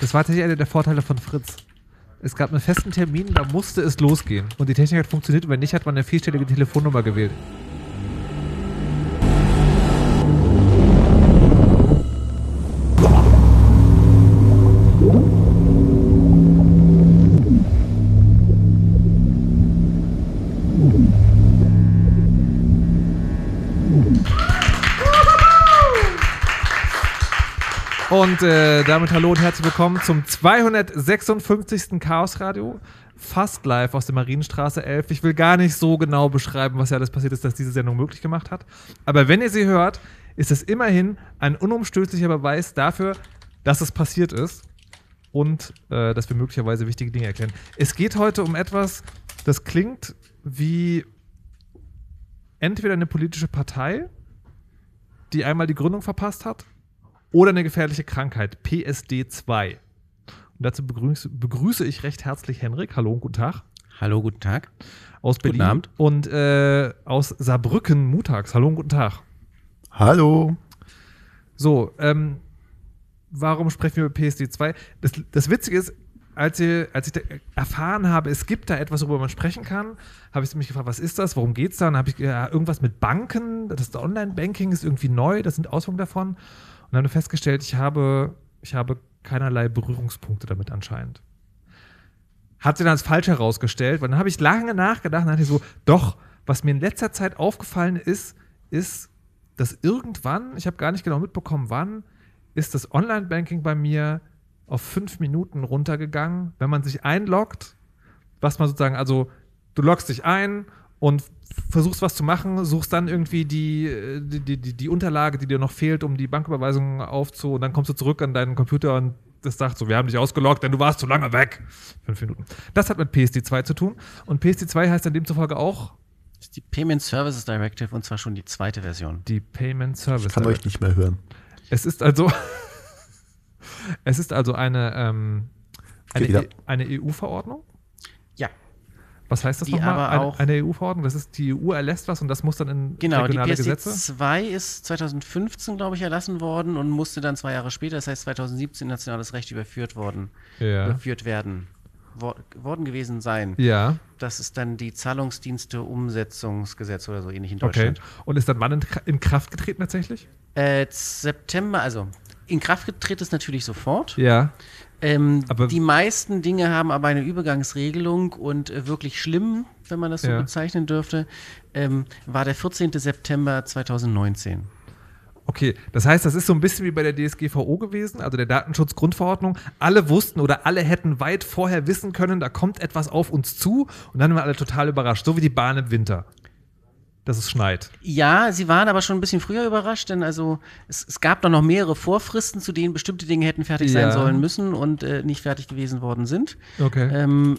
Das war tatsächlich einer der Vorteile von Fritz. Es gab einen festen Termin, da musste es losgehen. Und die Technik hat funktioniert wenn nicht, hat man eine vierstellige Telefonnummer gewählt. Und äh, damit hallo und herzlich willkommen zum 256. Chaos Radio. Fast live aus der Marienstraße 11. Ich will gar nicht so genau beschreiben, was ja alles passiert ist, dass diese Sendung möglich gemacht hat. Aber wenn ihr sie hört, ist es immerhin ein unumstößlicher Beweis dafür, dass es passiert ist und äh, dass wir möglicherweise wichtige Dinge erklären. Es geht heute um etwas, das klingt wie entweder eine politische Partei, die einmal die Gründung verpasst hat, oder eine gefährliche Krankheit, PSD2. Und dazu begrüße, begrüße ich recht herzlich Henrik. Hallo und guten Tag. Hallo, guten Tag. Aus Berlin. Guten Abend. Und äh, aus Saarbrücken, Mutags. Hallo und guten Tag. Hallo. So, ähm, warum sprechen wir über PSD2? Das, das Witzige ist, als, ihr, als ich erfahren habe, es gibt da etwas, worüber man sprechen kann, habe ich mich gefragt, was ist das, worum geht es da? Und dann habe ich ja, irgendwas mit Banken, das Online-Banking ist irgendwie neu, das sind Auswirkungen davon. Und dann festgestellt, ich habe, ich habe keinerlei Berührungspunkte damit anscheinend. Hat sie dann als falsch herausgestellt, weil dann habe ich lange nachgedacht und dachte so, doch, was mir in letzter Zeit aufgefallen ist, ist, dass irgendwann, ich habe gar nicht genau mitbekommen, wann, ist das Online-Banking bei mir auf fünf Minuten runtergegangen, wenn man sich einloggt, was man sozusagen, also du loggst dich ein und versuchst was zu machen, suchst dann irgendwie die, die, die, die Unterlage, die dir noch fehlt, um die Banküberweisung aufzu, und dann kommst du zurück an deinen Computer und das sagt so, wir haben dich ausgeloggt, denn du warst zu lange weg. Fünf Minuten. Das hat mit PSD2 zu tun. Und PSD2 heißt dann demzufolge auch Das ist die Payment Services Directive und zwar schon die zweite Version. die Payment Service. Ich kann euch nicht mehr hören. Es ist also, es ist also eine, ähm, eine. E- eine EU-Verordnung. Ja, Was heißt das Die nochmal? Eine, auch- eine EU-Verordnung. Das ist die EU erlässt was und das muss dann in genau. Die regionale Gesetze. PSD2 ist 2015, glaube ich, erlassen worden und musste dann zwei Jahre später, das heißt 2017, in nationales Recht überführt worden, Ja. überführt werden, wor worden gewesen sein. Ja, Das ist dann die Zahlungsdienste-Umsetzungsgesetz oder so ähnlich in okay. Deutschland. Und ist dann wann in, in Kraft getreten tatsächlich? Äh, September, also in Kraft getreten ist natürlich sofort. Ja. Ähm, die meisten Dinge haben aber eine Übergangsregelung und äh, wirklich schlimm, wenn man das so Ja. bezeichnen dürfte, ähm, war der 14. September 2019. Okay, das heißt, das ist so ein bisschen wie bei der DSGVO gewesen, also der Datenschutzgrundverordnung. Alle wussten oder alle hätten weit vorher wissen können, da kommt etwas auf uns zu und dann waren alle total überrascht, so wie die Bahn im Winter. Dass es schneit. Ja, sie waren aber schon ein bisschen früher überrascht, denn also es, es gab dann noch mehrere Vorfristen, zu denen bestimmte Dinge hätten fertig Ja. sein sollen müssen und äh, nicht fertig gewesen worden sind. Okay. Ähm,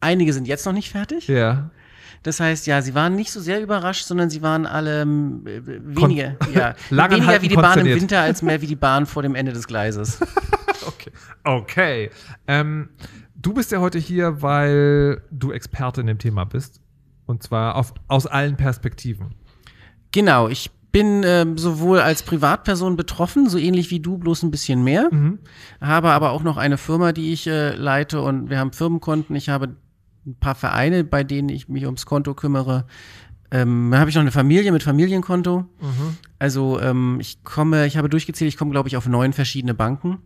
einige sind jetzt noch nicht fertig. ja. Das heißt, ja, sie waren nicht so sehr überrascht, sondern sie waren alle äh, weniger, ja, Langanhaltend weniger wie die Bahn im. Winter als mehr wie die Bahn vor dem Ende des Gleises. Okay. Okay. Ähm, du bist ja heute hier, weil du Experte in dem Thema bist. Und zwar auf, aus allen Perspektiven. Genau, ich bin ähm, sowohl als Privatperson betroffen, so ähnlich wie du, bloß ein bisschen mehr. Habe aber auch noch eine Firma, die ich äh, leite und wir haben Firmenkonten. Ich habe ein paar Vereine, bei denen ich mich ums Konto kümmere. Ähm, dann habe ich noch eine Familie mit Familienkonto. Also ähm, ich komme, ich habe durchgezählt, ich komme, glaube ich, auf neun verschiedene Banken,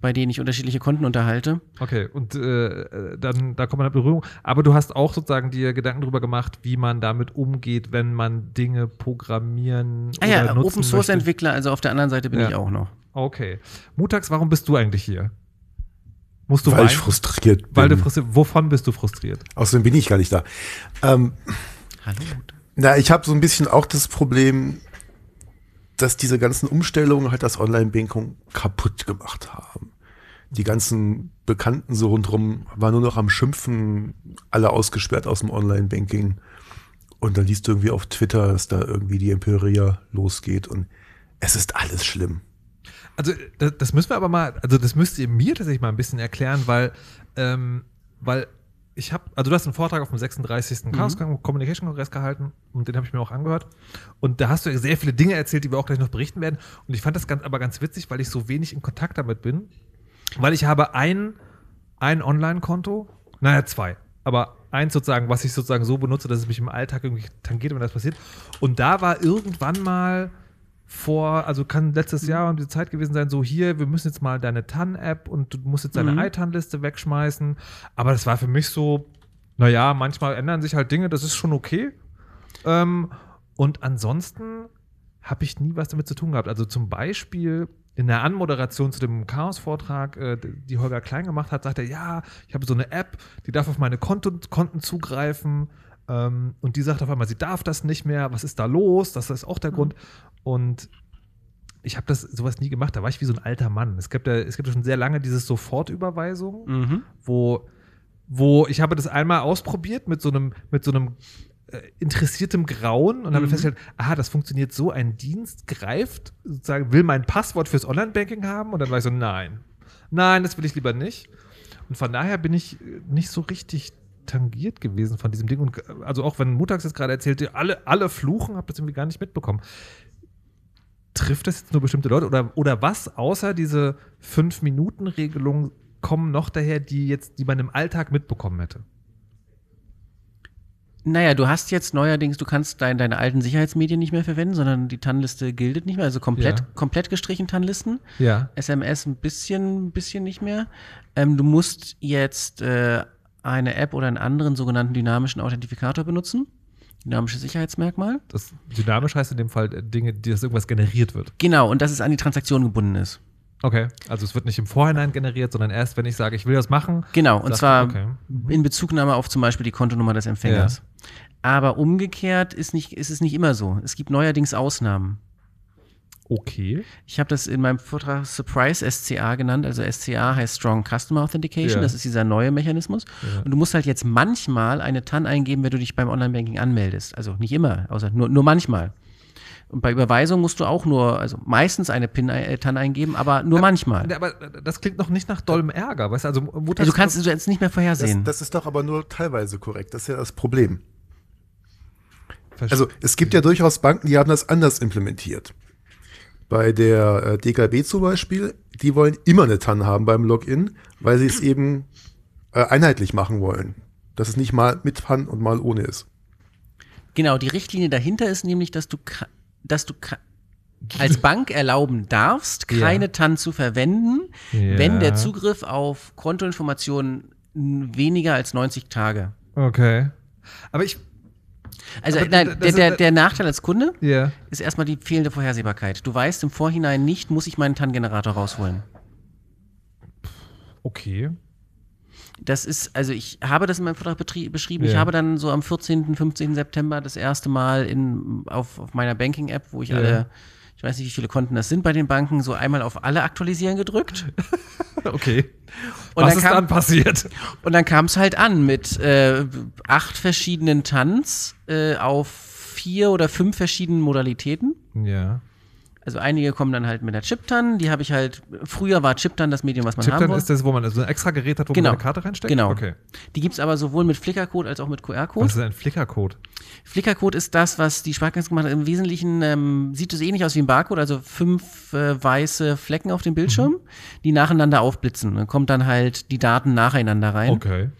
bei denen ich unterschiedliche Konten unterhalte. Okay, und äh, dann da kommt man in Berührung. Aber du hast auch sozusagen dir Gedanken darüber gemacht, wie man damit umgeht, wenn man Dinge programmieren Ah oder ja, nutzen Open Source möchte. Entwickler, also auf der anderen Seite bin Ja. ich auch noch. Okay. Mutags, warum bist du eigentlich hier? Musst du weil ich weinen? frustriert bin. Weil du frustriert. Wovon bist du frustriert? Außerdem bin ich gar nicht da. Ähm, Hallo. na, ich habe so ein bisschen auch das Problem, dass diese ganzen Umstellungen halt das Online-Banking kaputt gemacht haben. Die ganzen Bekannten so rundherum waren nur noch am Schimpfen, alle ausgesperrt aus dem Online-Banking. Und dann liest du irgendwie auf Twitter, dass da irgendwie die Empiria losgeht und es ist alles schlimm. Also, das, das müssen wir aber mal, also das müsst ihr mir tatsächlich mal ein bisschen erklären, weil, ähm, weil ich habe, also du hast einen Vortrag auf dem 36. Chaos Communication Kongress gehalten und den habe ich mir auch angehört. Und da hast du sehr viele Dinge erzählt, die wir auch gleich noch berichten werden. Und ich fand das ganz, aber ganz witzig, weil ich so wenig in Kontakt damit bin. Weil ich habe ein, ein Online-Konto, naja, zwei, aber eins sozusagen, was ich sozusagen so benutze, dass es mich im Alltag irgendwie tangiert, wenn das passiert. Und da war irgendwann mal vor, also kann letztes Mhm. Jahr um diese Zeit gewesen sein, so hier, wir müssen jetzt mal deine TAN-App und du musst jetzt deine Mhm. iTAN-Liste wegschmeißen. Aber das war für mich so, naja, manchmal ändern sich halt Dinge, das ist schon okay. Ähm, und ansonsten habe ich nie was damit zu tun gehabt. Also zum Beispiel in der Anmoderation zu dem Chaos-Vortrag, äh, die Holger Klein gemacht hat, sagte er, ja, ich habe so eine App, die darf auf meine Konten, Konten zugreifen. Ähm, und die sagt auf einmal, sie darf das nicht mehr. Was ist da los? Das ist auch der Grund. Und ich habe das sowas nie gemacht. Da war ich wie so ein alter Mann. Es gibt ja, es gibt ja schon sehr lange dieses Sofortüberweisung Mhm. wo, wo ich habe das einmal ausprobiert mit so einem, mit so einem äh, interessiertem Grauen und habe Mhm. festgestellt, aha, das funktioniert so, ein Dienst greift, sozusagen, will mein Passwort fürs Online-Banking haben und dann war ich so, nein, nein, das will ich lieber nicht. Und von daher bin ich äh, nicht so richtig tangiert gewesen von diesem Ding. Und äh, also auch wenn Mutax jetzt gerade erzählte, alle, alle fluchen, habe das irgendwie gar nicht mitbekommen. Trifft das jetzt nur bestimmte Leute oder, oder was außer diese 5-Minuten-Regelung kommen noch daher, die jetzt, die man im Alltag mitbekommen hätte? Naja, du hast jetzt neuerdings, du kannst dein, deine alten Sicherheitsmedien nicht mehr verwenden, sondern die TAN-Liste gilt nicht mehr, also komplett, Ja. komplett gestrichen TAN-Listen. Ja. SMS ein bisschen, bisschen nicht mehr. Ähm, du musst jetzt äh, eine App oder einen anderen sogenannten dynamischen Authentifikator benutzen. Dynamisches Sicherheitsmerkmal. Das dynamisch heißt in dem Fall äh, Dinge, die das irgendwas generiert wird. Genau, und dass es an die Transaktion gebunden ist. Okay. Also es wird nicht im Vorhinein generiert, sondern erst, wenn ich sage, ich will das machen. Genau, und zwar okay. Mhm. in Bezugnahme auf zum Beispiel die Kontonummer des Empfängers. Aber umgekehrt ist, nicht, ist es nicht immer so. Es gibt neuerdings Ausnahmen. Okay. Ich habe das in meinem Vortrag Surprise SCA genannt. Also SCA heißt Strong Customer Authentication. Ja. Das ist dieser neue Mechanismus. Ja. Und du musst halt jetzt manchmal eine TAN eingeben, wenn du dich beim Online-Banking anmeldest. Also nicht immer, außer nur, nur manchmal. Und bei Überweisung musst du auch nur, also meistens eine PIN-TAN eingeben, aber nur manchmal. Ja, Aber das klingt noch nicht nach dollem Ärger, weißt du? Also, Mutax Also du kannst es jetzt nicht mehr Das, vorhersehen. das ist doch aber nur teilweise korrekt. Das ist ja das Problem. Verste- Also es gibt ja durchaus Banken, die haben das anders implementiert. Bei der äh, DKB zum Beispiel, die wollen immer eine TAN haben beim Login, weil sie es eben äh, einheitlich machen wollen. Dass es nicht mal mit TAN und mal ohne ist. Genau, die Richtlinie dahinter ist nämlich, dass du, dass du als Bank erlauben darfst, Ja. keine TAN zu verwenden, Ja. wenn der Zugriff auf Kontoinformationen weniger als 90 Tage. Okay. Aber ich. Also Aber nein, das der, der, der Nachteil als Kunde Ja. ist erstmal die fehlende Vorhersehbarkeit. Du weißt im Vorhinein nicht, muss ich meinen TAN-Generator rausholen. Okay. Das ist, also ich habe das in meinem Vortrag beschrieben. Ich Ja. habe dann so am 14., 15. September das erste Mal in, auf, auf meiner Banking-App, wo ich Ja. alle, ich weiß nicht, wie viele Konten das sind bei den Banken, so einmal auf alle aktualisieren gedrückt. Okay. Und Was dann ist kam- dann passiert? Und dann kam es halt an mit äh, acht verschiedenen TANs äh, auf vier oder fünf verschiedenen Modalitäten. Ja. Also einige kommen dann halt mit der Chip-TAN, die habe ich halt, früher war Chip-TAN das Medium, was man haben Chiptun wollte. ist das, wo man so ein extra Gerät hat, wo Genau. man eine Karte reinsteckt? Genau. Okay. Die gibt es aber sowohl mit Flickercode als auch mit QR-Code. Was ist ein Flickercode? Flickercode ist das, was die Sparkasse gemacht hat. Im Wesentlichen ähm, sieht es ähnlich aus wie ein Barcode, also fünf äh, weiße Flecken auf dem Bildschirm, Mhm. die nacheinander aufblitzen. Dann kommt dann halt die Daten nacheinander rein. Okay.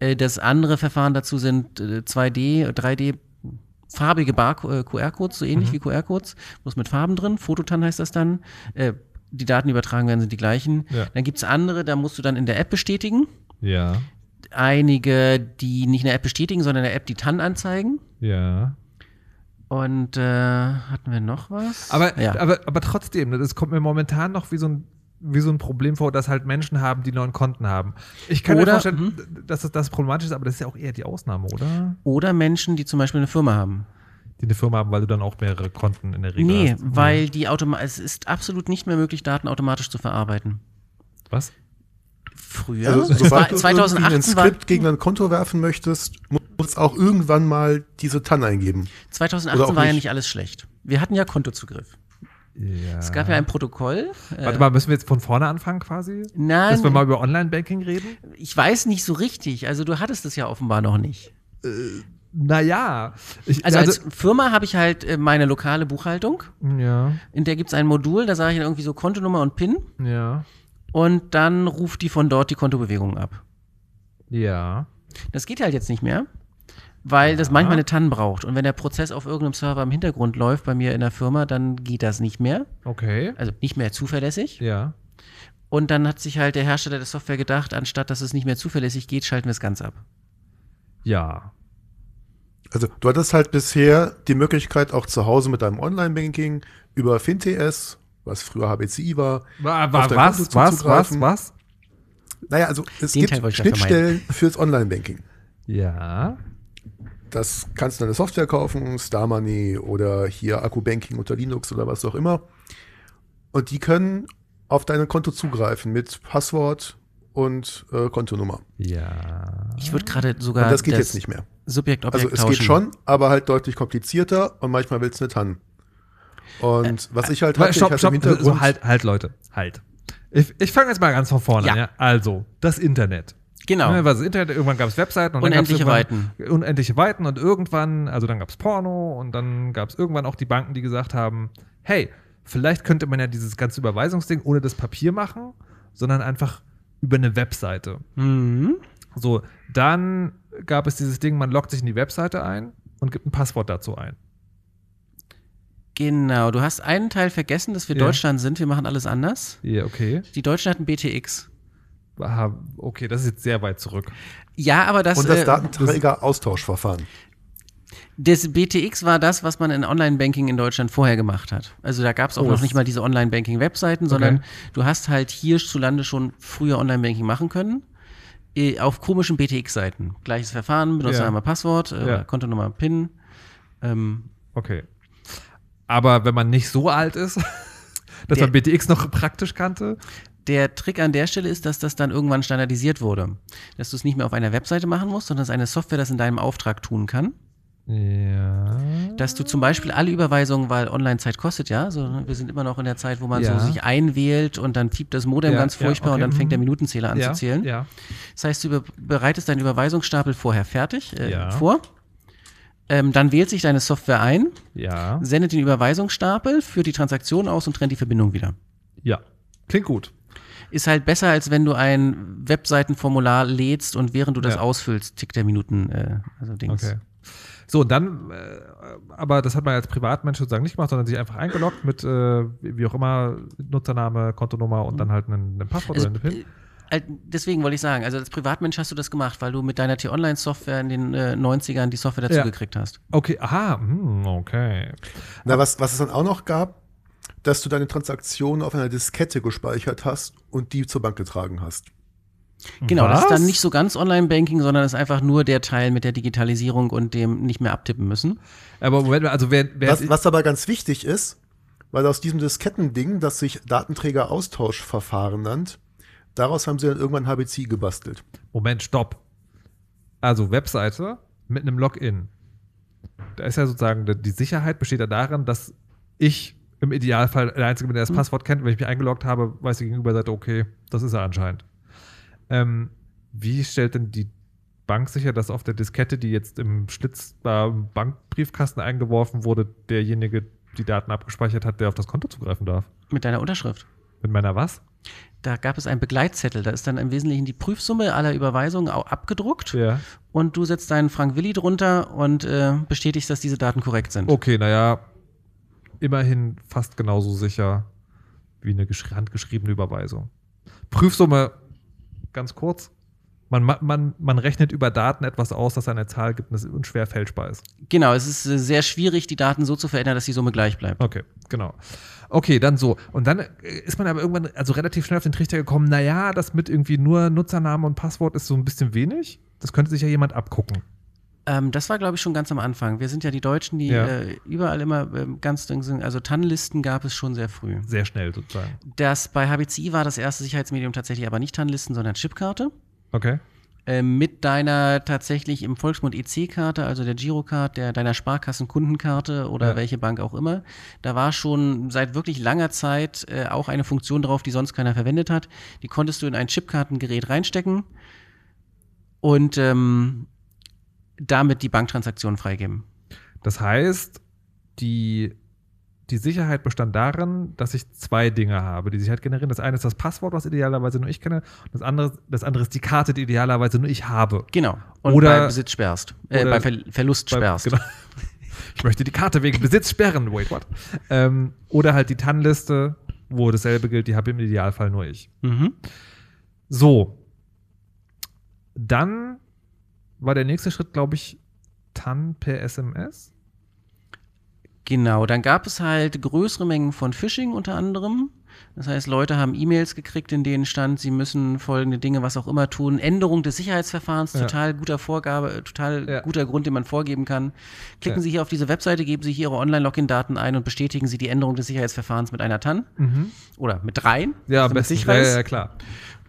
Äh, das andere Verfahren dazu sind äh, 2D, 3D farbige Bar äh, QR-Codes, so Mhm. ähnlich wie QR-Codes, bloß mit Farben drin. Fototan heißt das dann. Äh, die Daten, die übertragen werden, sind die gleichen. Ja. Dann gibt es andere, da musst du dann in der App bestätigen. Ja. Einige, die nicht in der App bestätigen, sondern in der App die TAN anzeigen. Ja. Und äh, hatten wir noch was? Aber, ja. aber, aber trotzdem, das kommt mir momentan noch wie so ein wie so ein Problem vor, dass halt Menschen haben, die neuen Konten haben. Ich kann mir Oder- vorstellen, dass das, das problematisch ist, aber das ist ja auch eher die Ausnahme, oder? Oder Menschen, die zum Beispiel eine Firma haben. Die eine Firma haben, weil du dann auch mehrere Konten in der Regel Nee, hast. weil die Automa es ist absolut nicht mehr möglich, Daten automatisch zu verarbeiten. Was? Früher, Also, Zwei- sobald du ein 2018, war, Skript gegen ein Konto werfen möchtest, musst du auch irgendwann mal diese TAN eingeben. 2018 Oder auch war ja nicht. nicht alles schlecht. Wir hatten ja Kontozugriff. Ja. Es gab ja ein Protokoll. äh, Warte mal, müssen wir jetzt von vorne anfangen quasi? Nein, Dass wir mal über Online-Banking reden? ich weiß nicht so richtig. Also du hattest es ja offenbar noch nicht. Naja. Ich, Also, als Firma habe ich halt äh, meine lokale Buchhaltung. ja, In der gibt es ein Modul, da sage ich dann irgendwie so Kontonummer und PIN. ja. und dann ruft die von dort die Kontobewegungen ab. Ja. Das geht halt jetzt nicht mehr, weil das manchmal eine TAN braucht. Und wenn der Prozess auf irgendeinem Server im Hintergrund läuft bei mir in der Firma, dann geht das nicht mehr. Okay. Also nicht mehr zuverlässig. Ja. Und dann hat sich halt der Hersteller der Software gedacht, anstatt dass es nicht mehr zuverlässig geht, schalten wir es ganz ab. Ja. Also du hattest halt bisher die Möglichkeit, auch zu Hause mit deinem Online-Banking über FinTS, was früher HBCI war, War, auf war, dein was, Konto was, was, was? Naja, also es Den gibt Schnittstellen fürs Online-Banking. Ja. Das kannst du eine Software kaufen, Star Money oder hier Akku Banking unter Linux oder was auch immer. Und die können auf dein Konto zugreifen mit Passwort und äh, Kontonummer. Ja. Ich würde gerade sogar Und das geht jetzt nicht mehr. Subjekt Objekt Also es tauschen. geht schon, aber halt deutlich komplizierter und manchmal willst du nicht han. Und was ich halt Warte, hatte, stopp, ich hatte im stopp. Hintergrund, So, halt, halt, Leute. Halt. Ich, ich fange jetzt mal ganz von vorne Ja. an. Ja? Also, das Internet. Genau. Ne, das Internet, irgendwann gab es Webseiten und Unendliche irgendwann- Unendliche Weiten und irgendwann, also dann gab es Porno und dann gab es irgendwann auch die Banken, die gesagt haben, hey, vielleicht könnte man ja dieses ganze Überweisungsding ohne das Papier machen, sondern einfach über eine Webseite. Mhm. So, dann gab es dieses Ding, man loggt sich in die Webseite ein und gibt ein Passwort dazu ein. Genau, du hast einen Teil vergessen, dass wir Ja. Deutschland sind, wir machen alles anders. Ja, okay. Die Deutschen hatten BTX. Aha, Okay, das ist jetzt sehr weit zurück. Ja, aber das, und das äh, Datenträger-Austauschverfahren. das BTX war das, was man in Online-Banking in Deutschland vorher gemacht hat. Also da gab es auch Oh, noch nicht mal diese Online-Banking-Webseiten, sondern du hast halt hierzulande schon früher Online-Banking machen können. eh, Auf komischen BTX-Seiten. Gleiches Verfahren, Benutzername, Ja. Passwort, äh, Ja. Kontonummer, PIN. Ähm, Okay. Aber wenn man nicht so alt ist, dass Der- man BTX noch praktisch kannte, Der Trick an der Stelle ist, dass das dann irgendwann standardisiert wurde. Dass du es nicht mehr auf einer Webseite machen musst, sondern dass eine Software das in deinem Auftrag tun kann. ja. Dass du zum Beispiel alle Überweisungen, weil Online-Zeit kostet ja, so, ne, wir sind immer noch in der Zeit, wo man Ja. so sich einwählt und dann piept das Modem Ja, ganz furchtbar okay, und dann fängt der mhm. Minutenzähler an zu zählen. Ja. Das heißt, du bereitest deinen Überweisungsstapel vorher fertig äh, vor. Ähm, dann wählt sich deine Software ein, Ja. sendet den Überweisungsstapel, führt die Transaktion aus und trennt die Verbindung wieder. Ja. Klingt gut. Ist halt besser, als wenn du ein Webseitenformular lädst und während du das Ja. ausfüllst, tickt der Minuten, äh, also Dings. Okay. So, und dann, äh, aber das hat man als Privatmensch sozusagen nicht gemacht, sondern sich einfach eingeloggt mit, äh, wie auch immer, Nutzername, Kontonummer und dann halt ein, ein Passwort Also, oder eine PIN. äh, deswegen wollte ich sagen, also als Privatmensch hast du das gemacht, weil du mit deiner T-Online-Software in den äh, 90ern die Software dazu Ja. gekriegt hast. Okay, aha, hm, okay. Na, was, was es dann auch noch gab, dass du deine Transaktionen auf einer Diskette gespeichert hast und die zur Bank getragen hast. Genau, das ist Was? dann nicht so ganz Online-Banking, sondern ist einfach nur der Teil mit der Digitalisierung und dem nicht mehr abtippen müssen. Aber Moment, also wer, wer Was, was aber ganz wichtig ist, weil aus diesem Diskettending, das sich Datenträger-Austauschverfahren nannt, daraus haben sie dann irgendwann HBCI gebastelt. Moment, stopp. Also Webseite mit einem Login. Da ist ja sozusagen die- die Sicherheit besteht ja darin, dass ich im Idealfall der Einzige der das Mhm. Passwort kennt. Wenn ich mich eingeloggt habe, weiß die Gegenüberseite, okay, das ist er anscheinend. Ähm, wie stellt denn die Bank sicher, dass auf der Diskette, die jetzt im Schlitz beim Bankbriefkasten eingeworfen wurde, derjenige die Daten abgespeichert hat, der auf das Konto zugreifen darf? Mit deiner Unterschrift. Mit meiner was? Da gab es einen Begleitzettel, da ist dann im Wesentlichen die Prüfsumme aller Überweisungen auch abgedruckt Ja. und du setzt deinen Frank Willi drunter und äh, bestätigst, dass diese Daten korrekt sind. Okay, naja, immerhin fast genauso sicher wie eine gesch- handgeschriebene Überweisung. Prüfsumme, ganz kurz. Man, ma- man, man rechnet über Daten etwas aus, das eine Zahl gibt und schwer fälschbar ist. Genau, es ist äh, sehr schwierig, die Daten so zu verändern, dass die Summe gleich bleibt. Okay, genau. Okay, dann so. Und dann äh, ist man aber irgendwann, also relativ schnell auf den Trichter gekommen, naja, das mit irgendwie nur Nutzername und Passwort ist so ein bisschen wenig. Das könnte sich ja jemand abgucken. Ähm, das war, glaube ich, schon ganz am Anfang. Wir sind ja die Deutschen, die Ja. äh, überall immer ähm, ganz drin sind. Also TAN-Listen gab es schon sehr früh. Sehr schnell sozusagen. Das bei HBCI war das erste Sicherheitsmedium tatsächlich aber nicht TAN-Listen, sondern Chipkarte. Okay. Ähm, mit deiner tatsächlich im Volksmund EC-Karte, also der Girocard, der deiner Sparkassenkundenkarte oder Ja. welche Bank auch immer. Da war schon seit wirklich langer Zeit äh, auch eine Funktion drauf, die sonst keiner verwendet hat. Die konntest du in ein Chipkartengerät reinstecken und ähm, damit die Banktransaktion freigeben. Das heißt, die die Sicherheit bestand darin, dass ich zwei Dinge habe, die Sicherheit generieren. Das eine ist das Passwort, was idealerweise nur ich kenne. Das andere, das andere ist die Karte, die idealerweise nur ich habe. Genau. Und Oder- bei Besitz sperrst. Äh, bei Ver Verlust Bei- sperrst. Genau. Ich möchte die Karte wegen Besitz sperren. Wait, what? Ähm, oder halt die TAN-Liste, wo dasselbe gilt, die habe im Idealfall nur ich. Mhm. So. Dann war der nächste Schritt, glaube ich, TAN per SMS. Genau, dann gab es halt größere Mengen von Phishing unter anderem. Das heißt, Leute haben E-Mails gekriegt, in denen stand, sie müssen folgende Dinge, was auch immer tun. Änderung des Sicherheitsverfahrens, Ja. total guter Vorgabe, total Ja. guter Grund, den man vorgeben kann. Klicken Ja. Sie hier auf diese Webseite, geben Sie hier Ihre Online-Login-Daten ein und bestätigen Sie die Änderung des Sicherheitsverfahrens mit einer TAN oder mit dreien. Ja, am damit es besten. ja, klar.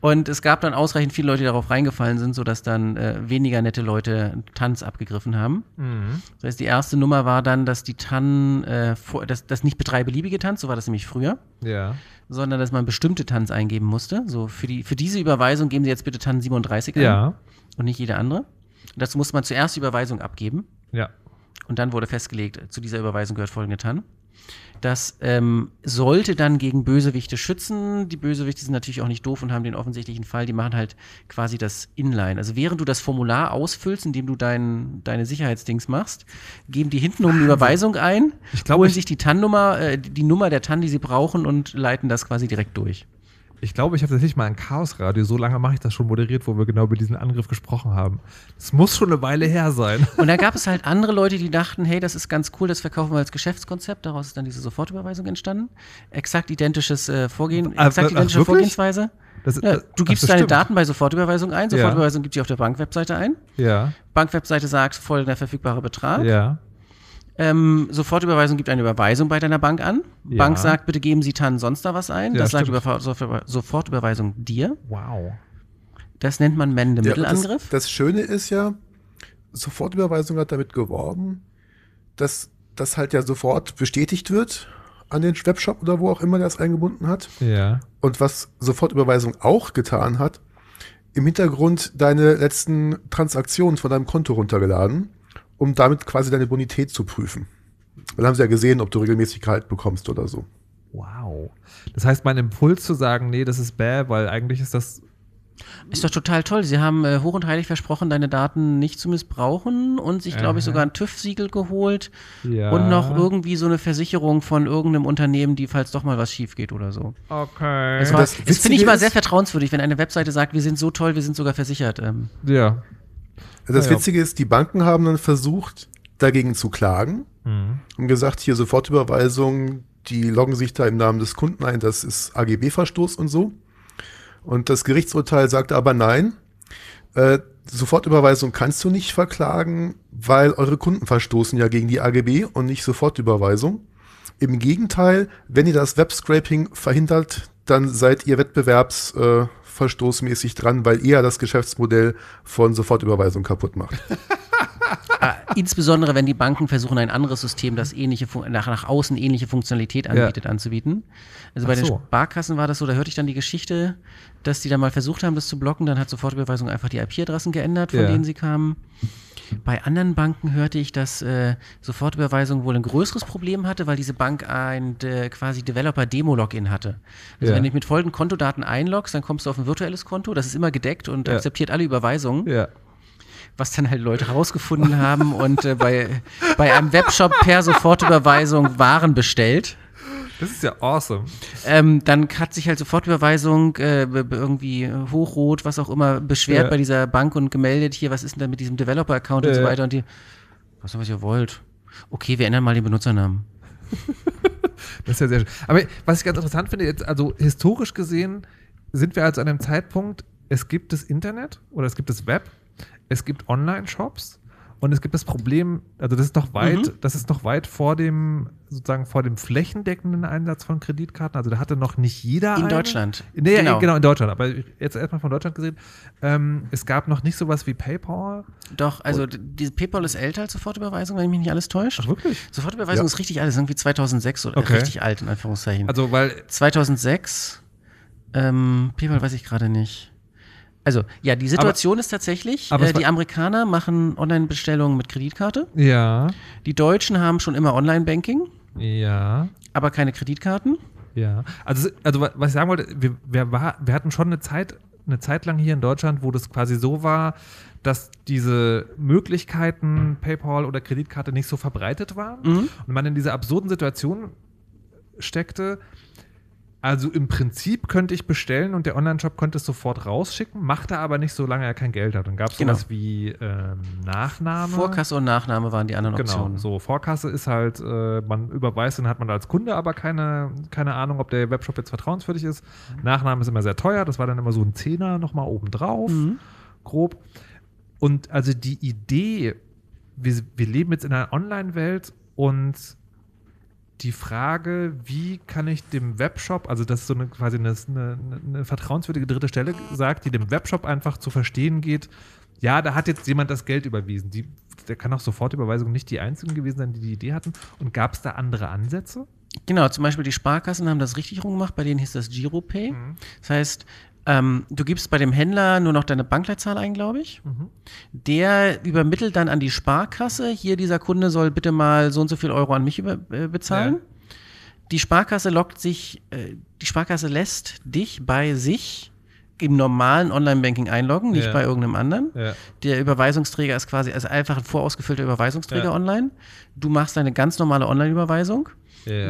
Und es gab dann ausreichend viele Leute, die darauf reingefallen sind, sodass dann äh, weniger nette Leute Tanz abgegriffen haben. Mhm. Das heißt, die erste Nummer war dann, dass die TAN, äh, vor, dass, dass nicht drei beliebige Tanz, so war das nämlich früher, Ja. sondern dass man bestimmte Tanz eingeben musste. So für, die, für diese Überweisung geben Sie jetzt bitte TAN 37 ein Ja. und nicht jede andere. Und dazu musste man zuerst die Überweisung abgeben Ja. und dann wurde festgelegt, zu dieser Überweisung gehört folgende TAN. Das ähm, sollte dann gegen Bösewichte schützen. Die Bösewichte sind natürlich auch nicht doof und haben den offensichtlichen Fall, die machen halt quasi das Inline. Also während du das Formular ausfüllst, indem du dein, deine Sicherheitsdings machst, geben die hintenrum eine Überweisung ein, Ich glaube, holen ich- sich die TAN-Nummer, äh, die Nummer der TAN, die sie brauchen und leiten das quasi direkt durch. Ich glaube, ich habe tatsächlich mal ein Chaosradio, so lange mache ich das schon moderiert, wo wir genau über diesen Angriff gesprochen haben. Das muss schon eine Weile her sein. Und da gab es halt andere Leute, die dachten, hey, das ist ganz cool, das verkaufen wir als Geschäftskonzept. Daraus ist dann diese Sofortüberweisung entstanden. Exakt identisches äh, Vorgehen, exakt ach, identische wirklich? Vorgehensweise. Das, Ja, das- du ach, gibst das deine stimmt. Daten bei Sofortüberweisung ein. Ja. Sofortüberweisung gibt sie auf der Bankwebseite ein. Ja, Bankwebseite sagt folgender verfügbarer Betrag. ja. Ähm, Sofortüberweisung gibt eine Überweisung bei deiner Bank an. Ja. Bank sagt, bitte geben Sie TAN sonst da was ein. Ja, das sagt stimmt. Überfa- Sofort- Sofortüberweisung dir. Wow. Das nennt man Ja, Mende-Mittelangriff. das, das Schöne ist ja, Sofortüberweisung hat damit geworben, dass das halt ja sofort bestätigt wird an den Webshop oder wo auch immer der es eingebunden hat. Ja. Und was Sofortüberweisung auch getan hat, im Hintergrund deine letzten Transaktionen von deinem Konto runtergeladen, um damit quasi deine Bonität zu prüfen. Dann haben sie ja gesehen, ob du regelmäßig Gehalt bekommst oder so. Wow. Das heißt, mein Impuls zu sagen, nee, das ist bäh, weil eigentlich ist das. Ist doch total toll. Sie haben äh, hoch und heilig versprochen, deine Daten nicht zu missbrauchen und sich, glaube ich, Aha. sogar ein TÜV-Siegel geholt Ja. und noch irgendwie so eine Versicherung von irgendeinem Unternehmen, die, falls doch mal was schief geht oder so. Okay. Das, das das finde ich ist- sehr vertrauenswürdig, wenn eine Webseite sagt, wir sind so toll, wir sind sogar versichert. Ähm, ja. Das Ja. Witzige ist, die Banken haben dann versucht, dagegen zu klagen Mhm. und gesagt, hier Sofortüberweisung, die loggen sich da im Namen des Kunden ein, das ist AGB-Verstoß und so. Und das Gerichtsurteil sagte aber nein, äh, Sofortüberweisung kannst du nicht verklagen, weil eure Kunden verstoßen ja gegen die AGB und nicht Sofortüberweisung. Im Gegenteil, wenn ihr das Webscraping verhindert, dann seid ihr wettbewerbsverstoßmäßig äh, verstoßmäßig dran, weil ihr das Geschäftsmodell von Sofortüberweisung kaputt macht. äh, insbesondere, wenn die Banken versuchen, ein anderes System, das ähnliche, nach, nach außen ähnliche Funktionalität anbietet, anzubieten. Also bei Ach den so. Sparkassen war das so, da hörte ich dann die Geschichte, dass die da mal versucht haben, das zu blocken, dann hat Sofortüberweisung einfach die IP-Adressen geändert, von Ja. denen sie kamen. Bei anderen Banken hörte ich, dass äh, Sofortüberweisung wohl ein größeres Problem hatte, weil diese Bank ein äh, quasi Developer-Demo-Login hatte. Also Ja. wenn du dich mit folgenden Kontodaten einloggst, dann kommst du auf ein virtuelles Konto, das ist immer gedeckt und Ja. akzeptiert alle Überweisungen Ja. was dann halt Leute herausgefunden haben und äh, bei, bei einem Webshop per Sofortüberweisung Waren bestellt. Das ist ja awesome. Ähm, dann hat sich halt Sofortüberweisung äh, irgendwie äh, hochrot, was auch immer, beschwert Ja. bei dieser Bank und gemeldet, hier, was ist denn da mit diesem Developer-Account und so Ja. weiter. Und die, was was ihr wollt. Okay, wir ändern mal den Benutzernamen. Das ist ja sehr schön. Aber was ich ganz interessant finde, jetzt, also historisch gesehen, sind wir also an einem Zeitpunkt, es gibt das Internet oder es gibt das Web, es gibt Online-Shops und es gibt das Problem, also das ist noch weit, Mhm. das ist noch weit vor dem, sozusagen vor dem flächendeckenden Einsatz von Kreditkarten. Also da hatte noch nicht jeder. In eine. Deutschland. Nee, Genau. genau. in Deutschland. Aber jetzt erstmal von Deutschland gesehen. Ähm, es gab noch nicht sowas wie PayPal. Doch, also diese PayPal ist älter als Sofortüberweisung, wenn mich nicht alles täuscht. Ach, wirklich? Sofortüberweisung Ja. ist richtig alt, ist irgendwie 2006 oder Okay. richtig alt, in Anführungszeichen. Also, weil 2006, ähm, PayPal weiß ich gerade nicht. Also, ja, die Situation ist tatsächlich, aber äh, die Amerikaner machen Online-Bestellungen mit Kreditkarte. Ja. Die Deutschen haben schon immer Online-Banking. Ja. Aber keine Kreditkarten? Ja. Also, also was ich sagen wollte, wir, wir, war, wir hatten schon eine Zeit, eine Zeit lang hier in Deutschland, wo das quasi so war, dass diese Möglichkeiten, PayPal oder Kreditkarte nicht so verbreitet waren Mhm. und man in dieser absurden Situation steckte. Also im Prinzip könnte ich bestellen und der Online-Shop könnte es sofort rausschicken, machte aber nicht, solange er kein Geld hat. Dann gab es Genau. sowas wie ähm, Nachname. Vorkasse und Nachname waren die anderen Genau, Optionen. so Vorkasse ist halt, äh, man überweist, dann hat man als Kunde aber keine, keine Ahnung, ob der Webshop jetzt vertrauenswürdig ist. Nachname ist immer sehr teuer, das war dann immer so ein Zehner nochmal obendrauf, Mhm. grob. Und also die Idee, wir, wir leben jetzt in einer Online-Welt und die Frage, wie kann ich dem Webshop, also das ist so eine quasi eine, eine, eine vertrauenswürdige dritte Stelle sagt, die dem Webshop einfach zu verstehen geht, ja, da hat jetzt jemand das Geld überwiesen. Die, der kann auch Sofortüberweisung nicht die einzigen gewesen sein, die die Idee hatten. Und gab es da andere Ansätze? Genau, zum Beispiel die Sparkassen haben das richtig rumgemacht, bei denen hieß das Giropay. Mhm. Das heißt, ähm, du gibst bei dem Händler nur noch deine Bankleitzahl ein, glaube ich. Der übermittelt dann an die Sparkasse, hier dieser Kunde soll bitte mal so und so viel Euro an mich über, äh, bezahlen. Ja. Die Sparkasse lockt sich, äh, die Sparkasse lässt dich bei sich im normalen Online-Banking einloggen, nicht Ja. bei irgendeinem anderen. Ja. Der Überweisungsträger ist quasi also einfach ein vorausgefüllter Überweisungsträger online. Du machst deine ganz normale Online-Überweisung.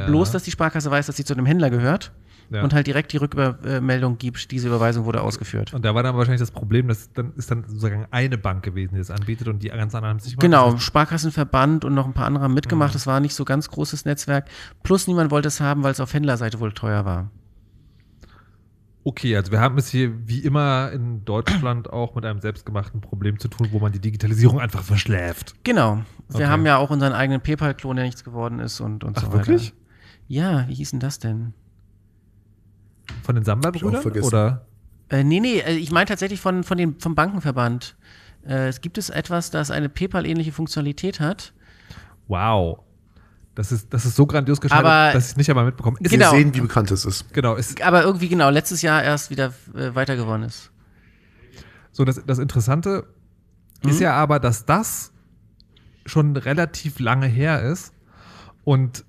Bloß, dass die Sparkasse weiß, dass sie zu dem Händler gehört Ja. und halt direkt die Rückmeldung gibt, diese Überweisung wurde ausgeführt. Und da war dann wahrscheinlich das Problem, dass dann ist dann sozusagen eine Bank gewesen, die das anbietet und die ganz anderen haben gemacht. Genau, Sparkassenverband und noch ein paar andere haben mitgemacht. Mhm. Das war nicht so ganz großes Netzwerk. Plus niemand wollte es haben, weil es auf Händlerseite wohl teuer war. Okay, also wir haben es hier wie immer in Deutschland auch mit einem selbstgemachten Problem zu tun, wo man die Digitalisierung einfach verschläft. Genau. Wir Okay. haben ja auch unseren eigenen PayPal-Klon, der nichts geworden ist und, und Ach, so weiter. wirklich? Ja, wie hieß denn das denn? Von den Samba-Brüdern? Oder? Äh, nee, nee, äh, ich meine tatsächlich von, von dem, vom Bankenverband. Äh, es gibt es etwas, das eine PayPal-ähnliche Funktionalität hat. Wow. Das ist, das ist so grandios gescheitert, Aber- dass ich es nicht einmal mitbekomme. Ist, Genau. Wir sehen, wie bekannt es ist. Genau, ist Aber irgendwie genau, letztes Jahr erst wieder äh, weiter ist. so das, das Interessante Mhm. ist ja aber, dass das schon relativ lange her ist. Und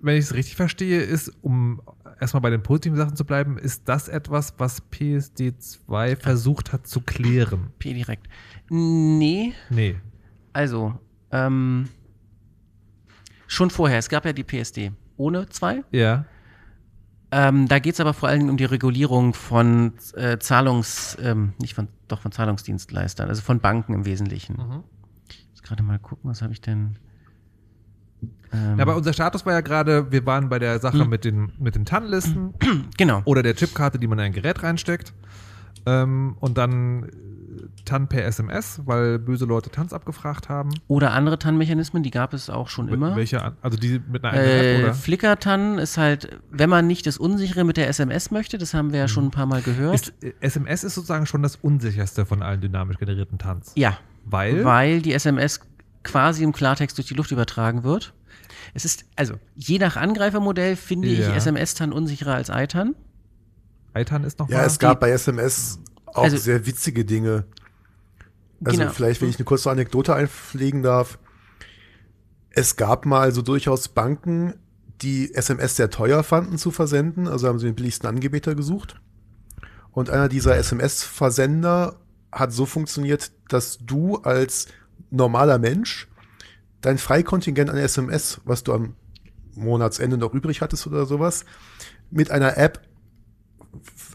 wenn ich es richtig verstehe, ist, um erstmal bei den positiven Sachen zu bleiben, ist das etwas, was PSD2 versucht hat zu klären. P direkt. Nee, Nee. also, ähm, schon vorher, es gab ja die PSD ohne zwei. Ja. Ähm, da geht es aber vor allen Dingen um die Regulierung von äh, Zahlungs, ähm, nicht von, doch von Zahlungsdienstleistern, also von Banken im Wesentlichen. Mhm. Ich muss gerade mal gucken, was habe ich denn? Ähm, Ja, aber unser Status war ja gerade, wir waren bei der Sache mit den, mit den TAN-Listen genau. oder der Chipkarte, die man in ein Gerät reinsteckt. Ähm, und dann äh, TAN per SMS, weil böse Leute TANs abgefragt haben. Oder andere TAN-Mechanismen, die gab es auch schon immer. Welche, also die mit einer eigenen App, Äh, oder? Flickr-TAN ist halt, wenn man nicht das Unsichere mit der SMS möchte, das haben wir ja schon ein paar Mal gehört. Ist, äh, SMS ist sozusagen schon das unsicherste von allen dynamisch generierten TANs. ja, Weil? weil die SMS quasi im Klartext durch die Luft übertragen wird. Es ist, also, je nach Angreifermodell finde ich Ja. SMS-TAN unsicherer als ITAN. ITAN ist noch Ja, mal. es gab bei SMS auch Also- sehr witzige Dinge. Also Genau. vielleicht, wenn ich eine kurze Anekdote einpflegen darf. Es gab mal so durchaus Banken, die SMS sehr teuer fanden zu versenden. Also haben sie den billigsten Anbieter gesucht. Und einer dieser SMS-Versender hat so funktioniert, dass du als normaler Mensch dein Freikontingent an SMS, was du am Monatsende noch übrig hattest oder sowas, mit einer App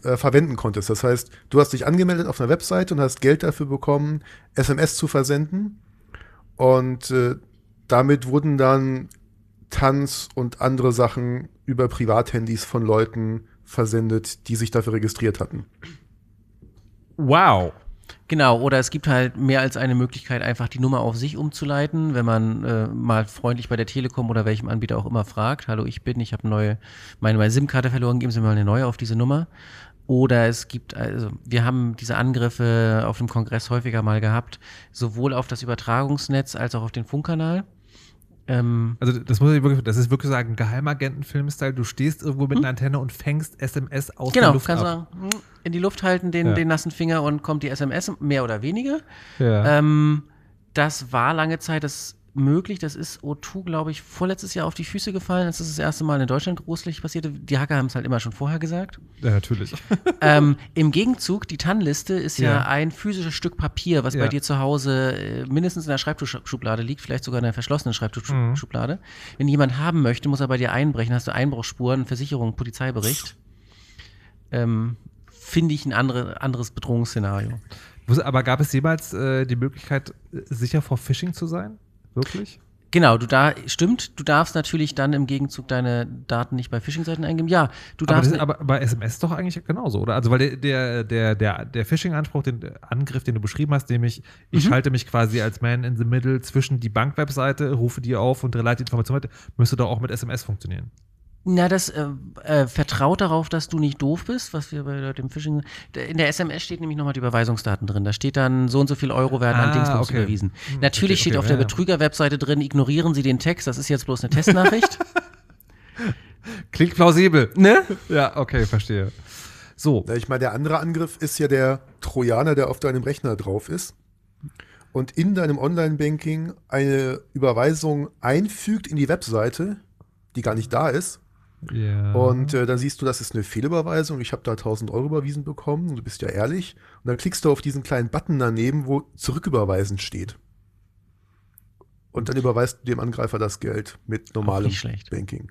äh, verwenden konntest. Das heißt, du hast dich angemeldet auf einer Webseite und hast Geld dafür bekommen, SMS zu versenden. Und äh, damit wurden dann Tanz und andere Sachen über Privathandys von Leuten versendet, die sich dafür registriert hatten. wow. Genau, oder es gibt halt mehr als eine Möglichkeit, einfach die Nummer auf sich umzuleiten, wenn man äh, mal freundlich bei der Telekom oder welchem Anbieter auch immer fragt, hallo, ich bin, ich habe neue, meine, meine SIM-Karte verloren, geben Sie mir mal eine neue auf diese Nummer. Oder es gibt, also wir haben diese Angriffe auf dem Kongress häufiger mal gehabt, sowohl auf das Übertragungsnetz als auch auf den Funkkanal. Ähm, Also das muss ich wirklich, das ist wirklich sagen, Geheimagenten-Film-Style. Du stehst irgendwo mit einer Antenne und fängst SMS aus der genau, Luft kannst ab. sagen, hm, in die Luft halten, den, Ja. den nassen Finger und kommt die SMS, mehr oder weniger. Ja. Ähm, das war lange Zeit das möglich. Das ist O2, glaube ich, vorletztes Jahr auf die Füße gefallen. Das ist das erste Mal in Deutschland großlich passiert. Die Hacker haben es halt immer schon vorher gesagt. Ja, natürlich. ähm, Im Gegenzug, die TAN-Liste ist ja. Ja. ein physisches Stück Papier, was Ja. bei dir zu Hause äh, mindestens in der Schreibtischschublade liegt, vielleicht sogar in der verschlossenen Schreibtischschublade. Wenn jemand haben möchte, muss er bei dir einbrechen, hast du Einbruchsspuren, Versicherung, Polizeibericht. Ähm, Finde ich ein andere, anderes Bedrohungsszenario. Aber gab es jemals äh, die Möglichkeit, äh, sicher vor Phishing zu sein? Wirklich? Genau, du da stimmt, du darfst natürlich dann im Gegenzug deine Daten nicht bei Phishing-Seiten eingeben. Ja, du Aber, darfst. das, aber bei SMS doch eigentlich genauso, oder? Also, weil der, der, der, der, der Phishing-Anspruch, den Angriff, den du beschrieben hast, nämlich, ich Mhm. schalte mich quasi als Man in the Middle zwischen die Bankwebseite, rufe die auf und leite die Information weiter, müsste doch auch mit SMS funktionieren. Na, das äh, äh, vertraut darauf, dass du nicht doof bist, was wir bei dem Phishing. In der SMS steht nämlich nochmal die Überweisungsdaten drin. Da steht dann, so und so viel Euro werden an Ah, Dingsbums okay. überwiesen. Hm, Natürlich okay, steht okay, auf der ja, ja. Betrüger-Webseite drin, ignorieren Sie den Text, das ist jetzt bloß eine Testnachricht. Klingt plausibel. ne? Ja, okay, verstehe. So, ich meine, der andere Angriff ist ja der Trojaner, der auf deinem Rechner drauf ist und in deinem Online-Banking eine Überweisung einfügt in die Webseite, die gar nicht da ist. Ja. Und äh, dann siehst du, das ist eine Fehlüberweisung. Ich habe da 1000 Euro überwiesen bekommen. Und du bist ja ehrlich. Und dann klickst du auf diesen kleinen Button daneben, wo zurücküberweisen steht. Und dann überweist du dem Angreifer das Geld mit normalem. Banking.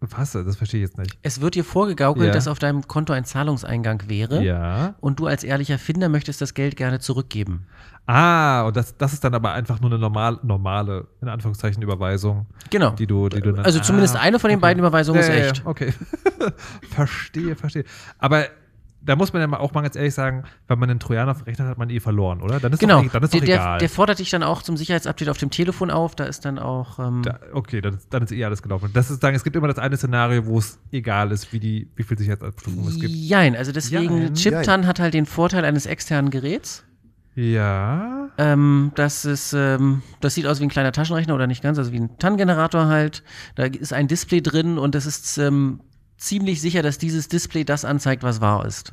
Was? Das verstehe ich jetzt nicht. Es wird dir vorgegaukelt, Ja. dass auf deinem Konto ein Zahlungseingang wäre. Ja. Und du als ehrlicher Finder möchtest das Geld gerne zurückgeben. Ah, und das, das ist dann aber einfach nur eine normal, normale, in Anführungszeichen, Überweisung, Genau. die du, die du dann. Also zumindest Ah, eine von den okay. beiden Überweisungen ist Ja, ja, ja, echt. Okay. verstehe, verstehe. Aber da muss man ja auch mal ganz ehrlich sagen, wenn man einen Trojaner auf dem Rechner hat, hat man eh verloren, oder? Dann ist Genau, doch, dann ist der, doch der, egal. der fordert dich dann auch zum Sicherheitsupdate auf dem Telefon auf. Da ist dann auch. Ähm, da, okay, dann, ist- dann ist eh alles gelaufen. Das ist sagen, es gibt immer das eine Szenario, wo es egal ist, wie, die, wie viel Sicherheitsabstufung es gibt. Jein, also deswegen, Jein. Chiptan hat halt den Vorteil eines externen Geräts. Ja. Ähm, das ist, ähm, das sieht aus wie ein kleiner Taschenrechner oder nicht ganz, also wie ein TAN-Generator halt. Da ist ein Display drin und es ist ähm, ziemlich sicher, dass dieses Display das anzeigt, was wahr ist.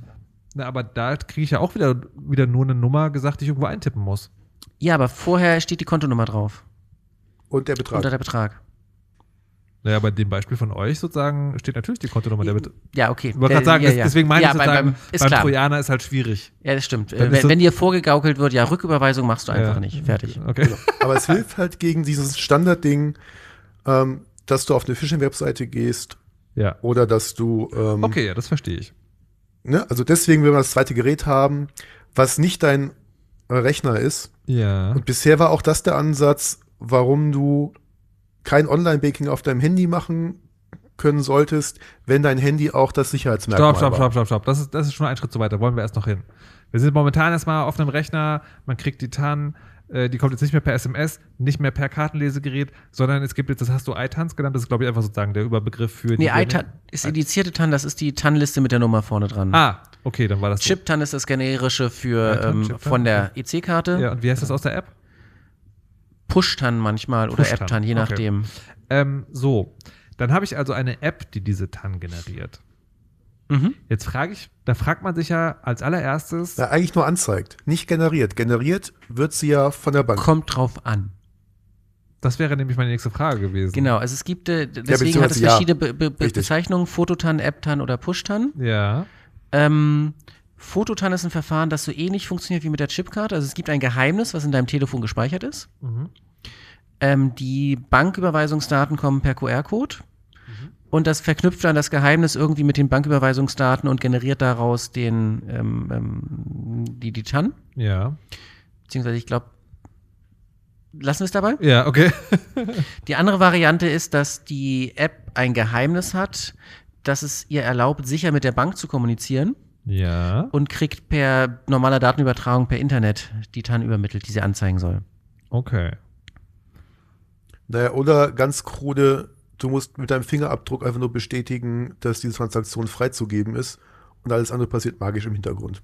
Na, aber da kriege ich ja auch wieder, wieder nur eine Nummer gesagt, die ich irgendwo eintippen muss. Ja, aber vorher steht die Kontonummer drauf. Und der Betrag. Unter der Betrag. Naja, bei dem Beispiel von euch sozusagen steht natürlich die Kontonummer der Ja, okay. Ich wollte Äh, gerade sagen, ja, ja. deswegen meine ja, ich beim, sozusagen, beim, ist beim klar. Trojaner ist halt schwierig. Ja, das stimmt. Äh, ist wenn, das- wenn dir vorgegaukelt wird, ja, Rücküberweisung machst du einfach Ja. nicht. Fertig. Okay. Genau. Aber es hilft halt gegen dieses Standardding, ähm, dass du auf eine Phishing-Webseite gehst Ja. oder dass du. Ähm, Okay, ja, das verstehe ich. Ne? Also deswegen will man das zweite Gerät haben, was nicht dein Rechner ist. Ja. Und bisher war auch das der Ansatz, warum du kein Online-Banking auf deinem Handy machen können solltest, wenn dein Handy auch das Sicherheitsmerkmal Stopp, stopp, war. stopp, stopp, stopp. Das ist, das ist schon ein Schritt zu weit. Da wollen wir erst noch hin. Wir sind momentan erstmal auf einem Rechner, man kriegt die TAN, die kommt jetzt nicht mehr per SMS, nicht mehr per Kartenlesegerät, sondern es gibt jetzt, das hast du iTans genannt, das ist, glaube ich, einfach sozusagen der Überbegriff für Nee, die. iTan ist indizierte TAN, das ist die TAN-Liste mit der Nummer vorne dran. Ah, okay, dann war das. so. Chip-TAN ist das generische für ähm, von der EC-Karte. Ja, und wie heißt das aus der App? Push-TAN manchmal oder App-TAN, je okay. nachdem. Ähm, so, dann habe ich also eine App, die diese TAN generiert. Mhm. Jetzt frage ich, da fragt man sich ja als allererstes, Ja, eigentlich nur anzeigt, nicht generiert. Generiert wird sie ja von der Bank. Kommt drauf an. das wäre nämlich meine nächste Frage gewesen. Genau, also es gibt, äh, deswegen hat es ja. verschiedene Be Be Be. Bezeichnungen, Fototan, App-TAN oder Push-TAN. Ja. Ähm, Fototan ist ein Verfahren, das so ähnlich funktioniert wie mit der Chipkarte. Also es gibt ein Geheimnis, was in deinem Telefon gespeichert ist. Mhm. Ähm, die Banküberweisungsdaten kommen per QR-Code. Und das verknüpft dann das Geheimnis irgendwie mit den Banküberweisungsdaten und generiert daraus den, ähm, ähm, die, die TAN. Ja. Beziehungsweise, ich glaube, lassen wir es dabei. Ja, okay. Die andere Variante ist, dass die App ein Geheimnis hat, das es ihr erlaubt, sicher mit der Bank zu kommunizieren Ja. und kriegt per normaler Datenübertragung per Internet die TAN übermittelt, die sie anzeigen soll. Okay. Naja, oder ganz krude, du musst mit deinem Fingerabdruck einfach nur bestätigen, dass diese Transaktion freizugeben ist und alles andere passiert magisch im Hintergrund.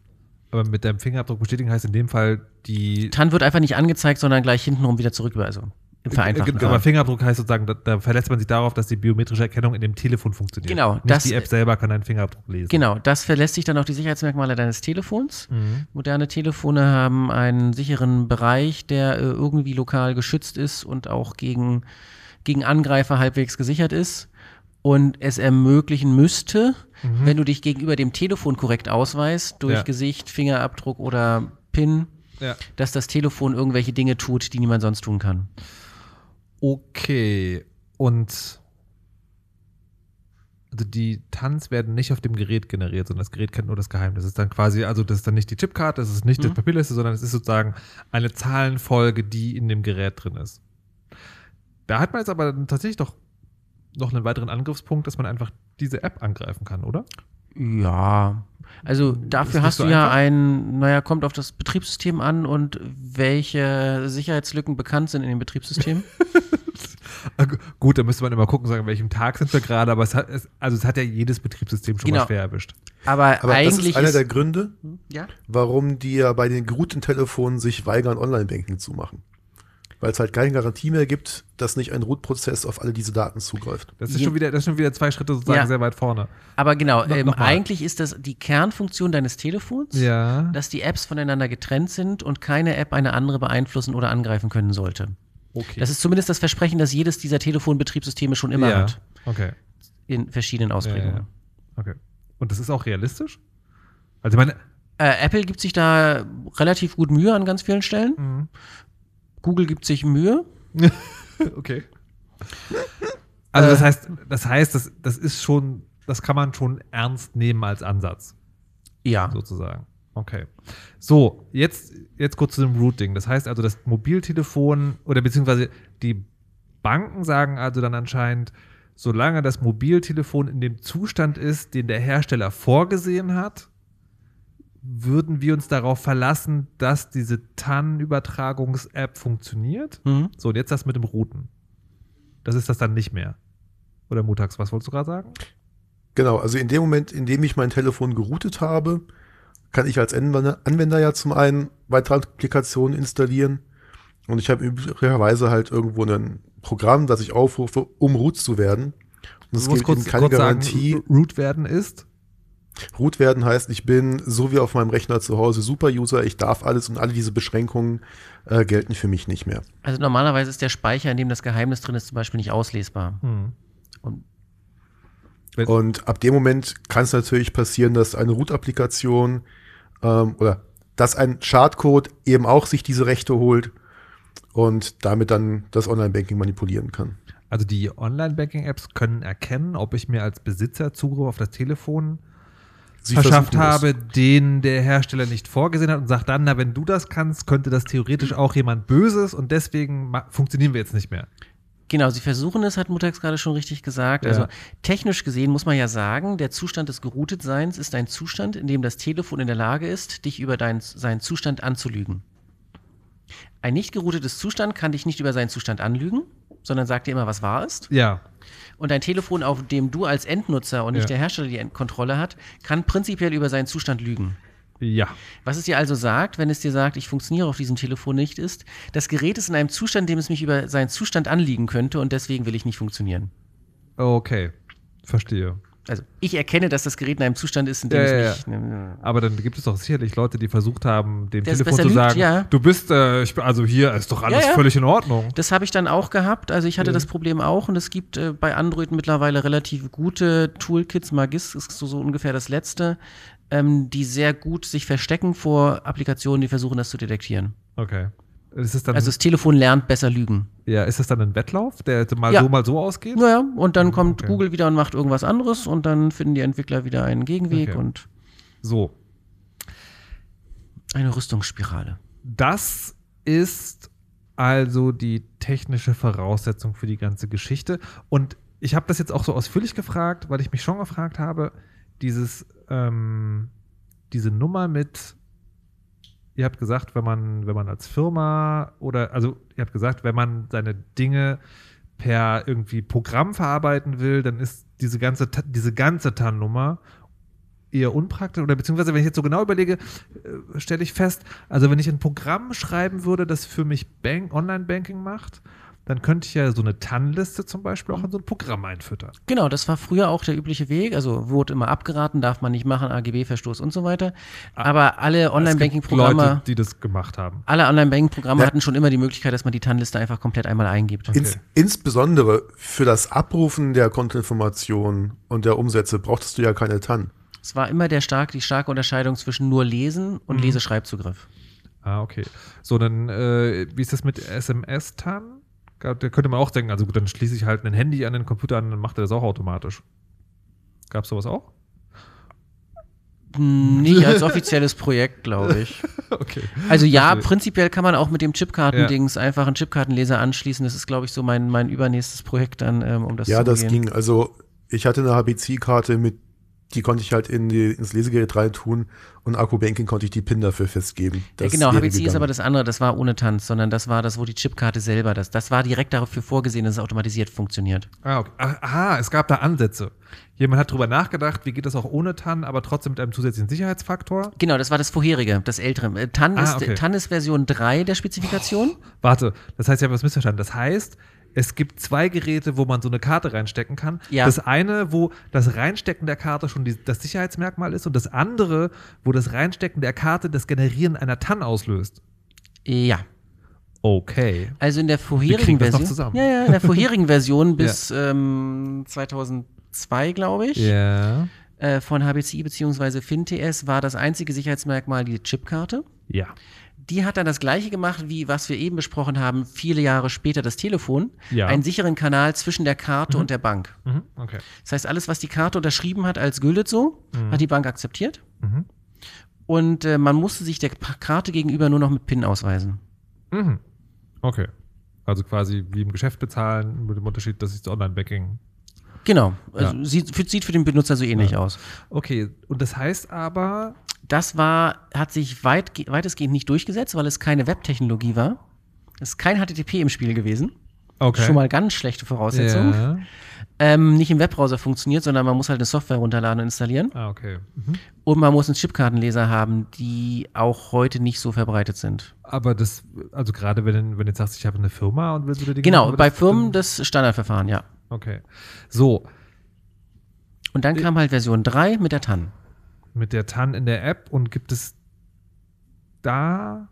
Aber mit deinem Fingerabdruck bestätigen heißt in dem Fall die. TAN wird einfach nicht angezeigt, sondern gleich hintenrum wieder zurück. Also Im vereinfachten Genau, Aber Fingerabdruck heißt sozusagen, da, da, verlässt man sich darauf, dass die biometrische Erkennung in dem Telefon funktioniert. Genau. Nicht das, die App selber kann deinen Fingerabdruck lesen. Genau, das verlässt sich dann auf die Sicherheitsmerkmale deines Telefons. Mhm. Moderne Telefone haben einen sicheren Bereich, der äh, irgendwie lokal geschützt ist und auch gegen, gegen Angreifer halbwegs gesichert ist. Und es ermöglichen müsste, mhm. wenn du dich gegenüber dem Telefon korrekt ausweist, durch ja. Gesicht, Fingerabdruck oder PIN, ja. dass das Telefon irgendwelche Dinge tut, die niemand sonst tun kann. Okay. Und also die Tanz werden nicht auf dem Gerät generiert, sondern das Gerät kennt nur das Geheimnis. Das ist dann quasi, also das ist dann nicht die Chipkarte, das ist nicht mhm. das Papierliste, sondern es ist sozusagen eine Zahlenfolge, die in dem Gerät drin ist. Da hat man jetzt aber tatsächlich doch noch einen weiteren Angriffspunkt, dass man einfach diese App angreifen kann, oder? Ja, also dafür hast so du ja einfach? ein, naja, kommt auf das Betriebssystem an und welche Sicherheitslücken bekannt sind in dem Betriebssystem. Gut, da müsste man immer gucken, sagen, an welchem Tag sind wir gerade, aber es hat, es, also es hat ja jedes Betriebssystem schon genau. mal schwer erwischt. Aber, aber eigentlich das ist einer der Gründe, ja? warum die ja bei den gerouteten Telefonen sich weigern, Online-Banking zu machen weil es halt keine Garantie mehr gibt, dass nicht ein Root-Prozess auf alle diese Daten zugreift. Das ist schon wieder, das ist schon wieder zwei Schritte sozusagen ja. sehr weit vorne. Aber genau, no, ähm, eigentlich ist das die Kernfunktion deines Telefons, ja. dass die Apps voneinander getrennt sind und keine App eine andere beeinflussen oder angreifen können sollte. Okay. Das ist zumindest das Versprechen, das jedes dieser Telefonbetriebssysteme schon immer ja. hat. Okay. In verschiedenen Ausprägungen. Okay. Und das ist auch realistisch? Also meine. Äh, Apple gibt sich da relativ gut Mühe an ganz vielen Stellen. Mhm. Google gibt sich Mühe. okay. Also das äh. heißt, das heißt, das, das ist schon, das kann man schon ernst nehmen als Ansatz. Ja. Sozusagen. Okay. So, jetzt, jetzt kurz zu dem Routing. Das heißt also, das Mobiltelefon oder beziehungsweise die Banken sagen also dann anscheinend, solange das Mobiltelefon in dem Zustand ist, den der Hersteller vorgesehen hat, würden wir uns darauf verlassen, dass diese TAN-Übertragungs-App funktioniert. Mhm. So, und jetzt das mit dem Routen. Das ist das dann nicht mehr. Oder Mutax, was wolltest du gerade sagen? Genau, also in dem Moment, in dem ich mein Telefon geroutet habe, kann ich als Anwender ja zum einen weitere Applikationen installieren. Und ich habe üblicherweise halt irgendwo ein Programm, das ich aufrufe, um root zu werden. Und es gibt kurz, keine Garantie. Sagen, root werden ist? Root werden heißt, ich bin so wie auf meinem Rechner zu Hause Super-User, ich darf alles und alle diese Beschränkungen äh, gelten für mich nicht mehr. Also normalerweise ist der Speicher, in dem das Geheimnis drin ist, zum Beispiel nicht auslesbar. Hm. Und, und, ab dem Moment kann es natürlich passieren, dass eine Root-Applikation ähm, oder dass ein Schadcode eben auch sich diese Rechte holt und damit dann das Online-Banking manipulieren kann. Also die Online-Banking-Apps können erkennen, ob ich mir als Besitzer Zugriff auf das Telefon Sie verschafft habe, den der Hersteller nicht vorgesehen hat und sagt dann, na, wenn du das kannst, könnte das theoretisch auch jemand Böses und deswegen funktionieren wir jetzt nicht mehr. Genau, sie versuchen es, hat Mutex gerade schon richtig gesagt. Ja. Also technisch gesehen muss man ja sagen, der Zustand des Geroutetseins ist ein Zustand, in dem das Telefon in der Lage ist, dich über dein, seinen Zustand anzulügen. Ein nicht geroutetes Zustand kann dich nicht über seinen Zustand anlügen, sondern sagt dir immer, was wahr ist. Ja. Und ein Telefon, auf dem du als Endnutzer und nicht ja. der Hersteller die Kontrolle hat, kann prinzipiell über seinen Zustand lügen. Ja. Was es dir also sagt, wenn es dir sagt, ich funktioniere auf diesem Telefon nicht, ist, das Gerät ist in einem Zustand, dem es mich über seinen Zustand anliegen könnte und deswegen will ich nicht funktionieren. Okay, verstehe also ich erkenne, dass das Gerät in einem Zustand ist, in dem ja, es nicht. Ja. Aber dann gibt es doch sicherlich Leute, die versucht haben, dem das Telefon zu sagen, ja. du bist, äh, ich, also hier ist doch alles völlig in Ordnung. Das habe ich dann auch gehabt. Also ich hatte das Problem auch und es gibt äh, bei Android mittlerweile relativ gute Toolkits. Magis ist so, so ungefähr das letzte, ähm, die sehr gut sich verstecken vor Applikationen, die versuchen, das zu detektieren. Okay. Dann, also das Telefon lernt besser lügen. Ja, ist das dann ein Wettlauf, der mal ja. so, mal so ausgeht? Naja, und dann kommt okay. Google wieder und macht irgendwas anderes und dann finden die Entwickler wieder einen Gegenweg okay. und. So. Eine Rüstungsspirale. Das ist also die technische Voraussetzung für die ganze Geschichte. Und ich habe das jetzt auch so ausführlich gefragt, weil ich mich schon gefragt habe, dieses, ähm, diese Nummer mit ihr habt gesagt, wenn man, wenn man als Firma oder, also ihr habt gesagt, wenn man seine Dinge per irgendwie Programm verarbeiten will, dann ist diese ganze, diese ganze TAN-Nummer eher unpraktisch. Oder beziehungsweise wenn ich jetzt so genau überlege, äh, stelle ich fest, also wenn ich ein Programm schreiben würde, das für mich Bank, Online-Banking macht, dann könnte ich ja so eine TAN-Liste zum Beispiel auch in so ein Programm einfüttern. Genau, das war früher auch der übliche Weg. Also wurde immer abgeraten, darf man nicht machen, AGB-Verstoß und so weiter. Aber alle Online-Banking-Programme. Leute, die das gemacht haben. Alle Online-Banking-Programme ja. hatten schon immer die Möglichkeit, dass man die TAN-Liste einfach komplett einmal eingibt. Okay. Ins, insbesondere für das Abrufen der Kontoinformationen und der Umsätze brauchtest du ja keine TAN. Es war immer der stark, die starke Unterscheidung zwischen nur Lesen und mhm. Leseschreibzugriff. Ah, okay. So, dann, äh, wie ist das mit SMS-TAN? Da könnte man auch denken, also gut, dann schließe ich halt ein Handy an den Computer an, dann macht er das auch automatisch. Gab es sowas auch? Nie als offizielles Projekt, glaube ich. okay. Also ja, okay. prinzipiell kann man auch mit dem Chipkartendings ja. einfach einen Chipkartenleser anschließen. Das ist, glaube ich, so mein, mein übernächstes Projekt dann, ähm, um das ja, zu Ja, das ging. Also ich hatte eine HBC-Karte mit die konnte ich halt in die, ins Lesegerät reintun und Akku-Banking konnte ich die PIN dafür festgeben. ja, genau, HBC gegangen. ist aber das andere, das war ohne Tanz, sondern das war das, wo die Chipkarte selber, das, das war direkt dafür vorgesehen, dass es automatisiert funktioniert. Ah, okay. Aha, es gab da Ansätze. Jemand hat drüber nachgedacht, wie geht das auch ohne TAN, aber trotzdem mit einem zusätzlichen Sicherheitsfaktor? Genau, das war das vorherige, das ältere. Äh, TAN, ah, ist, okay. TAN ist Version 3 der Spezifikation. Oh, warte, das heißt, ich habe was missverstanden. Das heißt, es gibt zwei Geräte, wo man so eine Karte reinstecken kann. Ja. Das eine, wo das Reinstecken der Karte schon die, das Sicherheitsmerkmal ist und das andere, wo das Reinstecken der Karte das Generieren einer TAN auslöst. Ja. Okay. Also in der vorherigen Version. Ja, ja, in der vorherigen Version bis ja. ähm, 2002, glaube ich. Ja. Äh, von HBCI bzw. FinTS war das einzige Sicherheitsmerkmal die Chipkarte. Ja die hat dann das gleiche gemacht, wie was wir eben besprochen haben, viele Jahre später das Telefon. Ja. Einen sicheren Kanal zwischen der Karte mhm. und der Bank. Mhm. Okay. Das heißt, alles, was die Karte unterschrieben hat als gültig so, mhm. hat die Bank akzeptiert. Mhm. Und äh, man musste sich der Karte gegenüber nur noch mit PIN ausweisen. Mhm. Okay. Also quasi wie im Geschäft bezahlen, mit dem Unterschied, dass ich das Online-Banking Genau. Also ja. sieht, sieht, für den Benutzer so ähnlich ja. aus. Okay, und das heißt aber, das war, hat sich weit, weitestgehend nicht durchgesetzt, weil es keine Webtechnologie war. Es ist kein HTTP im Spiel gewesen. Okay. Schon mal ganz schlechte Voraussetzung. Ja. Ähm, nicht im Webbrowser funktioniert, sondern man muss halt eine Software runterladen und installieren. Ah, okay. Mhm. Und man muss einen Chipkartenleser haben, die auch heute nicht so verbreitet sind. Aber das, also gerade wenn, wenn du jetzt sagst, ich habe eine Firma und willst du die Genau, bei Firmen das Standardverfahren, ja. Okay. So. Und dann kam halt Version 3 mit der TAN mit der TAN in der App und gibt es da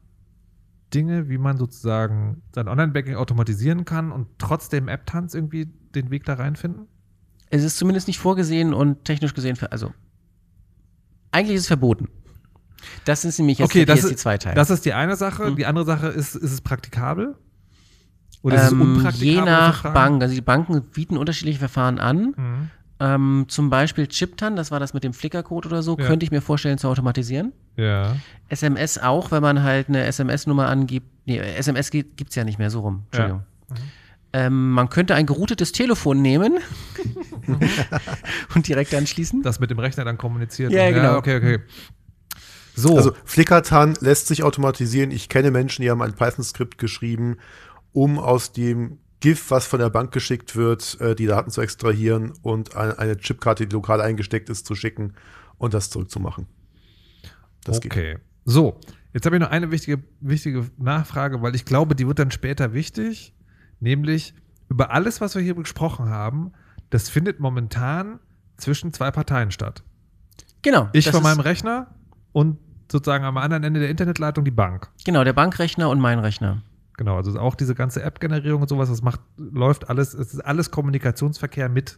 Dinge, wie man sozusagen sein Online-Banking automatisieren kann und trotzdem App-Tanz irgendwie den Weg da reinfinden? Es ist zumindest nicht vorgesehen und technisch gesehen, also eigentlich ist es verboten. Das ist nämlich jetzt, okay, das ist, die zwei Teile. Das ist die eine Sache. Mhm. Die andere Sache ist, ist es praktikabel? Oder ist ähm? Je nach Bank. Also die Banken bieten unterschiedliche Verfahren an. Mhm. Ähm, zum Beispiel Chiptan, das war das mit dem Flickercode oder so, ja. könnte ich mir vorstellen zu automatisieren. Ja. SMS auch, wenn man halt eine SMS-Nummer angibt. Nee, SMS gibt es ja nicht mehr so rum. Entschuldigung. Ja. Mhm. Ähm, man könnte ein geroutetes Telefon nehmen und direkt anschließen. Das mit dem Rechner dann kommuniziert. Ja, genau. Ja, okay, okay. So. Also Flickertan lässt sich automatisieren. Ich kenne Menschen, die haben ein Python-Skript geschrieben, um aus dem GIF, was von der Bank geschickt wird, äh, die Daten zu extrahieren und eine, eine, Chipkarte, die lokal eingesteckt ist, zu schicken und das zurückzumachen. Das okay. Geht. So, jetzt habe ich noch eine wichtige, wichtige Nachfrage, weil ich glaube, die wird dann später wichtig, nämlich über alles, was wir hier besprochen haben, das findet momentan zwischen zwei Parteien statt. Genau. Ich von meinem Rechner und sozusagen am anderen Ende der Internetleitung die Bank. Genau, der Bankrechner und mein Rechner. Genau, also auch diese ganze App-Generierung und sowas, das macht, läuft alles, es ist alles Kommunikationsverkehr mit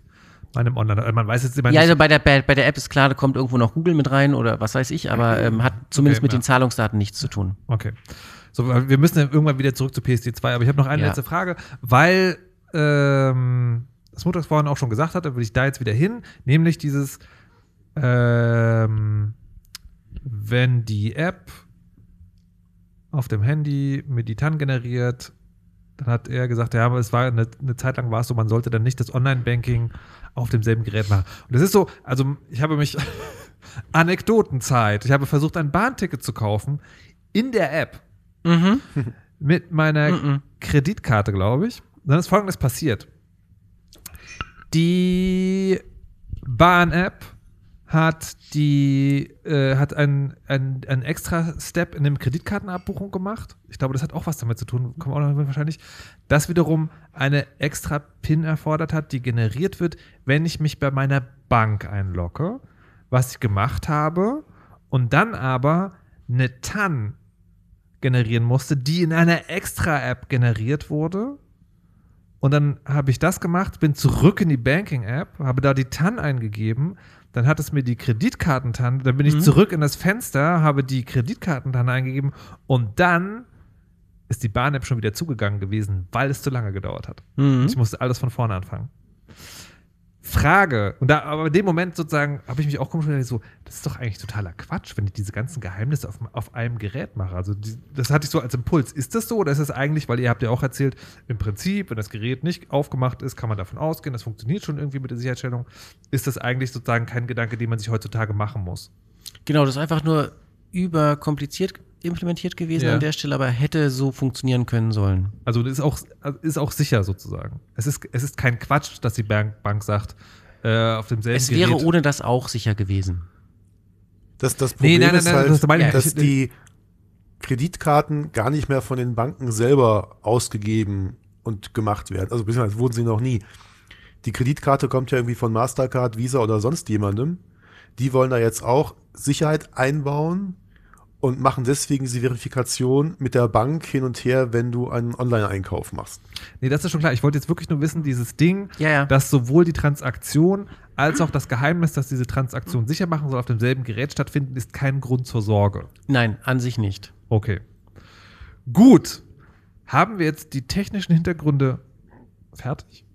meinem Online. Also man weiß jetzt immer. Ja, also bei der, bei, bei, der App ist klar, da kommt irgendwo noch Google mit rein oder was weiß ich, aber ähm, hat zumindest okay, mit ja. den Zahlungsdaten nichts zu tun. Okay. So, wir müssen ja irgendwann wieder zurück zu PSD2, aber ich habe noch eine ja. letzte Frage, weil ähm, das Mutter vorhin auch schon gesagt hatte, würde ich da jetzt wieder hin, nämlich dieses, ähm, wenn die App auf dem Handy mit die TAN generiert. Dann hat er gesagt, ja, aber es war eine, eine Zeit lang war es so, man sollte dann nicht das Online-Banking auf demselben Gerät machen. Und das ist so, also ich habe mich Anekdotenzeit. Ich habe versucht, ein Bahnticket zu kaufen in der App mhm. mit meiner mhm. Kreditkarte, glaube ich. dann ist Folgendes passiert: Die Bahn-App hat die äh, hat einen ein extra Step in dem Kreditkartenabbuchung gemacht. Ich glaube, das hat auch was damit zu tun, kommt auch noch wahrscheinlich. Das wiederum eine extra PIN erfordert hat, die generiert wird, wenn ich mich bei meiner Bank einlogge, was ich gemacht habe und dann aber eine TAN generieren musste, die in einer extra App generiert wurde. Und dann habe ich das gemacht, bin zurück in die Banking-App, habe da die TAN eingegeben, dann hat es mir die Kreditkartentanne, dann bin ich mhm. zurück in das Fenster, habe die Kreditkartentanne eingegeben und dann ist die Bahn-App schon wieder zugegangen gewesen, weil es zu lange gedauert hat. Mhm. Ich musste alles von vorne anfangen. Frage, und da, aber in dem Moment sozusagen habe ich mich auch komisch gedacht, so, das ist doch eigentlich totaler Quatsch, wenn ich diese ganzen Geheimnisse auf, auf einem Gerät mache. Also, die, das hatte ich so als Impuls. Ist das so oder ist es eigentlich, weil ihr habt ja auch erzählt, im Prinzip, wenn das Gerät nicht aufgemacht ist, kann man davon ausgehen, das funktioniert schon irgendwie mit der Sicherheitsstellung. Ist das eigentlich sozusagen kein Gedanke, den man sich heutzutage machen muss? Genau, das ist einfach nur überkompliziert implementiert gewesen ja. an der Stelle, aber hätte so funktionieren können sollen. Also das ist auch, ist auch sicher sozusagen. Es ist, es ist kein Quatsch, dass die Bank, Bank sagt, äh, auf demselben Es wäre Gerät, ohne das auch sicher gewesen. Das, das Problem nee, nein, nein, nein, ist halt, das dass die Kreditkarten gar nicht mehr von den Banken selber ausgegeben und gemacht werden. Also beziehungsweise wurden sie noch nie. Die Kreditkarte kommt ja irgendwie von Mastercard, Visa oder sonst jemandem. Die wollen da jetzt auch Sicherheit einbauen und machen deswegen diese Verifikation mit der Bank hin und her, wenn du einen Online-Einkauf machst. Nee, das ist schon klar. Ich wollte jetzt wirklich nur wissen, dieses Ding, ja, ja. dass sowohl die Transaktion als auch das Geheimnis, dass diese Transaktion sicher machen soll, auf demselben Gerät stattfinden, ist kein Grund zur Sorge. Nein, an sich nicht. Okay. Gut. Haben wir jetzt die technischen Hintergründe fertig?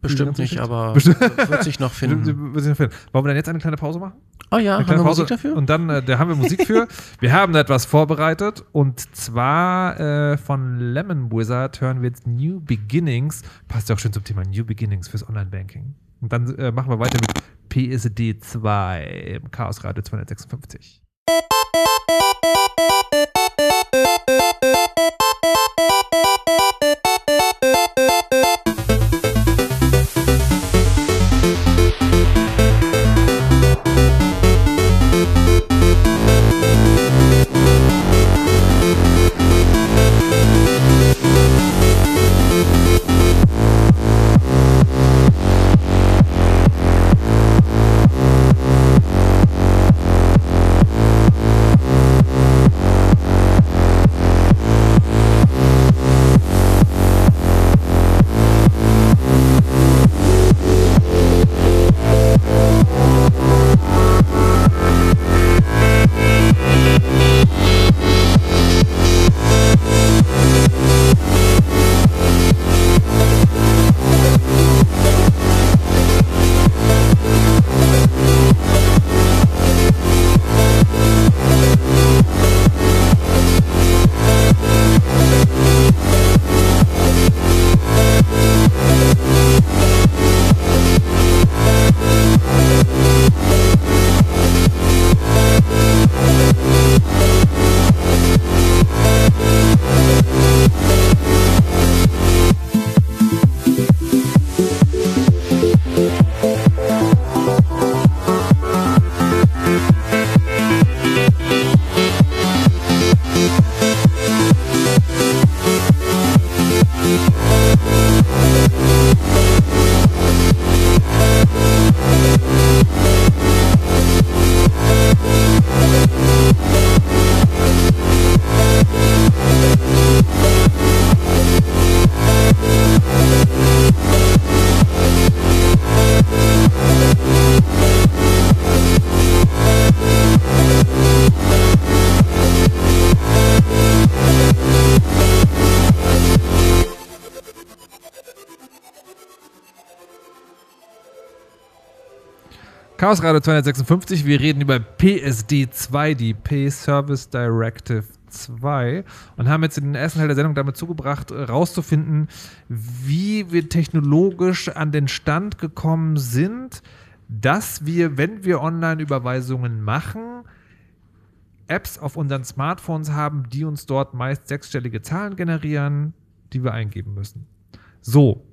Bestimmt nicht, aber wird sich noch finden. Wollen wir dann jetzt eine kleine Pause machen? Oh ja, haben wir Pause. Musik dafür? Und dann, äh, da haben wir Musik für. wir haben da etwas vorbereitet und zwar äh, von Lemon Wizard hören wir jetzt New Beginnings. Passt ja auch schön zum Thema New Beginnings fürs Online-Banking. Und dann äh, machen wir weiter mit PSD 2 im Chaos Radio 256. Chaos Radio 256. Wir reden über PSD 2, die Pay Service Directive 2 und haben jetzt in den ersten Teil der Sendung damit zugebracht, herauszufinden, wie wir technologisch an den Stand gekommen sind, dass wir, wenn wir Online-Überweisungen machen, Apps auf unseren Smartphones haben, die uns dort meist sechsstellige Zahlen generieren, die wir eingeben müssen. So,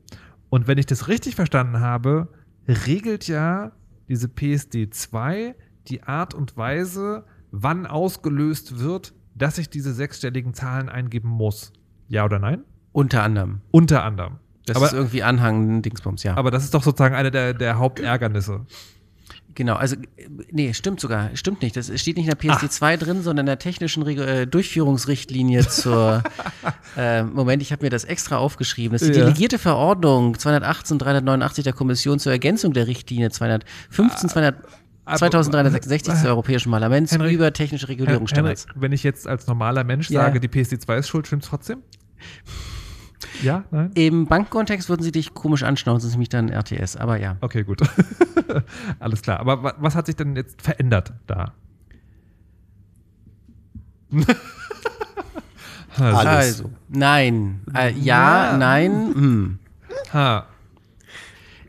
und wenn ich das richtig verstanden habe, regelt ja diese PSD2 die Art und Weise, wann ausgelöst wird, dass ich diese sechsstelligen Zahlen eingeben muss? Ja oder nein? Unter anderem. Unter anderem. Das aber, ist irgendwie Anhang Dingsbums, ja. aber das ist doch sozusagen eine der, der Hauptärgernisse. Genau, also nee, stimmt sogar, stimmt nicht. Das steht nicht in der PSD 2 drin, sondern in der technischen Reg äh, Durchführungsrichtlinie zur äh, Moment, ich habe mir das extra aufgeschrieben. Das ist die Ja. delegierte Verordnung 218 389 der Kommission zur Ergänzung der Richtlinie 215 200 aber- 2366 des Europäischen Parlaments Henrik- über technische Henrik, Regulierungsstandards. wenn ich jetzt als normaler Mensch Ja. sage, die PSD2 ist schuld, stimmt's trotzdem? Ja, nein? Im Bankkontext würden sie dich komisch anschauen, sonst nämlich dann RTS, aber ja. Okay, gut. Alles klar. Aber wa- was hat sich denn jetzt verändert da? also, Alles. Also, nein, äh, ja, Ja. nein, hm. ha,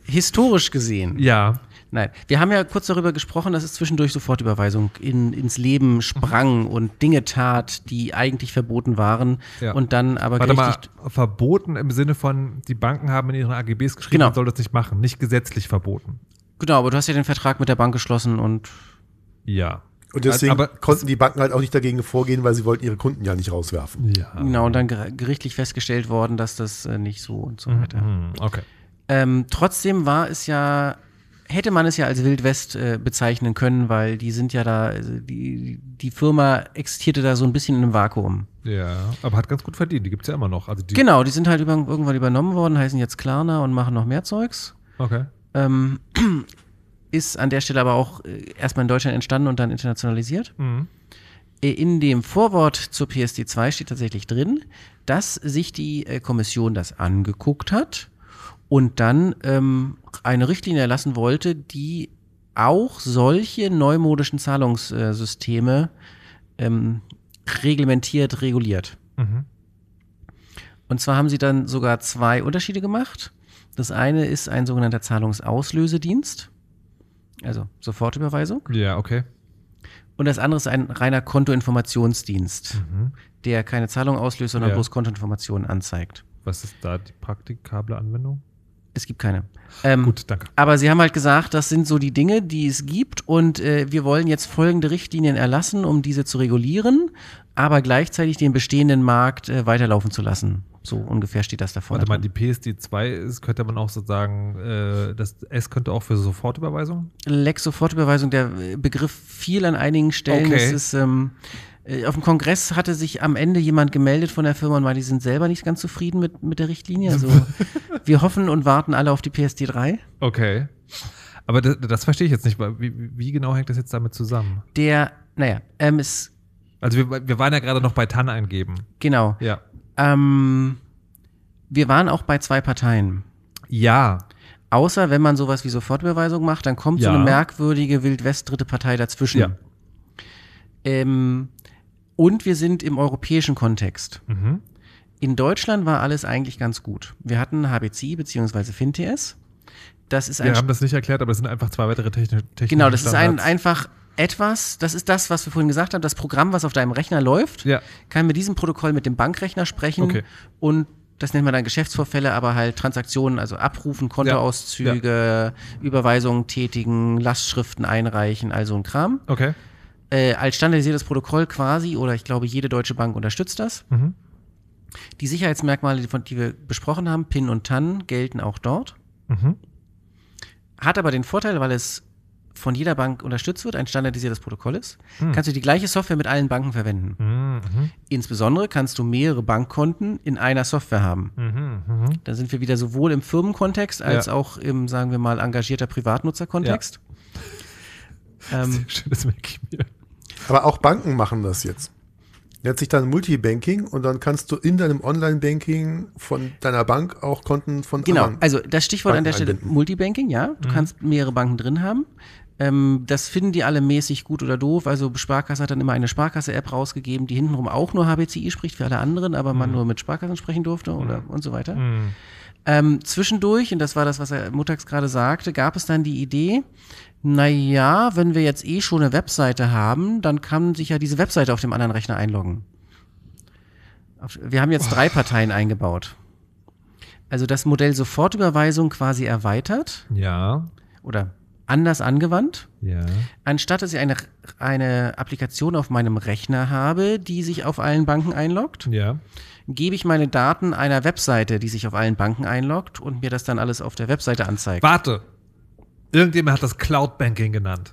Historisch gesehen ja. Nein, wir haben ja kurz darüber gesprochen, dass es zwischendurch Sofortüberweisung in, ins Leben sprang und Dinge tat, die eigentlich verboten waren Ja. und dann aber Warte mal, verboten im Sinne von, die Banken haben in ihren AGBs geschrieben, Genau. man soll das nicht machen. Nicht gesetzlich verboten. Genau, aber du hast ja den Vertrag mit der Bank geschlossen und Ja. Und deswegen Aber- konnten die Banken halt auch nicht dagegen vorgehen, weil sie wollten ihre Kunden ja nicht rauswerfen. Ja. genau, und dann ger- gerichtlich festgestellt worden, dass das äh, nicht so und so weiter. Hm, okay. Ähm, trotzdem war es ja, hätte man es ja als Wildwest äh, bezeichnen können, weil die sind ja da, also die, die Firma existierte da so ein bisschen in einem Vakuum. Ja, aber hat ganz gut verdient. Die gibt's ja immer noch. Also die, Genau, die sind halt über, irgendwann übernommen worden, heißen jetzt Klarna und machen noch mehr Zeugs. Okay. Ähm, ist an der Stelle aber auch äh, erstmal in Deutschland entstanden und dann internationalisiert. Mhm. Äh, In dem Vorwort zur PSD2 steht tatsächlich drin, dass sich die äh, Kommission das angeguckt hat und dann ähm, eine Richtlinie erlassen wollte, die auch solche neumodischen Zahlungssysteme ähm, reglementiert, reguliert. Mhm. Und zwar haben sie dann sogar zwei Unterschiede gemacht. Das eine ist ein sogenannter Zahlungsauslösedienst, also Sofortüberweisung. Ja, okay. Und das andere ist ein reiner Kontoinformationsdienst, Mhm. der keine Zahlung auslöst, sondern Ja. bloß Kontoinformationen anzeigt. Was ist da die praktikable Anwendung? Es gibt keine. Ähm, Gut, danke. Aber sie haben halt gesagt, das sind so die Dinge, die es gibt und äh, wir wollen jetzt folgende Richtlinien erlassen, um diese zu regulieren, aber gleichzeitig den bestehenden Markt äh, weiterlaufen zu lassen. So ungefähr steht das da vorne. Warte mal, die PSD2 ist, könnte man auch so sagen, äh, das S könnte auch für Sofortüberweisung? Lex Sofortüberweisung, der Begriff fiel an einigen Stellen. Okay. Es ist, ähm, äh, auf dem Kongress hatte sich am Ende jemand gemeldet von der Firma und meinte, die sind selber nicht ganz zufrieden mit, mit der Richtlinie. Also wir hoffen und warten alle auf die PSD 3. Okay. Aber das, das verstehe ich jetzt nicht. weil Wie, wie genau hängt das jetzt damit zusammen? Der, naja, ähm, ist, Also wir, wir waren ja gerade noch bei TAN eingeben. genau. Ja. Ähm, wir waren auch bei zwei Parteien. Ja. Außer wenn man sowas wie Sofortüberweisung macht, dann kommt so Ja. eine merkwürdige Wildwest-dritte Partei dazwischen. Ja. Ähm, und wir sind im europäischen Kontext. Mhm. In Deutschland war alles eigentlich ganz gut. Wir hatten HBC bzw. FinTS. Das ist ein Wir haben das nicht erklärt, aber es sind einfach zwei weitere techni technische genau, das ist ein, Standards. einfach etwas, das ist das, was wir vorhin gesagt haben, das Programm, was auf deinem Rechner läuft, Ja. kann mit diesem Protokoll mit dem Bankrechner sprechen Okay. und das nennt man dann Geschäftsvorfälle, aber halt Transaktionen, also abrufen, Kontoauszüge, Überweisungen tätigen, Lastschriften einreichen, all so ein Kram. Okay. Äh, als standardisiertes Protokoll quasi, oder ich glaube, jede deutsche Bank unterstützt das. Mhm. Die Sicherheitsmerkmale, die, von, die wir besprochen haben, PIN und TAN, gelten auch dort. Mhm. Hat aber den Vorteil, weil es von jeder Bank unterstützt wird, ein standardisiertes Protokoll ist, Hm. kannst du die gleiche Software mit allen Banken verwenden. Mhm. Insbesondere kannst du mehrere Bankkonten in einer Software haben. Mhm. Mhm. Da sind wir wieder sowohl im Firmenkontext als Ja. auch im, sagen wir mal, engagierter Privatnutzerkontext. Ähm, Schön, das merke ich mir. Aber auch Banken machen das jetzt. Nennt sich dann Multibanking und dann kannst du in deinem Online-Banking von deiner Bank auch Konten von genau, anderen. also das Stichwort an der Banken Stelle einbinden. Multibanking, ja. Du kannst mehrere Banken drin haben. Ähm, das finden die alle mäßig gut oder doof. Also Sparkasse hat dann immer eine Sparkasse-App rausgegeben, die hintenrum auch nur HBCI spricht für alle anderen, aber man nur mit Sparkassen sprechen durfte oder und so weiter. Mhm. Ähm, zwischendurch, und das war das, was er Mutags gerade sagte, gab es dann die Idee, naja, wenn wir jetzt eh schon eine Webseite haben, dann kann sich ja diese Webseite auf dem anderen Rechner einloggen. Wir haben jetzt drei Parteien eingebaut. Also das Modell Sofortüberweisung quasi erweitert Ja. oder anders angewandt. Ja. Anstatt dass ich eine, eine Applikation auf meinem Rechner habe, die sich auf allen Banken einloggt, Ja. gebe ich meine Daten einer Webseite, die sich auf allen Banken einloggt und mir das dann alles auf der Webseite anzeigt. Warte. Irgendjemand hat das Cloud Banking genannt.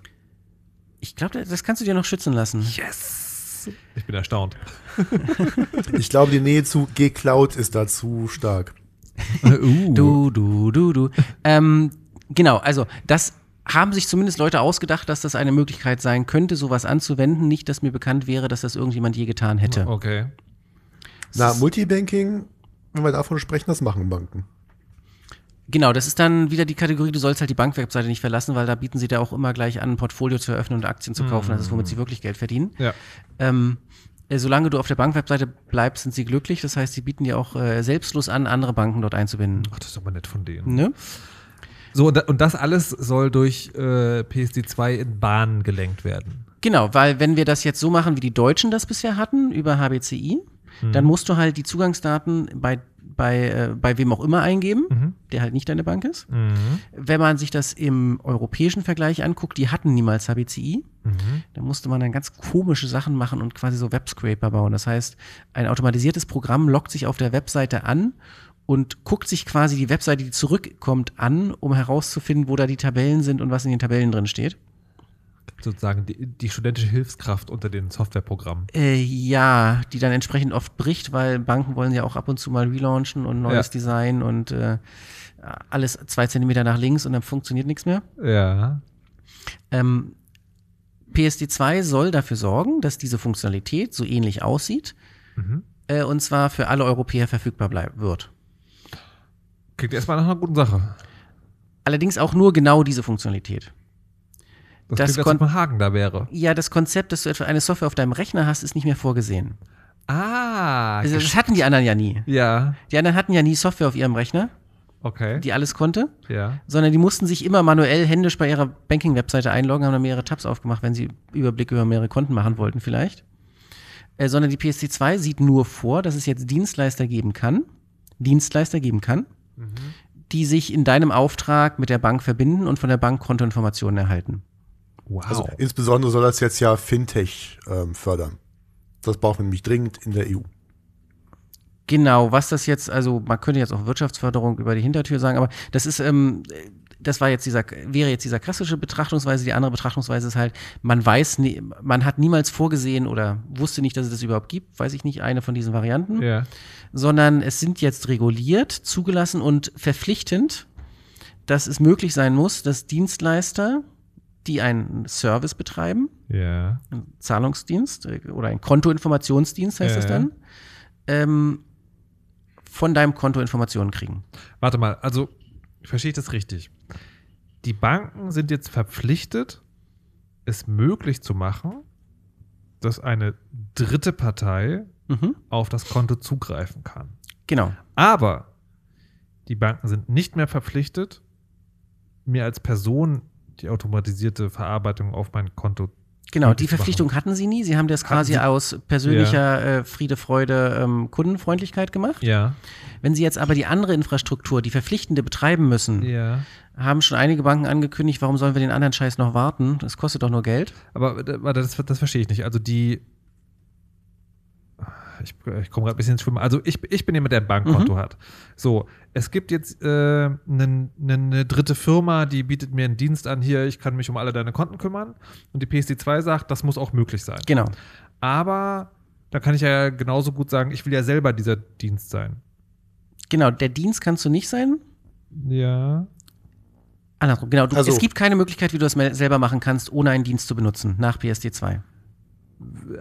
Ich glaube, das kannst du dir noch schützen lassen. Yes. Ich bin erstaunt. Ich glaube, die Nähe zu G-Cloud ist da zu stark. uh. Du, du, du, du. ähm, genau, also das haben sich zumindest Leute ausgedacht, dass das eine Möglichkeit sein könnte, sowas anzuwenden. Nicht, dass mir bekannt wäre, dass das irgendjemand je getan hätte. Okay. Na, Multibanking, wenn wir davon sprechen, das machen Banken. Genau, das ist dann wieder die Kategorie, du sollst halt die Bankwebseite nicht verlassen, weil da bieten sie dir auch immer gleich an, ein Portfolio zu eröffnen und Aktien zu kaufen. Das ist, womit sie wirklich Geld verdienen. Ja. Ähm, äh, solange du auf der Bankwebseite bleibst, sind sie glücklich. Das heißt, sie bieten dir auch äh, selbstlos an, andere Banken dort einzubinden. Ach, das ist aber nett von denen. Ne? So, und da- und das alles soll durch äh, PSD2 in Bahnen gelenkt werden. Genau, weil wenn wir das jetzt so machen, wie die Deutschen das bisher hatten, über HBCI, dann musst du halt die Zugangsdaten bei, bei, äh, bei wem auch immer eingeben, der halt nicht deine Bank ist. Wenn man sich das im europäischen Vergleich anguckt, die hatten niemals HBCI. Da musste man dann ganz komische Sachen machen und quasi so Webscraper bauen. Das heißt, ein automatisiertes Programm loggt sich auf der Webseite an und guckt sich quasi die Webseite, die zurückkommt, an, um herauszufinden, wo da die Tabellen sind und was in den Tabellen drin steht. Sozusagen die, die studentische Hilfskraft unter den Softwareprogrammen. Äh, ja, die dann entsprechend oft bricht, weil Banken wollen ja auch ab und zu mal relaunchen und neues Ja. Design und äh, alles zwei Zentimeter nach links und dann funktioniert nichts mehr. Ja. Ähm, PSD2 soll dafür sorgen, dass diese Funktionalität so ähnlich aussieht Mhm. äh, und zwar für alle Europäer verfügbar bleibt wird. Klingt erstmal nach einer guten Sache. Allerdings auch nur genau diese Funktionalität. Das, Das klingt, als Haken da wäre. Ja, das Konzept, dass du etwa eine Software auf deinem Rechner hast, ist nicht mehr vorgesehen. Ah. Also, das hatten die anderen ja nie. ja. Die anderen hatten ja nie Software auf ihrem Rechner, Okay. die alles konnte. ja. sondern die mussten sich immer manuell händisch bei ihrer Banking-Webseite einloggen, haben dann mehrere Tabs aufgemacht, wenn sie Überblick über mehrere Konten machen wollten vielleicht. Äh, sondern die PSD2 sieht nur vor, dass es jetzt Dienstleister geben kann, Dienstleister geben kann, die sich in deinem Auftrag mit der Bank verbinden und von der Bank Kontoinformationen erhalten. Wow. Also insbesondere soll das jetzt ja Fintech ähm, fördern. Das brauchen wir nämlich dringend in der EU. Genau, was das jetzt, also man könnte jetzt auch Wirtschaftsförderung über die Hintertür sagen, aber das ist, ähm, das war jetzt dieser, wäre jetzt dieser klassische Betrachtungsweise. Die andere Betrachtungsweise ist halt, man weiß, nie, man hat niemals vorgesehen oder wusste nicht, dass es das überhaupt gibt, weiß ich nicht, eine von diesen Varianten, ja. Sondern es sind jetzt reguliert, zugelassen und verpflichtend, dass es möglich sein muss, dass Dienstleister, die einen Service betreiben, Ja. ein Zahlungsdienst äh, oder ein Kontoinformationsdienst heißt Ja, das dann, ähm, von deinem Konto Informationen kriegen. Warte mal, also verstehe ich das richtig? Die Banken sind jetzt verpflichtet, es möglich zu machen, dass eine dritte Partei Mhm. auf das Konto zugreifen kann. Genau. Aber die Banken sind nicht mehr verpflichtet, mir als Person die automatisierte Verarbeitung auf mein Konto Genau, möglich die zu machen. Verpflichtung hatten sie nie. Sie haben das Hatten quasi sie- aus persönlicher äh, Friede, Freude, ähm, Kundenfreundlichkeit gemacht. Ja. Wenn sie jetzt aber die andere Infrastruktur, die verpflichtende betreiben müssen, Ja. haben schon einige Banken angekündigt, warum sollen wir den anderen Scheiß noch warten? Das kostet doch nur Geld. Aber äh, das, das verstehe ich nicht. Also die. Ich, ich komme gerade ein bisschen ins Schwimmen. Also ich, ich bin jemand, der ein Bankkonto hat. So, es gibt jetzt äh, eine ne dritte Firma, die bietet mir einen Dienst an, hier, ich kann mich um alle deine Konten kümmern. Und die PSD2 sagt, das muss auch möglich sein. Genau. Aber da kann ich ja genauso gut sagen, ich will ja selber dieser Dienst sein. Genau, der Dienst kannst du nicht sein. Ja. Andersrum, genau. Du, Also- es gibt keine Möglichkeit, wie du das selber machen kannst, ohne einen Dienst zu benutzen, nach PSD2.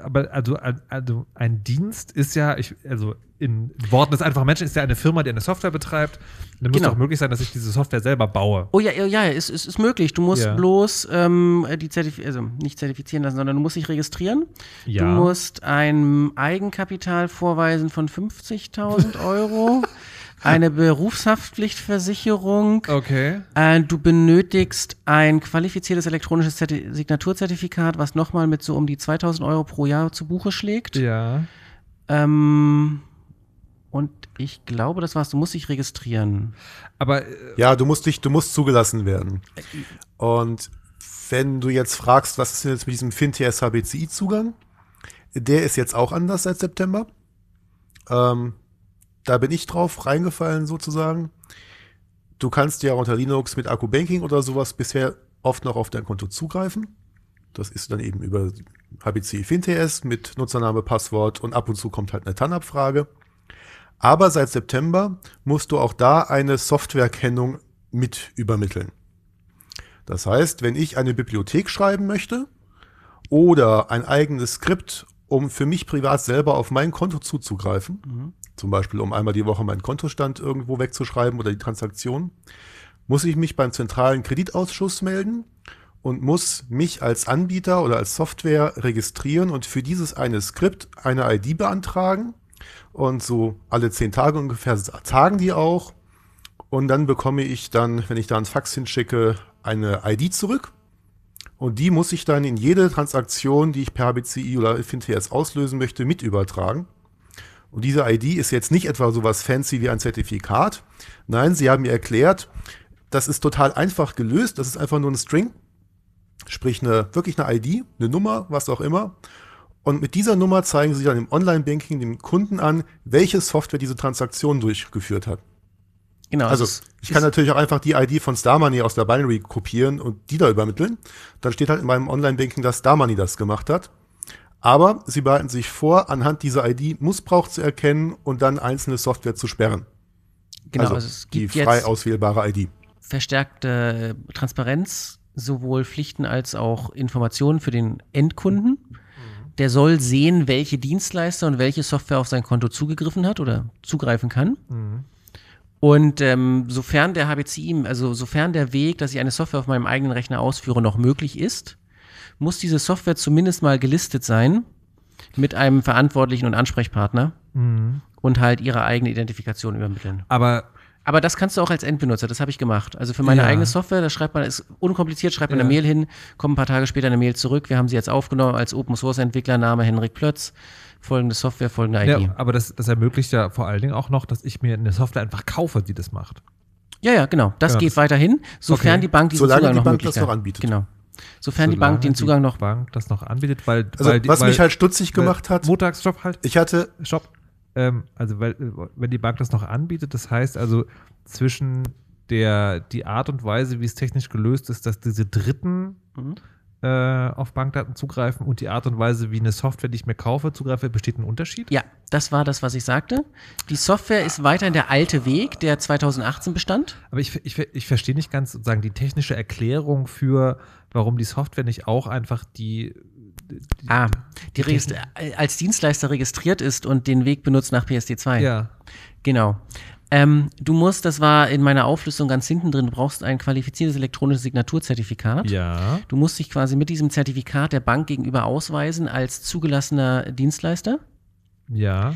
Aber also, also ein Dienst ist ja, ich, also in Worten des einfachen Menschen ist ja eine Firma, die eine Software betreibt. Dann muss Genau. doch möglich sein, dass ich diese Software selber baue. Oh ja, ja, ja, es ist, ist möglich. Du musst Ja. bloß ähm, die Zertif also nicht zertifizieren lassen, sondern du musst dich registrieren. Ja. Du musst ein Eigenkapital vorweisen von 50.000 Euro, eine Berufshaftpflichtversicherung. Okay. Äh, du benötigst ein qualifiziertes elektronisches Zerti Signaturzertifikat, was nochmal mit so um die 2000 Euro pro Jahr zu Buche schlägt. Ja. Ähm, Und ich glaube, das war's. Du musst dich registrieren. Aber äh, Ja, du musst dich, du musst zugelassen werden. Und wenn du jetzt fragst, was ist denn jetzt mit diesem FinTS HBCI-Zugang? Der ist jetzt auch anders seit September. Ähm, da bin ich drauf reingefallen sozusagen. Du kannst ja unter Linux mit Akku Banking oder sowas bisher oft noch auf dein Konto zugreifen. Das ist dann eben über HBCI FinTS mit Nutzername, Passwort und ab und zu kommt halt eine TAN-Abfrage. Aber seit September musst du auch da eine Softwarekennung mit übermitteln. Das heißt, wenn ich eine Bibliothek schreiben möchte oder ein eigenes Skript, um für mich privat selber auf mein Konto zuzugreifen, zum Beispiel um einmal die Woche meinen Kontostand irgendwo wegzuschreiben oder die Transaktion, muss ich mich beim zentralen Kreditausschuss melden und muss mich als Anbieter oder als Software registrieren und für dieses eine Skript eine ID beantragen. Und so alle zehn Tage ungefähr tagen die auch. Und dann bekomme ich dann, wenn ich da ein Fax hinschicke, eine ID zurück. Und die muss ich dann in jede Transaktion, die ich per HBCI oder FinTS auslösen möchte, mit übertragen. Und diese ID ist jetzt nicht etwa so was fancy wie ein Zertifikat. Nein, sie haben mir erklärt, das ist total einfach gelöst. Das ist einfach nur ein String. Sprich, eine, wirklich eine ID, eine Nummer, was auch immer. Und mit dieser Nummer zeigen sie dann im Online-Banking dem Kunden an, welche Software diese Transaktion durchgeführt hat. Genau. Also ich kann natürlich auch einfach die ID von Star Money aus der Binary kopieren und die da übermitteln. Dann steht halt in meinem Online-Banking, dass Star Money das gemacht hat. Aber sie behalten sich vor, anhand dieser ID Missbrauch zu erkennen und dann einzelne Software zu sperren. genau, also, also es die gibt frei jetzt auswählbare ID. verstärkte äh, Transparenz, sowohl Pflichten als auch Informationen für den Endkunden. Der soll sehen, welche Dienstleister und welche Software auf sein Konto zugegriffen hat oder zugreifen kann. Und ähm, sofern der HBCI, also sofern der Weg, dass ich eine Software auf meinem eigenen Rechner ausführe, noch möglich ist, muss diese Software zumindest mal gelistet sein mit einem Verantwortlichen und Ansprechpartner und halt ihre eigene Identifikation übermitteln. aber Aber das kannst du auch als Endbenutzer, das habe ich gemacht. Also für meine Ja. eigene Software, da schreibt man, ist unkompliziert, schreibt man Ja. eine Mail hin, kommt ein paar Tage später eine Mail zurück. Wir haben sie jetzt aufgenommen als Open Source Entwickler, Name Henrik Plötz, folgende Software, folgende ID. ja, aber das, das ermöglicht ja vor allen Dingen auch noch, dass ich mir eine Software einfach kaufe, die das macht. Ja, ja, genau. Das Ja, geht das- weiterhin, sofern Okay. die Bank diesen Solange Zugang die noch Bank das noch anbietet. Genau. Sofern die Bank den Zugang noch. Bank das noch anbietet, weil, Also weil die, was weil, mich halt stutzig gemacht hat, Montagsstopp halt. ich hatte, Stopp. Ähm, also weil, äh, wenn die Bank das noch anbietet, das heißt also zwischen der die Art und Weise, wie es technisch gelöst ist, dass diese Dritten Mhm. Äh, auf Bankdaten zugreifen und die Art und Weise, wie eine Software, die ich mir kaufe, zugreife, besteht ein Unterschied? Ja, das war das, was ich sagte. Die Software ist weiterhin der alte Weg, der 2018 bestand. Aber ich, ich, ich verstehe nicht ganz sozusagen die technische Erklärung für, warum die Software nicht auch einfach die. die Ah, die registri- als Dienstleister registriert ist und den Weg benutzt nach PSD2. ja. Genau. Ähm, du musst, das war in meiner Auflistung ganz hinten drin, du brauchst ein qualifiziertes elektronisches Signaturzertifikat. Ja. Du musst dich quasi mit diesem Zertifikat der Bank gegenüber ausweisen als zugelassener Dienstleister. Ja.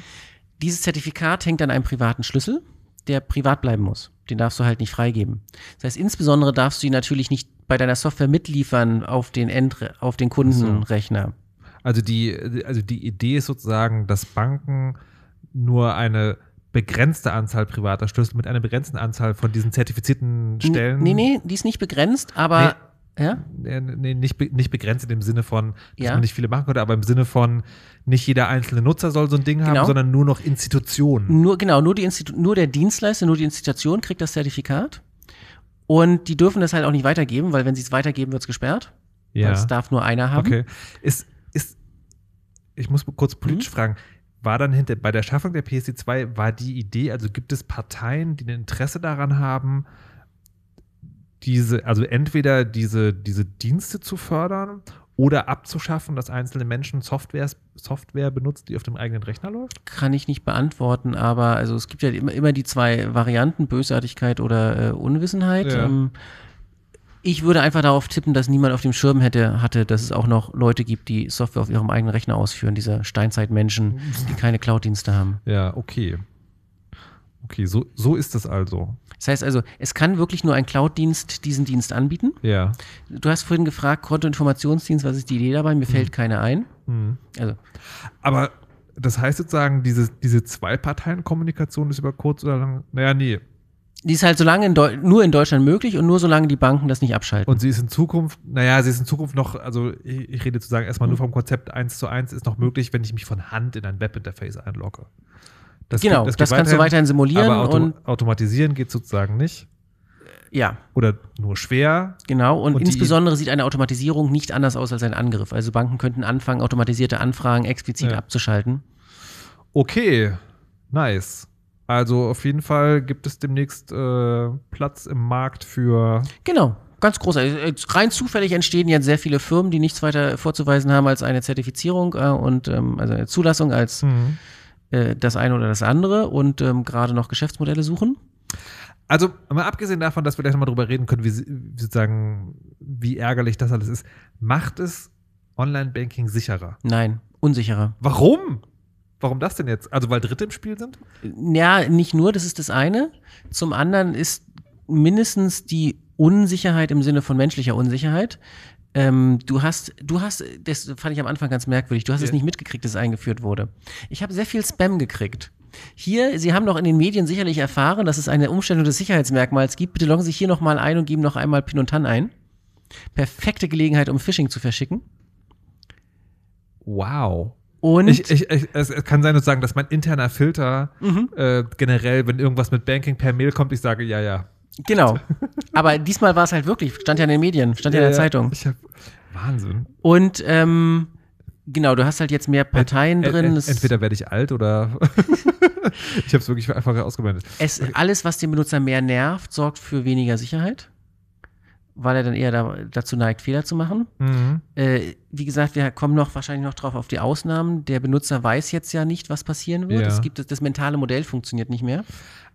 Dieses Zertifikat hängt an einem privaten Schlüssel, der privat bleiben muss. Den darfst du halt nicht freigeben. Das heißt, insbesondere darfst du ihn natürlich nicht bei deiner Software mitliefern auf den End auf den Kundenrechner. Also die, also die Idee ist sozusagen, dass Banken nur eine begrenzte Anzahl privater Schlüssel mit einer begrenzten Anzahl von diesen zertifizierten Stellen. Nee, nee, die ist nicht begrenzt, aber ja? Nee, nee, nicht, nicht begrenzt in dem Sinne von, dass Ja. man nicht viele machen könnte, aber im Sinne von, nicht jeder einzelne Nutzer soll so ein Ding haben, Genau. sondern nur noch Institutionen. Nur, genau, nur, die Institu nur der Dienstleister, nur die Institution kriegt das Zertifikat. Und die dürfen das halt auch nicht weitergeben, weil wenn sie es weitergeben, wird es gesperrt. Ja. es darf nur einer haben. Okay. Ist, ist, ich muss kurz Mhm. politisch fragen, war dann hinter, bei der Schaffung der PSD2, war die Idee, also gibt es Parteien, die ein Interesse daran haben, diese, also entweder diese, diese Dienste zu fördern oder abzuschaffen, dass einzelne Menschen Softwares, Software benutzt, die auf dem eigenen Rechner läuft? Kann ich nicht beantworten, aber also es gibt ja immer, immer die zwei Varianten, Bösartigkeit oder äh, Unwissenheit. Ja. Ähm, ich würde einfach darauf tippen, dass niemand auf dem Schirm hätte, hatte, dass es auch noch Leute gibt, die Software auf ihrem eigenen Rechner ausführen, diese Steinzeitmenschen, die keine Cloud-Dienste haben. Ja, okay. Okay, so, so ist es also. Das heißt also, es kann wirklich nur ein Cloud-Dienst diesen Dienst anbieten. Ja. Du hast vorhin gefragt, Kontoinformationsdienst, was ist die Idee dabei? Mir fällt keine ein. Hm. Also, Aber das heißt sozusagen, diese, diese Zwei-Parteien-Kommunikation ist über kurz oder lang, naja, nee. Die ist halt so lange in nur in Deutschland möglich und nur solange die Banken das nicht abschalten. Und sie ist in Zukunft, naja, sie ist in Zukunft noch, also ich, ich rede sozusagen erstmal nur vom Konzept 1 zu 1, ist noch möglich, wenn ich mich von Hand in ein Webinterface einlogge. Das genau, geht, das, das kannst du weiterhin simulieren. Aber Auto und automatisieren geht sozusagen nicht. Ja. Oder nur schwer. Genau, und, und insbesondere sieht eine Automatisierung nicht anders aus als ein Angriff. Also Banken könnten anfangen, automatisierte Anfragen explizit ja. abzuschalten. Okay, nice. Also auf jeden Fall gibt es demnächst äh, Platz im Markt für. Genau, ganz groß. Äh, rein zufällig entstehen jetzt sehr viele Firmen, die nichts weiter vorzuweisen haben als eine Zertifizierung äh, und ähm, also eine Zulassung als mhm. äh, das eine oder das andere und ähm, gerade noch Geschäftsmodelle suchen. Also, mal abgesehen davon, dass wir gleich nochmal drüber reden können, wie, sozusagen, wie ärgerlich das alles ist, macht es Online-Banking sicherer? Nein, unsicherer. Warum? Warum das denn jetzt? Also, weil Dritte im Spiel sind? Ja, nicht nur, das ist das eine. Zum anderen ist mindestens die Unsicherheit im Sinne von menschlicher Unsicherheit. Ähm, du hast, du hast, das fand ich am Anfang ganz merkwürdig, du hast ja. es nicht mitgekriegt, dass es eingeführt wurde. Ich habe sehr viel Spam gekriegt. Hier, Sie haben doch in den Medien sicherlich erfahren, dass es eine Umstellung des Sicherheitsmerkmals gibt. Bitte loggen Sie sich hier nochmal ein und geben noch einmal Pin und TAN ein. Perfekte Gelegenheit, um Phishing zu verschicken. Wow. Und ich, ich, ich, es, kann sein sozusagen, dass mein interner Filter mhm. äh, generell, wenn irgendwas mit Banking per Mail kommt, ich sage ja, ja. Genau. Aber diesmal war es halt wirklich, stand ja in den Medien, stand ja, ja in der Zeitung. Ich hab, Wahnsinn. Und ähm, Genau, du hast halt jetzt mehr Parteien ent, drin. Ent, entweder werde ich alt oder ich habe es wirklich einfach ausgeblendet. Es, alles, was den Benutzer mehr nervt, sorgt für weniger Sicherheit, weil er dann eher da, dazu neigt, Fehler zu machen. Mhm. Äh, wie gesagt, wir kommen noch wahrscheinlich noch drauf auf die Ausnahmen. Der Benutzer weiß jetzt ja nicht, was passieren wird. Ja. Es gibt das, das mentale Modell funktioniert nicht mehr.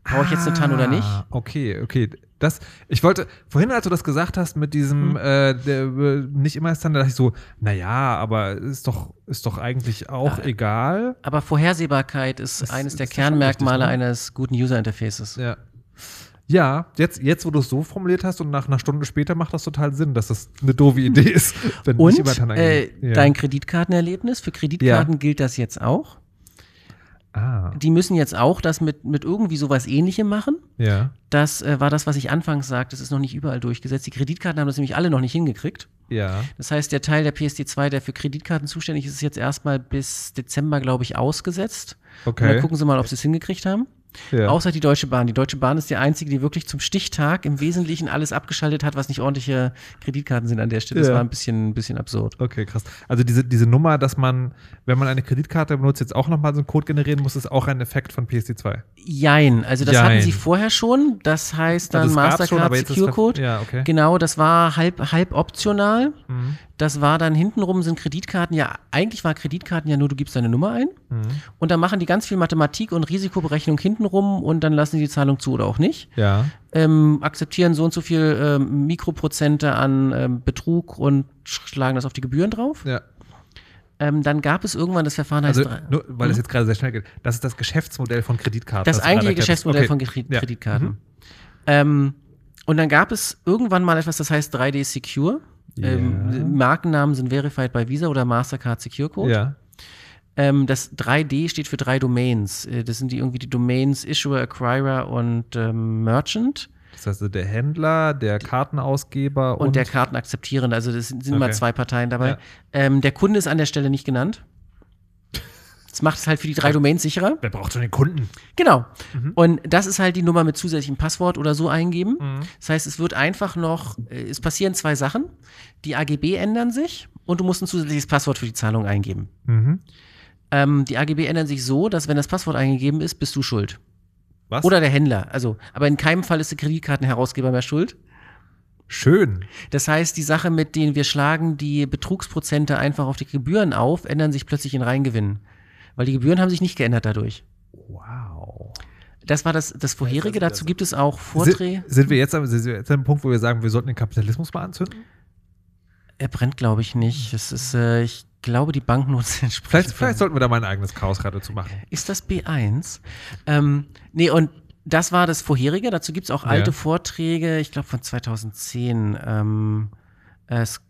Brauche ich jetzt eine TAN oder nicht? Ah, okay, okay. Das, ich wollte, vorhin, als du das gesagt hast mit diesem, hm. äh, der, nicht immer ist dann, da dachte ich so, naja, aber ist doch, ist doch eigentlich auch Ach, egal. Aber Vorhersehbarkeit ist das, eines der Kernmerkmale richtig, ne? eines guten User Interfaces. Ja. Ja, jetzt, jetzt wo du es so formuliert hast und nach einer Stunde später macht das total Sinn, dass das eine doofe Idee ist. Wenn und äh, ja. dein Kreditkartenerlebnis, für Kreditkarten ja. gilt das jetzt auch. Ah. Die müssen jetzt auch das mit, mit irgendwie sowas ähnlichem machen. Ja. Das äh, war das, was ich anfangs sagte, das ist noch nicht überall durchgesetzt. Die Kreditkarten haben das nämlich alle noch nicht hingekriegt. Ja. Das heißt, der Teil der PSD2, der für Kreditkarten zuständig ist, ist jetzt erstmal bis Dezember, glaube ich, ausgesetzt. Okay. Und dann gucken sie mal, ob sie es hingekriegt haben. Ja. Außer die Deutsche Bahn. Die Deutsche Bahn ist die einzige, die wirklich zum Stichtag im Wesentlichen alles abgeschaltet hat, was nicht ordentliche Kreditkarten sind an der Stelle. Ja. Das war ein bisschen, ein bisschen absurd. Okay, krass. Also diese, diese Nummer, dass man, wenn man eine Kreditkarte benutzt, jetzt auch nochmal so einen Code generieren muss, ist auch ein Effekt von PSD2. Jein. Also das Jein. hatten sie vorher schon. Das heißt dann also Mastercard schon, Secure Code. Ja, okay. Genau, das war halb, halb optional. Mhm. Das war dann hintenrum sind Kreditkarten ja, eigentlich war Kreditkarten ja nur, du gibst deine Nummer ein mhm. und dann machen die ganz viel Mathematik und Risikoberechnung hintenrum und dann lassen sie die Zahlung zu oder auch nicht. Ja. Ähm, akzeptieren so und so viel ähm, Mikroprozente an ähm, Betrug und schlagen das auf die Gebühren drauf. Ja. Ähm, dann gab es irgendwann das Verfahren also, nur, weil mhm. das jetzt gerade sehr schnell geht. Das ist das Geschäftsmodell von Kreditkarten. Das, das eigentliche Geschäftsmodell okay. von Kredit ja. Kreditkarten. Mhm. Ähm, und dann gab es irgendwann mal etwas, das heißt 3D Secure. Yeah. Ähm, Markennamen sind Verified by Visa oder Mastercard Secure Code. Ja. Ähm, das 3D steht für drei Domains. Äh, das sind die irgendwie die Domains Issuer, Acquirer und ähm, Merchant. Das heißt, der Händler, der Kartenausgeber und, und der Kartenakzeptierende. Also das sind okay. immer zwei Parteien dabei. Ja. Ähm, der Kunde ist an der Stelle nicht genannt. Das macht es halt für die drei Domains sicherer. Wer braucht schon den Kunden? Genau. Mhm. Und das ist halt die Nummer mit zusätzlichem Passwort oder so eingeben. Mhm. Das heißt, es wird einfach noch, äh, es passieren zwei Sachen. Die AGB ändern sich und du musst ein zusätzliches Passwort für die Zahlung eingeben. Mhm. Ähm, die AGB ändern sich so, dass wenn das Passwort eingegeben ist, bist du schuld. Was? Oder der Händler. Also, aber in keinem Fall ist der Kreditkartenherausgeber mehr schuld. Schön. Das heißt, die Sache, mit denen wir schlagen die Betrugsprozente einfach auf die Gebühren auf, ändern sich plötzlich in Reingewinn weil die Gebühren haben sich nicht geändert dadurch. Wow. Das war das, das vorherige. Dazu gibt es auch Vorträge. Sind, sind, wir jetzt, sind wir jetzt an einem Punkt, wo wir sagen, wir sollten den Kapitalismus mal anzünden? Er brennt, glaube ich, nicht. Es ist, äh, ich glaube, die Banknoten entsprechen. Vielleicht, vielleicht sollten wir da mal ein eigenes Chaosradio zu machen. Ist das B1? Ähm, nee, und das war das vorherige. Dazu gibt es auch alte ja. Vorträge, ich glaube von 2010. Ähm, es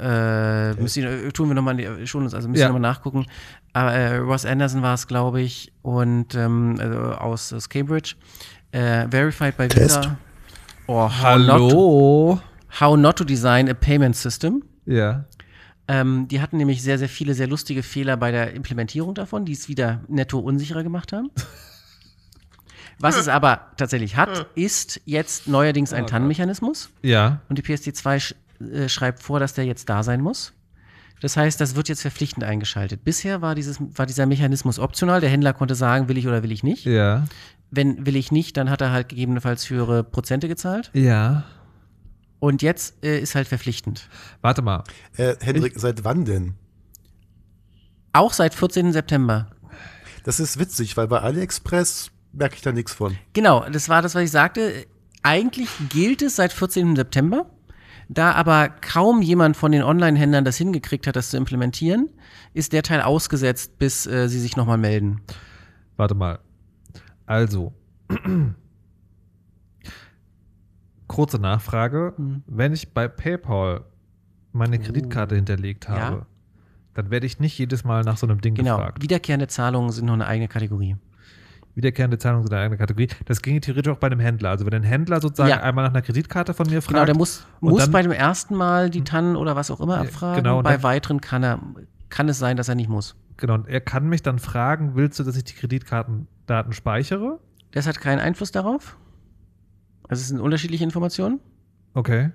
äh, müssen, äh, tun wir nochmal schon uns, also müssen Ja. nochmal nachgucken. Aber, äh, Ross Anderson war es, glaube ich, und ähm, also aus, aus Cambridge. Äh, verified by Test. Visa. Oh, how not, Hallo. how not to design a payment system. Ja. Ähm, die hatten nämlich sehr, sehr viele sehr lustige Fehler bei der Implementierung davon, die es wieder netto unsicherer gemacht haben. Was es aber tatsächlich hat, ist jetzt neuerdings ein TAN-Mechanismus. Ja. Und die PSD2 sch äh, schreibt vor, dass der jetzt da sein muss. Das heißt, das wird jetzt verpflichtend eingeschaltet. Bisher war, dieses, war dieser Mechanismus optional. Der Händler konnte sagen, will ich oder will ich nicht. Ja. Wenn will ich nicht, dann hat er halt gegebenenfalls höhere Prozente gezahlt. Ja. Und jetzt äh, ist halt verpflichtend. Warte mal. Äh, Hendrik, seit wann denn? Auch seit 14. September. Das ist witzig, weil bei AliExpress merke ich da nichts von. Genau, das war das, was ich sagte. Eigentlich gilt es seit 14. September. Da aber kaum jemand von den Online-Händlern das hingekriegt hat, das zu implementieren, ist der Teil ausgesetzt, bis äh, sie sich nochmal melden. Warte mal. Also. Kurze Nachfrage. Mhm. Wenn ich bei PayPal meine Kreditkarte hinterlegt habe, Ja. dann werde ich nicht jedes Mal nach so einem Ding Genau, gefragt. wiederkehrende Zahlungen sind noch eine eigene Kategorie. Wiederkehrende Zahlungen sind eine eigene Kategorie. Das ginge theoretisch auch bei einem Händler. Also wenn ein Händler sozusagen Ja. einmal nach einer Kreditkarte von mir fragt. Genau, der muss, muss dann- bei dem ersten Mal die TAN oder was auch immer abfragen. genau, und bei dann- weiteren kann er, kann es sein, dass er nicht muss. Genau, und er kann mich dann fragen, willst du, dass ich die Kreditkartendaten speichere? Das hat keinen Einfluss darauf. Also es sind unterschiedliche Informationen. Okay.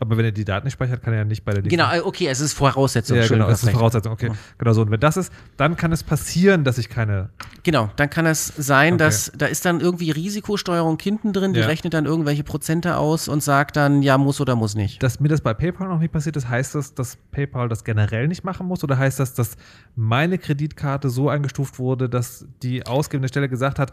Aber wenn er die Daten nicht speichert, kann er ja nicht bei der Genau, äh, okay, es ist Voraussetzung. Ja, genau, das ist. Voraussetzung. Okay, genau so. Und wenn das ist, dann kann es passieren, dass ich keine. Genau, dann kann es sein, Okay. dass da ist dann irgendwie Risikosteuerung hinten drin, die Ja. rechnet dann irgendwelche Prozente aus und sagt dann, ja, muss oder muss nicht. Dass mir das bei PayPal noch nicht passiert ist, heißt das, dass PayPal das generell nicht machen muss? Oder heißt das, dass meine Kreditkarte so eingestuft wurde, dass die ausgebende Stelle gesagt hat,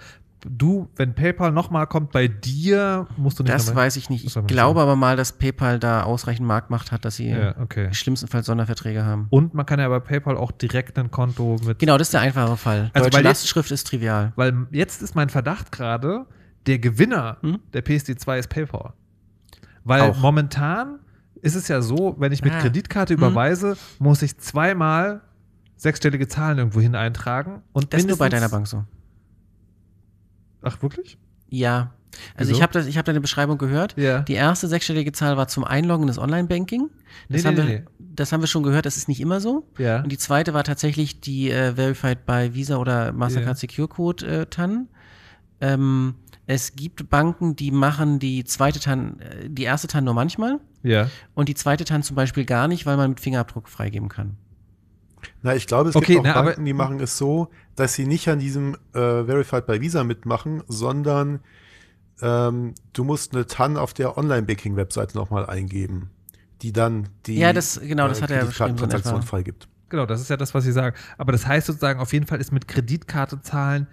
du, wenn PayPal nochmal kommt bei dir, musst du nicht Das weiß ich nicht. Ich glaube aber mal, dass PayPal da ausreichend Marktmacht hat, dass sie Ja, okay. schlimmstenfalls Sonderverträge haben. Und man kann ja bei PayPal auch direkt ein Konto mit. Genau, das ist der einfache Fall. Also, Deutsche Lastschrift ist trivial. Weil jetzt ist mein Verdacht gerade, der Gewinner Hm? der PSD2 ist PayPal. Weil Auch. momentan ist es ja so, wenn ich mit Ah. Kreditkarte Hm. überweise, muss ich zweimal sechsstellige Zahlen irgendwo hin eintragen. Und Das ist nur bei deiner Bank so. Ach, wirklich? Ja. Also Wieso? ich habe das, ich habe deine Beschreibung gehört. Ja. Die erste sechsstellige Zahl war zum Einloggen des Online-Banking. Das, Nee, haben nee, wir, nee. das haben wir schon gehört, das ist nicht immer so. Ja. Und die zweite war tatsächlich die äh, Verified by Visa oder Mastercard Ja. Secure Code äh, TAN. Ähm, es gibt Banken, die machen die zweite TAN, äh, die erste TAN nur manchmal Ja. und die zweite TAN zum Beispiel gar nicht, weil man mit Fingerabdruck freigeben kann. Na, ich glaube, es Okay, gibt auch na, aber- Banken, die machen es so, dass sie nicht an diesem äh, Verified by Visa mitmachen, sondern ähm, du musst eine TAN auf der Online-Banking-Webseite nochmal eingeben, die dann die Ja, das- genau, das hat er so in Kreditkartentransaktion etwa. freigibt. Genau, das ist ja das, was Sie sagen. Aber das heißt sozusagen, auf jeden Fall ist mit Kreditkarte zahlen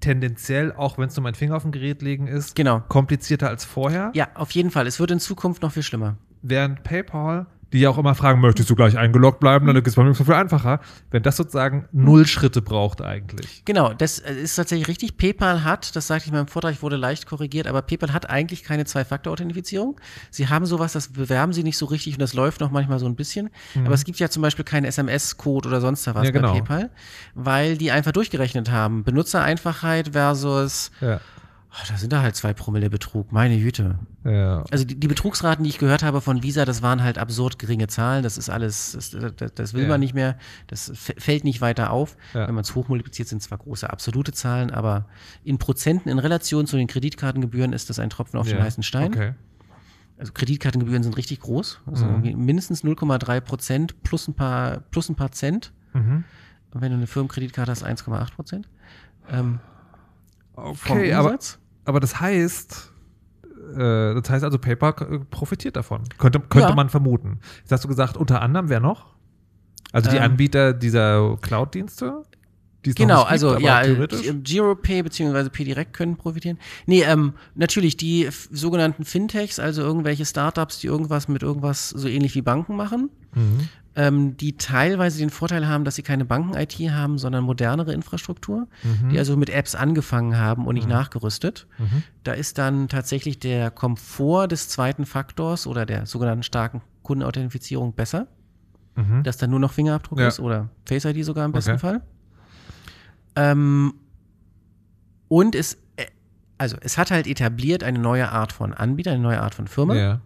tendenziell, auch wenn es nur mein Finger auf dem Gerät legen ist, Genau. komplizierter als vorher. Ja, auf jeden Fall. Es wird in Zukunft noch viel schlimmer. Während PayPal, die ja auch immer fragen, möchtest du gleich eingeloggt bleiben, dann ist es beim nächsten Mal viel einfacher, wenn das sozusagen null Schritte braucht eigentlich. Genau, das äh, ist tatsächlich richtig. PayPal hat, das sagte ich in meinem Vortrag, ich wurde leicht korrigiert, aber PayPal hat eigentlich keine Zwei-Faktor-Authentifizierung. Sie haben sowas, das bewerben sie nicht so richtig und das läuft noch manchmal so ein bisschen. Aber es gibt ja zum Beispiel keinen SMS-Code oder sonst was Ja, genau. bei PayPal, weil die einfach durchgerechnet haben. Benutzereinfachheit versus, Ja. Oh, da sind da halt zwei Promille Betrug, meine Güte. Ja. Also die, die Betrugsraten, die ich gehört habe von Visa, das waren halt absurd geringe Zahlen. Das ist alles, das, das, das will Ja. man nicht mehr. Das fällt nicht weiter auf. Ja. Wenn man es hochmultipliziert, sind zwar große absolute Zahlen, aber in Prozenten, in Relation zu den Kreditkartengebühren ist das ein Tropfen auf den heißen Stein. Okay. Also Kreditkartengebühren sind richtig groß. Also Mhm. mindestens 0,3 Prozent plus ein paar, plus ein paar Cent. Mhm. Und wenn du eine Firmenkreditkarte hast, 1,8 Prozent. Ähm, Okay, aber. Aber das heißt, äh, das heißt also, PayPal profitiert davon. Könnte, könnte Ja. man vermuten. Jetzt hast du gesagt, unter anderem wer noch? Also die Ähm. Anbieter dieser Cloud-Dienste? Die es Genau, gibt, also aber ja, GiroPay bzw. PayDirect können profitieren. Nee, ähm, natürlich die sogenannten Fintechs, also irgendwelche Startups, die irgendwas mit irgendwas so ähnlich wie Banken machen, Mhm. ähm, die teilweise den Vorteil haben, dass sie keine Banken-IT haben, sondern modernere Infrastruktur, Mhm. die also mit Apps angefangen haben und nicht nachgerüstet. Mhm. Da ist dann tatsächlich der Komfort des zweiten Faktors oder der sogenannten starken Kundenauthentifizierung besser. mhm. dass da nur noch Fingerabdruck ja. ist oder Face ID sogar im besten okay. Fall. Ähm, und es, äh, also es hat halt etabliert eine neue Art von Anbieter, eine neue Art von Firma, ja.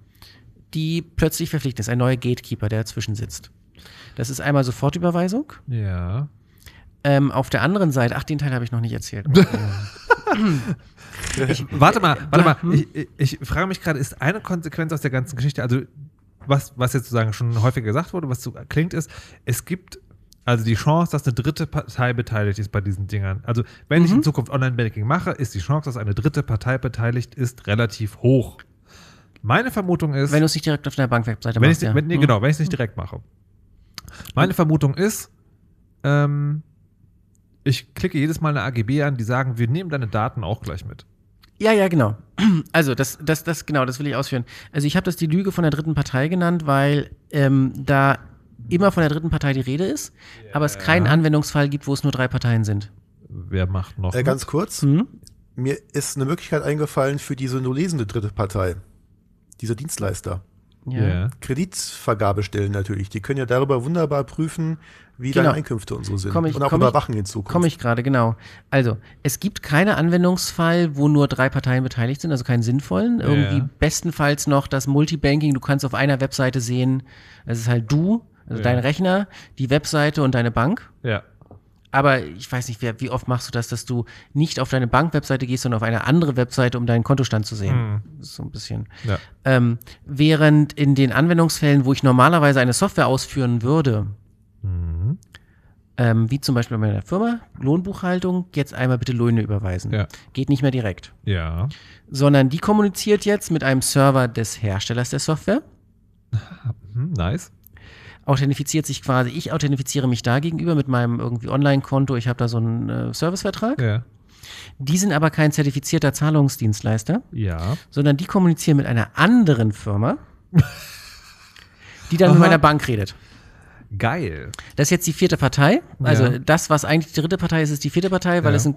die plötzlich verpflichtet ist, ein neuer Gatekeeper, der dazwischen sitzt. Das ist einmal Sofortüberweisung. Ja. Ähm, auf der anderen Seite, ach, den Teil habe ich noch nicht erzählt. ich, warte mal, warte mal. Hm? Ich, ich, frage mich gerade, ist eine Konsequenz aus der ganzen Geschichte, also was, was jetzt sozusagen schon häufig gesagt wurde, was so klingt, ist, es gibt also die Chance, dass eine dritte Partei beteiligt ist bei diesen Dingern. Also wenn mhm. ich in Zukunft Online-Banking mache, ist die Chance, dass eine dritte Partei beteiligt ist, relativ hoch. Meine Vermutung ist. Wenn du es nicht direkt auf deiner Bankwebseite machst. Ja. Wenn, nee, mhm. genau, wenn ich es nicht direkt mache. Meine Vermutung ist, ähm, ich klicke jedes Mal eine AGB an, die sagen, wir nehmen deine Daten auch gleich mit. Ja, ja, genau. Also das, das, das, genau, das will ich ausführen. Also ich habe das die Lüge von der dritten Partei genannt, weil ähm, da immer von der dritten Partei die Rede ist, ja. aber es keinen Anwendungsfall gibt, wo es nur drei Parteien sind. Wer macht noch? Äh, ganz kurz. Mhm. Mir ist eine Möglichkeit eingefallen für diese nur lesende dritte Partei. Dieser Dienstleister. Ja. Yeah. Kreditvergabestellen natürlich. Die können ja darüber wunderbar prüfen, wie genau. deine Einkünfte und so sind. Komm ich, und auch überwachen in Zukunft. Komme ich gerade, genau. Also, es gibt keinen Anwendungsfall, wo nur drei Parteien beteiligt sind, also keinen sinnvollen. Irgendwie yeah. bestenfalls noch das Multibanking. Du kannst auf einer Webseite sehen, es ist halt du, also yeah. dein Rechner, die Webseite und deine Bank. Ja. Aber ich weiß nicht, wie, oft machst du das, dass du nicht auf deine Bankwebseite gehst, sondern auf eine andere Webseite, um deinen Kontostand zu sehen. Hm. so ein bisschen. Ja. Ähm, während in den Anwendungsfällen, wo ich normalerweise eine Software ausführen würde, mhm. ähm, wie zum Beispiel bei meiner Firma, Lohnbuchhaltung, jetzt einmal bitte Löhne überweisen. Ja. Geht nicht mehr direkt. Ja. Sondern die kommuniziert jetzt mit einem Server des Herstellers der Software. Hm, nice authentifiziert sich quasi, ich authentifiziere mich da gegenüber mit meinem irgendwie Online-Konto, ich habe da so einen äh, Servicevertrag. Ja. Die sind aber kein zertifizierter Zahlungsdienstleister, ja. sondern die kommunizieren mit einer anderen Firma, die dann Aha. mit meiner Bank redet. Geil. Das ist jetzt die vierte Partei. Also ja. das, was eigentlich die dritte Partei ist, ist die vierte Partei, weil ja. es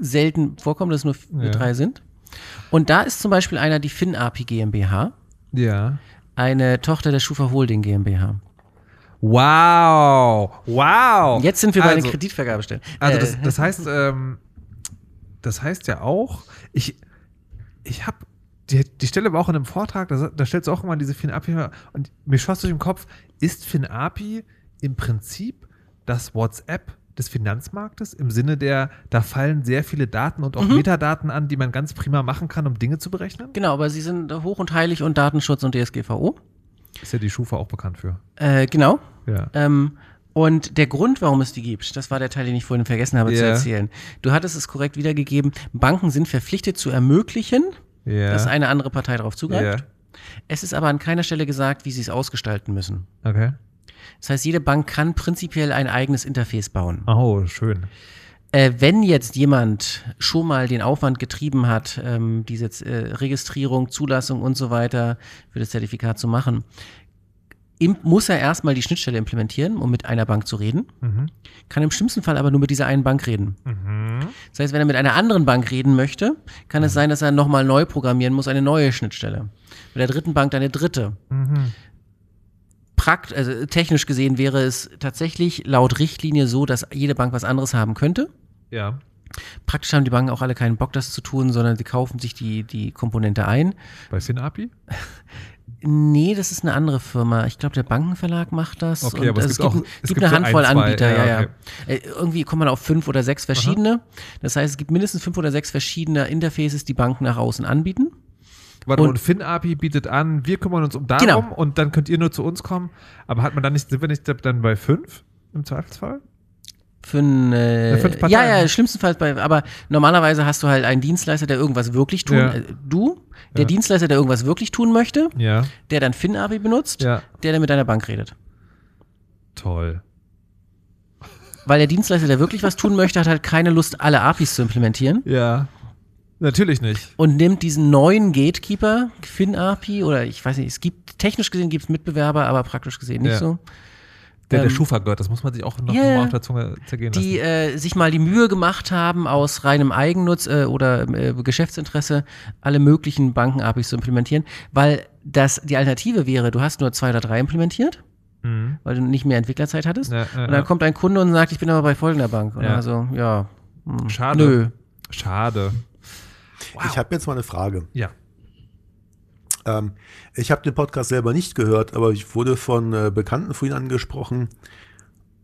selten vorkommt, dass es nur ja. drei sind. Und da ist zum Beispiel einer die FinAPI GmbH. Ja. Eine Tochter der Schufa Holding GmbH. Wow, wow. Jetzt sind wir bei also, den Kreditvergabestellen. Also das, äh. das heißt, ähm, das heißt ja auch, ich, ich habe die, die Stelle war auch in einem Vortrag, da, da stellst du auch immer diese FinAPI und mir schoss durch den Kopf, ist FinAPI im Prinzip das WhatsApp des Finanzmarktes im Sinne der, da fallen sehr viele Daten und auch mhm. Metadaten an, die man ganz prima machen kann, um Dinge zu berechnen? Genau, aber sie sind hoch und heilig und Datenschutz und DSGVO. Ist ja die Schufa auch bekannt für. Äh, genau. Ja. Ähm, und der Grund, warum es die gibt, das war der Teil, den ich vorhin vergessen habe yeah. zu erzählen. Du hattest es korrekt wiedergegeben. Banken sind verpflichtet zu ermöglichen, yeah. dass eine andere Partei darauf zugreift. Yeah. Es ist aber an keiner Stelle gesagt, wie sie es ausgestalten müssen. Okay. Das heißt, jede Bank kann prinzipiell ein eigenes Interface bauen. Oh, schön. Äh, wenn jetzt jemand schon mal den Aufwand getrieben hat, ähm, diese äh, Registrierung, Zulassung und so weiter für das Zertifikat zu machen, im, muss er erstmal die Schnittstelle implementieren, um mit einer Bank zu reden. Mhm. Kann im schlimmsten Fall aber nur mit dieser einen Bank reden. Mhm. Das heißt, wenn er mit einer anderen Bank reden möchte, kann mhm. es sein, dass er nochmal neu programmieren muss, eine neue Schnittstelle. Mit der dritten Bank dann eine dritte. Prakt, also technisch gesehen wäre es tatsächlich laut Richtlinie so, dass jede Bank was anderes haben könnte. Ja. Praktisch haben die Banken auch alle keinen Bock, das zu tun, sondern sie kaufen sich die, die Komponente ein. Bei FinAPI? Nee, das ist eine andere Firma. Ich glaube, der Bankenverlag macht das. Okay, und aber es, es gibt, auch, es gibt, eine Handvoll ein, Anbieter, ja, ja. Okay. Äh, irgendwie kommt man auf fünf oder sechs verschiedene. Aha. Das heißt, es gibt mindestens fünf oder sechs verschiedene Interfaces, die Banken nach außen anbieten. Warte, und, FinAPI bietet an, wir kümmern uns um darum genau. und dann könnt ihr nur zu uns kommen. Aber hat man dann nicht, sind wir nicht dann bei fünf im Zweifelsfall? Für ein, äh, ja, ja, schlimmstenfalls bei, aber normalerweise hast du halt einen Dienstleister, der irgendwas wirklich tun, ja. äh, du, der ja. Dienstleister, der irgendwas wirklich tun möchte, ja. der dann FinAPI benutzt, ja. der dann mit deiner Bank redet. Toll. Weil der Dienstleister, der wirklich was tun möchte, hat halt keine Lust, alle APIs zu implementieren. Ja. Natürlich nicht. Und nimmt diesen neuen Gatekeeper, FinAPI, oder ich weiß nicht, es gibt, technisch gesehen gibt es Mitbewerber, aber praktisch gesehen nicht so der, der ähm, Schufa gehört, das muss man sich auch noch yeah, mal auf der Zunge zergehen lassen. Die äh, sich mal die Mühe gemacht haben, aus reinem Eigennutz äh, oder äh, Geschäftsinteresse alle möglichen Banken-APIs zu implementieren, weil das die Alternative wäre, du hast nur zwei oder drei implementiert mhm. weil du nicht mehr Entwicklerzeit hattest. Ja, ja, und dann kommt ein Kunde und sagt, ich bin aber bei folgender Bank. Und Ja. also, ja. hm, Schade. Nö. Schade. Ich habe jetzt mal eine Frage. Ja. Ähm, ich habe den Podcast selber nicht gehört, aber ich wurde von äh, Bekannten von Ihnen angesprochen,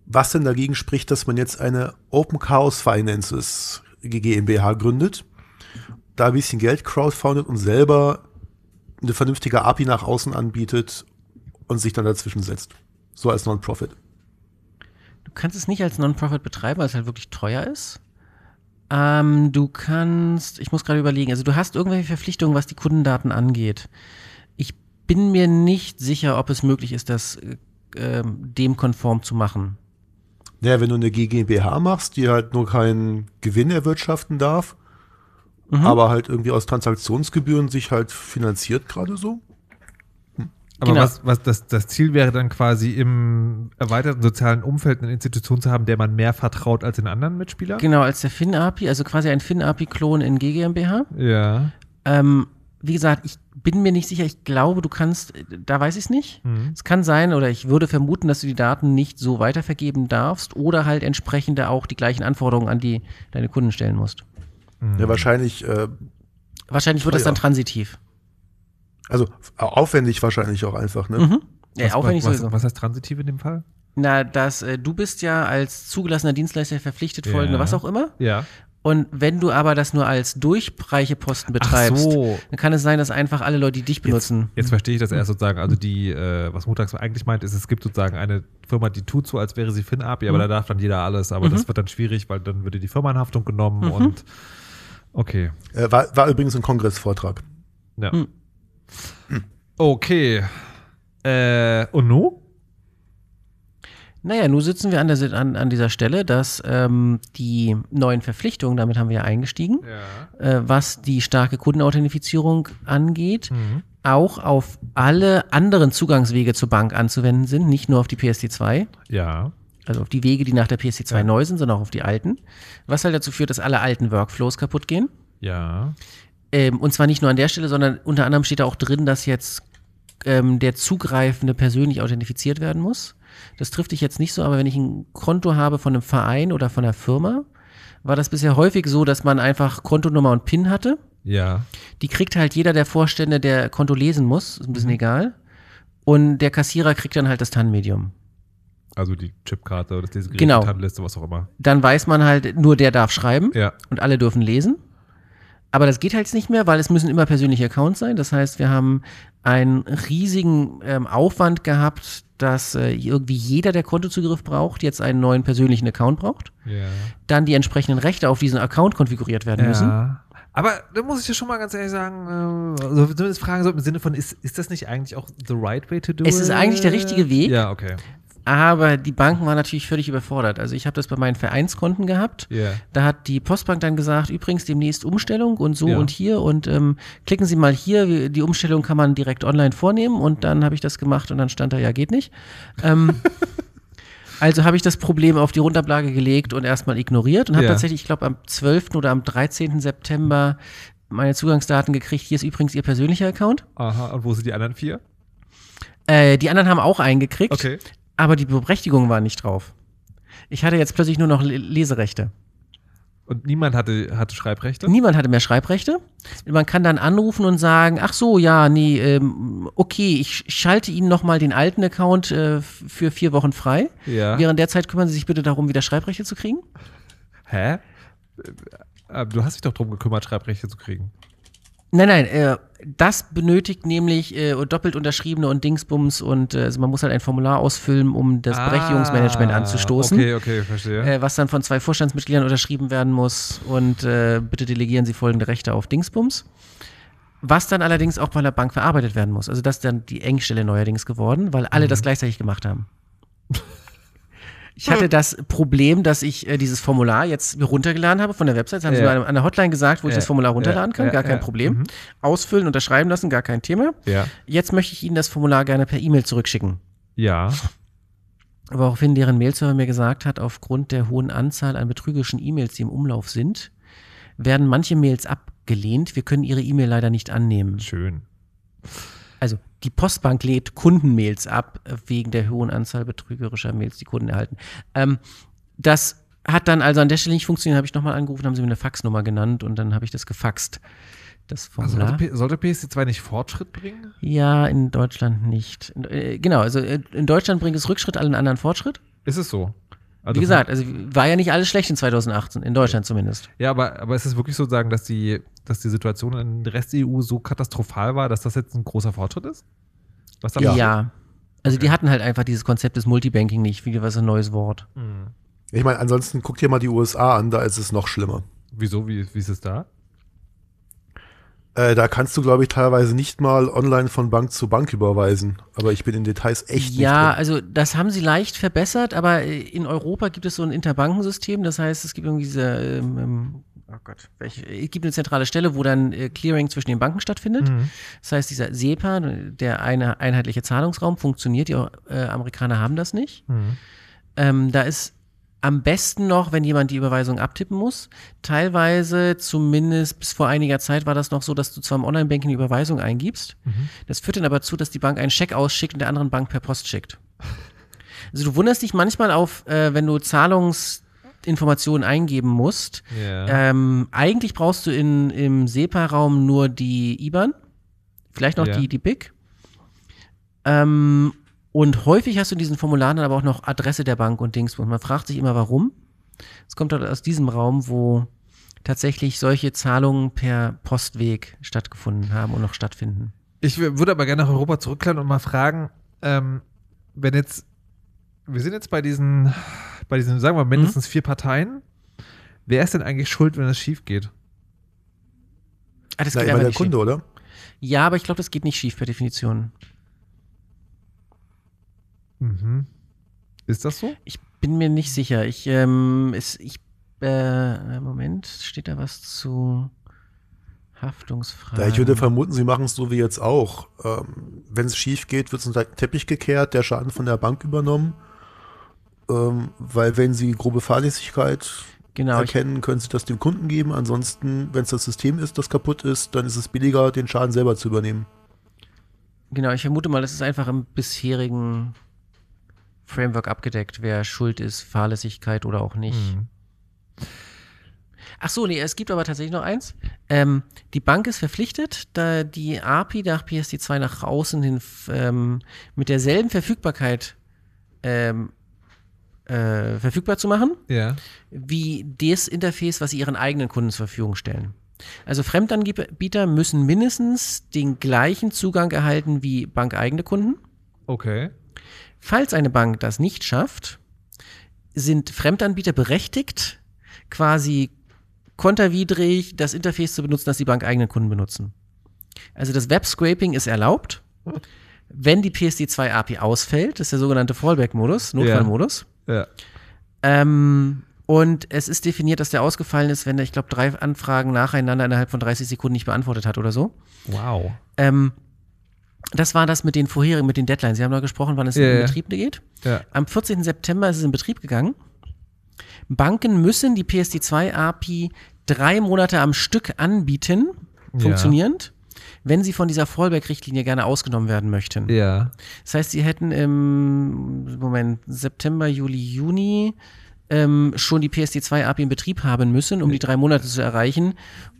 was denn dagegen spricht, dass man jetzt eine Open Chaos Finances GmbH gründet, da ein bisschen Geld crowdfundet und selber eine vernünftige API nach außen anbietet und sich dann dazwischen setzt. So als Non-Profit. Du kannst es nicht als Non-Profit betreiben, weil es halt wirklich teuer ist. Ähm, du kannst, ich muss gerade überlegen, also du hast irgendwelche Verpflichtungen, was die Kundendaten angeht. Ich bin mir nicht sicher, ob es möglich ist, das äh, dem konform zu machen. Naja, wenn du eine GmbH machst, die halt nur keinen Gewinn erwirtschaften darf, aber halt irgendwie aus Transaktionsgebühren sich halt finanziert gerade so. Aber Genau. was, was das, das Ziel wäre dann quasi im erweiterten sozialen Umfeld eine Institution zu haben, der man mehr vertraut als den anderen Mitspielern? Genau, als der FinAPI, also quasi ein FinAPI-Klon in GmbH. Ja. Ähm, wie gesagt, ich bin mir nicht sicher. Ich glaube, du kannst, da weiß ich es nicht. Es kann sein, oder ich würde vermuten, dass du die Daten nicht so weitervergeben darfst oder halt entsprechende auch die gleichen Anforderungen an die deine Kunden stellen musst. Ja, wahrscheinlich, äh, Wahrscheinlich wird das dann transitiv. Also aufwendig wahrscheinlich auch einfach, ne? Mhm. Ja, Was- aufwendig was, sowieso. was heißt transitiv in dem Fall? Na, das, äh, du bist ja als zugelassener Dienstleister verpflichtet, folgende, Ja. was auch immer. Ja. Und wenn du aber das nur als Durchreicheposten betreibst, so. dann kann es sein, dass einfach alle Leute, die dich benutzen. Jetzt verstehe ich das erst sozusagen. Also die, äh, was Montags eigentlich meint, ist, es gibt sozusagen eine Firma, die tut so, als wäre sie FinAPI, aber da darf dann jeder alles. Aber das wird dann schwierig, weil dann würde die Firma in Haftung genommen und okay. Äh, war, war übrigens ein Kongressvortrag. Ja. Okay. Äh, und nu? Naja, nun sitzen wir an, der, an, an dieser Stelle, dass ähm, die neuen Verpflichtungen, damit haben wir ja eingestiegen, Ja. äh, was die starke Kundenauthentifizierung angeht, Mhm. auch auf alle anderen Zugangswege zur Bank anzuwenden sind, nicht nur auf die PSD2, Ja. also auf die Wege, die nach der PSD2 Ja. neu sind, sondern auch auf die alten. Was halt dazu führt, dass alle alten Workflows kaputt gehen. Ja. Ähm, und zwar nicht nur an der Stelle, sondern unter anderem steht da auch drin, dass jetzt ähm, der Zugreifende persönlich authentifiziert werden muss. Das trifft dich jetzt nicht so, aber wenn ich ein Konto habe von einem Verein oder von einer Firma, war das bisher häufig so, dass man einfach Kontonummer und PIN hatte. Ja. Die kriegt halt jeder der Vorstände, der Konto lesen muss, ist ein bisschen egal. Und der Kassierer kriegt dann halt das TAN-Medium. Also die Chipkarte oder das Lesegerät, Genau. die TAN-Liste, was auch immer. Dann weiß man halt, nur der darf schreiben. Ja. und alle dürfen lesen. Aber das geht halt nicht mehr, weil es müssen immer persönliche Accounts sein. Das heißt, wir haben einen riesigen ähm, Aufwand gehabt, dass äh, irgendwie jeder, der Kontozugriff braucht, jetzt einen neuen persönlichen Account braucht. Ja. Dann die entsprechenden Rechte auf diesen Account konfiguriert werden müssen. Ja. Aber da muss ich ja schon mal ganz ehrlich sagen, äh, also zumindest fragen so im Sinne von, ist, ist das nicht eigentlich auch the right way to do Es ist it? eigentlich der richtige Weg. Ja, okay. Aber die Banken waren natürlich völlig überfordert. Also ich habe das bei meinen Vereinskonten gehabt. Ja. Da hat die Postbank dann gesagt, übrigens demnächst Umstellung und so Ja. und hier und ähm, klicken Sie mal hier, die Umstellung kann man direkt online vornehmen und dann habe ich das gemacht und dann stand da, ja, geht nicht. Ähm, also habe ich das Problem auf die Runterblage gelegt und erstmal ignoriert und habe Ja. tatsächlich, ich glaube, am 12. oder am 13. September meine Zugangsdaten gekriegt. Hier ist übrigens Ihr persönlicher Account. Aha, und wo sind die anderen vier? Äh, die anderen haben auch eingekriegt, Okay. Aber die Berechtigung war nicht drauf. Ich hatte jetzt plötzlich nur noch Le- Leserechte. Und niemand hatte, hatte Schreibrechte? Niemand hatte mehr Schreibrechte. Man kann dann anrufen und sagen, ach so, ja, nee, ähm, okay, ich schalte Ihnen nochmal den alten Account äh, für vier Wochen frei. Ja. Während der Zeit kümmern Sie sich bitte darum, wieder Schreibrechte zu kriegen. Hä? Äh, Du hast dich doch drum gekümmert, Schreibrechte zu kriegen. Nein, nein, äh, das benötigt nämlich äh, doppelt unterschriebene und Dingsbums und äh, also man muss halt ein Formular ausfüllen, um das Berechtigungsmanagement Ah, anzustoßen. Okay, okay, verstehe. Äh, was dann von zwei Vorstandsmitgliedern unterschrieben werden muss und äh, bitte delegieren Sie folgende Rechte auf Dingsbums. Was dann allerdings auch bei der Bank verarbeitet werden muss. Also das ist dann die Engstelle neuerdings geworden, weil alle das gleichzeitig gemacht haben. Ich hatte das Problem, dass ich äh, dieses Formular jetzt runtergeladen habe von der Website. Das haben sie Ja. mir an der Hotline gesagt, wo ich das Formular runterladen kann. Gar kein. Problem. Mhm. Ausfüllen, unterschreiben lassen, gar kein Thema. Ja. Jetzt möchte ich Ihnen das Formular gerne per E-Mail zurückschicken. Ja. Woraufhin deren Mailserver mir gesagt hat, aufgrund der hohen Anzahl an betrügerischen E-Mails, die im Umlauf sind, werden manche Mails abgelehnt. Wir können Ihre E-Mail leider nicht annehmen. Schön. also die Postbank lädt Kundenmails ab, äh, wegen der hohen Anzahl betrügerischer Mails, die Kunden erhalten. Ähm, das hat dann also an der Stelle nicht funktioniert, habe ich nochmal angerufen, haben sie mir eine Faxnummer genannt und dann habe ich das gefaxt. Das Also Formular. sollte, P- sollte PSD2 nicht Fortschritt bringen? ja, in Deutschland nicht. Äh, genau, also äh, in Deutschland bringt es Rückschritt, allen anderen Fortschritt. Ist es so? Also Wie gesagt, also war ja nicht alles schlecht in 2018, in Deutschland zumindest. Ja, aber, aber ist es wirklich so sagen, dass die, dass die Situation in der Rest der EU so katastrophal war, dass das jetzt ein großer Fortschritt ist? Was Ja. Ja. Also Okay. die hatten halt einfach dieses Konzept des Multibanking nicht, wie was ein neues Wort. Hm. Ich meine, ansonsten guck dir mal die USA an, da ist es noch schlimmer. Wieso? Wie, wie ist es da? Äh, da kannst du, glaube ich, teilweise nicht mal online von Bank zu Bank überweisen. Aber ich bin in Details echt ja, nicht also das haben sie leicht verbessert, aber in Europa gibt es so ein Interbankensystem, das heißt, es gibt irgendwie diese, ähm, ähm, oh Gott, welche, es gibt eine zentrale Stelle, wo dann äh, Clearing zwischen den Banken stattfindet. Mhm. Das heißt, dieser SEPA, der eine einheitliche Zahlungsraum, funktioniert. Die äh, Amerikaner haben das nicht. Mhm. Ähm, da ist am besten noch, wenn jemand die Überweisung abtippen muss. Teilweise, zumindest bis vor einiger Zeit, war das noch so, dass du zwar im Online-Banking die Überweisung eingibst. Mhm. Das führt dann aber zu, dass die Bank einen Scheck ausschickt und der anderen Bank per Post schickt. Also du wunderst dich manchmal auf, äh, wenn du Zahlungsinformationen eingeben musst. Ja. Ähm, eigentlich brauchst du in, im SEPA-Raum nur die IBAN, vielleicht noch Ja. die, die BIC. Ähm, und häufig hast du in diesen Formularen dann aber auch noch Adresse der Bank und Dings. Und man fragt sich immer, warum. Es kommt halt aus diesem Raum, wo tatsächlich solche Zahlungen per Postweg stattgefunden haben und noch stattfinden. Ich würde aber gerne nach Europa zurückkehren und mal fragen, ähm, wenn jetzt, wir sind jetzt bei diesen, bei diesen, sagen wir, mindestens vier Parteien. Wer ist denn eigentlich schuld, wenn es schief geht? Ah, das Na, geht immer der nicht Kunde, schief. oder? Ja, aber ich glaube, das geht nicht schief per Definition. Mhm. Ist das so? Ich bin mir nicht sicher. Ich, ähm, es, ich, äh, Moment, steht da was zu Haftungsfragen? Ja, ich würde vermuten, sie machen es so wie jetzt auch. Ähm, Wenn es schief geht, wird es unter den Teppich gekehrt, der Schaden von der Bank übernommen. Ähm, weil wenn sie grobe Fahrlässigkeit genau, ich, erkennen, können sie das dem Kunden geben. Ansonsten, wenn es das System ist, das kaputt ist, dann ist es billiger, den Schaden selber zu übernehmen. genau, ich vermute mal, das ist einfach im bisherigen Framework abgedeckt, wer schuld ist, Fahrlässigkeit oder auch nicht. Mhm. Ach so, nee, es gibt aber tatsächlich noch eins. Ähm, die Bank ist verpflichtet, da die API nach PSD2 nach außen hin ähm, mit derselben Verfügbarkeit ähm, äh, verfügbar zu machen, Ja. wie das Interface, was sie ihren eigenen Kunden zur Verfügung stellen. Also Fremdanbieter müssen mindestens den gleichen Zugang erhalten wie bankeigene Kunden. Okay. Falls eine Bank das nicht schafft, sind Fremdanbieter berechtigt, quasi konterwidrig das Interface zu benutzen, das die bankeigenen Kunden benutzen. Also das Web-Scraping ist erlaubt, wenn die PSD2 API ausfällt, das ist der sogenannte Fallback-Modus, Notfallmodus. Ja. Ähm, und es ist definiert, dass der ausgefallen ist, wenn er, ich glaube, drei Anfragen nacheinander innerhalb von 30 Sekunden nicht beantwortet hat oder so. Wow. Ähm, das war das mit den vorherigen, mit den Deadlines. Sie haben da gesprochen, wann es Ja, in ja. Betrieb geht. Ja. Am 14. September ist es in Betrieb gegangen. Banken müssen die PSD2-API drei Monate am Stück anbieten, funktionierend, wenn sie von dieser Fallback-Richtlinie gerne ausgenommen werden möchten. Ja. Das heißt, sie hätten im Moment September, Juli, Juni ähm, schon die PSD2-API in Betrieb haben müssen, um die drei Monate zu erreichen,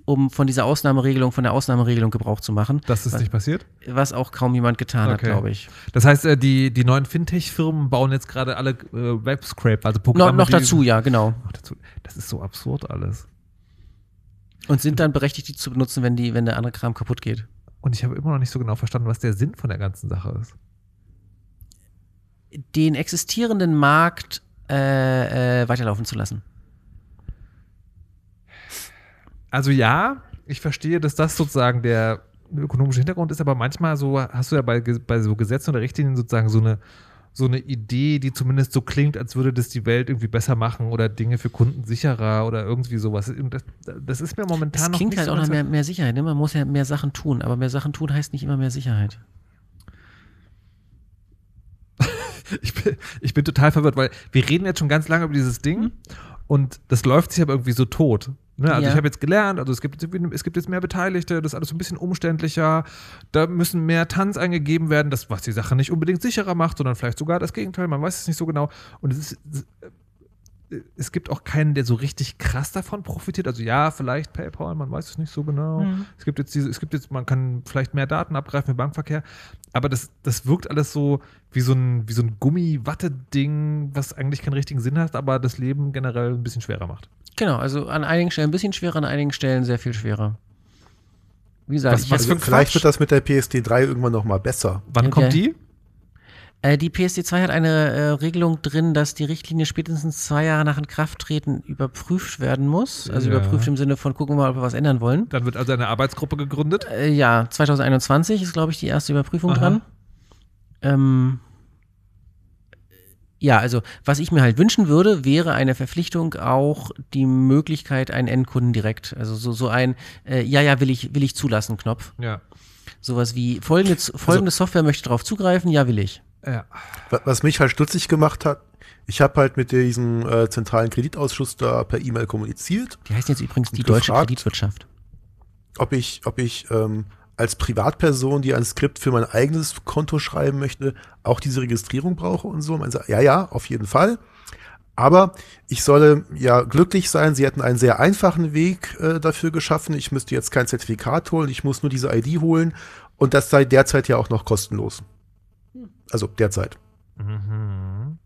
um von dieser Ausnahmeregelung, von der Ausnahmeregelung Gebrauch zu machen. Das ist was, nicht passiert? was auch kaum jemand getan hat, Okay. glaube ich. Das heißt, äh, die, die neuen Fintech-Firmen bauen jetzt gerade alle äh, Web-Scrape, also No, Programme. noch die- dazu, ja, genau. Noch dazu. Das ist so absurd alles. Und sind dann berechtigt, die zu benutzen, wenn, die, wenn der andere Kram kaputt geht. Und ich habe immer noch nicht so genau verstanden, was der Sinn von der ganzen Sache ist. Den existierenden Markt äh, äh, weiterlaufen zu lassen. Also ja, ich verstehe, dass das sozusagen der ökonomische Hintergrund ist, aber manchmal so hast du ja bei, bei so Gesetzen oder Richtlinien sozusagen so eine, so eine Idee, die zumindest so klingt, als würde das die Welt irgendwie besser machen oder Dinge für Kunden sicherer oder irgendwie sowas. Das, das ist mir momentan Es noch klingt nicht halt so auch nach mehr, mehr Sicherheit. Ne? Man muss ja mehr Sachen tun, aber mehr Sachen tun heißt nicht immer mehr Sicherheit. Ich bin, ich bin total verwirrt, weil wir reden jetzt schon ganz lange über dieses Ding und das läuft sich aber irgendwie so tot. Ne? Also Ja. ich habe jetzt gelernt, also es gibt, es gibt jetzt mehr Beteiligte, das ist alles so ein bisschen umständlicher, da müssen mehr Tanz eingegeben werden, das, was die Sache nicht unbedingt sicherer macht, sondern vielleicht sogar das Gegenteil, man weiß es nicht so genau. Und es ist, es- gibt auch keinen, der so richtig krass davon profitiert. Also ja, vielleicht PayPal, man weiß es nicht so genau. Mhm. Es gibt jetzt diese, es gibt jetzt, man kann vielleicht mehr Daten abgreifen im Bankverkehr, aber das, das wirkt alles so wie so ein, wie so ein Gummi-Watte-Ding, was eigentlich keinen richtigen Sinn hat, aber das Leben generell ein bisschen schwerer macht. Genau, also an einigen Stellen ein bisschen schwerer, an einigen Stellen sehr viel schwerer. Wie gesagt, Was- ich was Also vielleicht Quatsch. wird das mit der PSD 3 irgendwann noch mal besser. Wann Ja, kommt die? Äh, die PSD2 hat eine äh, Regelung drin, dass die Richtlinie spätestens zwei Jahre nach Inkrafttreten überprüft werden muss. Also Ja. überprüft im Sinne von gucken wir mal, ob wir was ändern wollen. Dann wird also eine Arbeitsgruppe gegründet. Äh, ja, 2021 ist, glaube ich, die erste Überprüfung Aha. dran. Ähm, ja, also was ich mir halt wünschen würde, wäre eine Verpflichtung auch die Möglichkeit, einen Endkunden direkt, also so, so ein äh, Ja, ja, will ich, will ich zulassen Knopf. Ja. Sowas wie folgende, folgende Software möchte darauf zugreifen, ja, will ich. Ja. Wa- Was mich halt stutzig gemacht hat, ich habe halt mit diesem äh, zentralen Kreditausschuss da per E-Mail kommuniziert, Die heißt jetzt übrigens die Und deutsche gefragt? Kreditwirtschaft. ob ich, ob ich ähm, als Privatperson, die ein Skript für mein eigenes Konto schreiben möchte, auch diese Registrierung brauche und so. Man sagt, ja, ja, auf jeden Fall. Aber ich solle ja glücklich sein. Sie hätten einen sehr einfachen Weg äh, dafür geschaffen. Ich müsste jetzt kein Zertifikat holen. Ich muss nur diese ID holen. Und das sei derzeit ja auch noch kostenlos. Also derzeit. Mhm.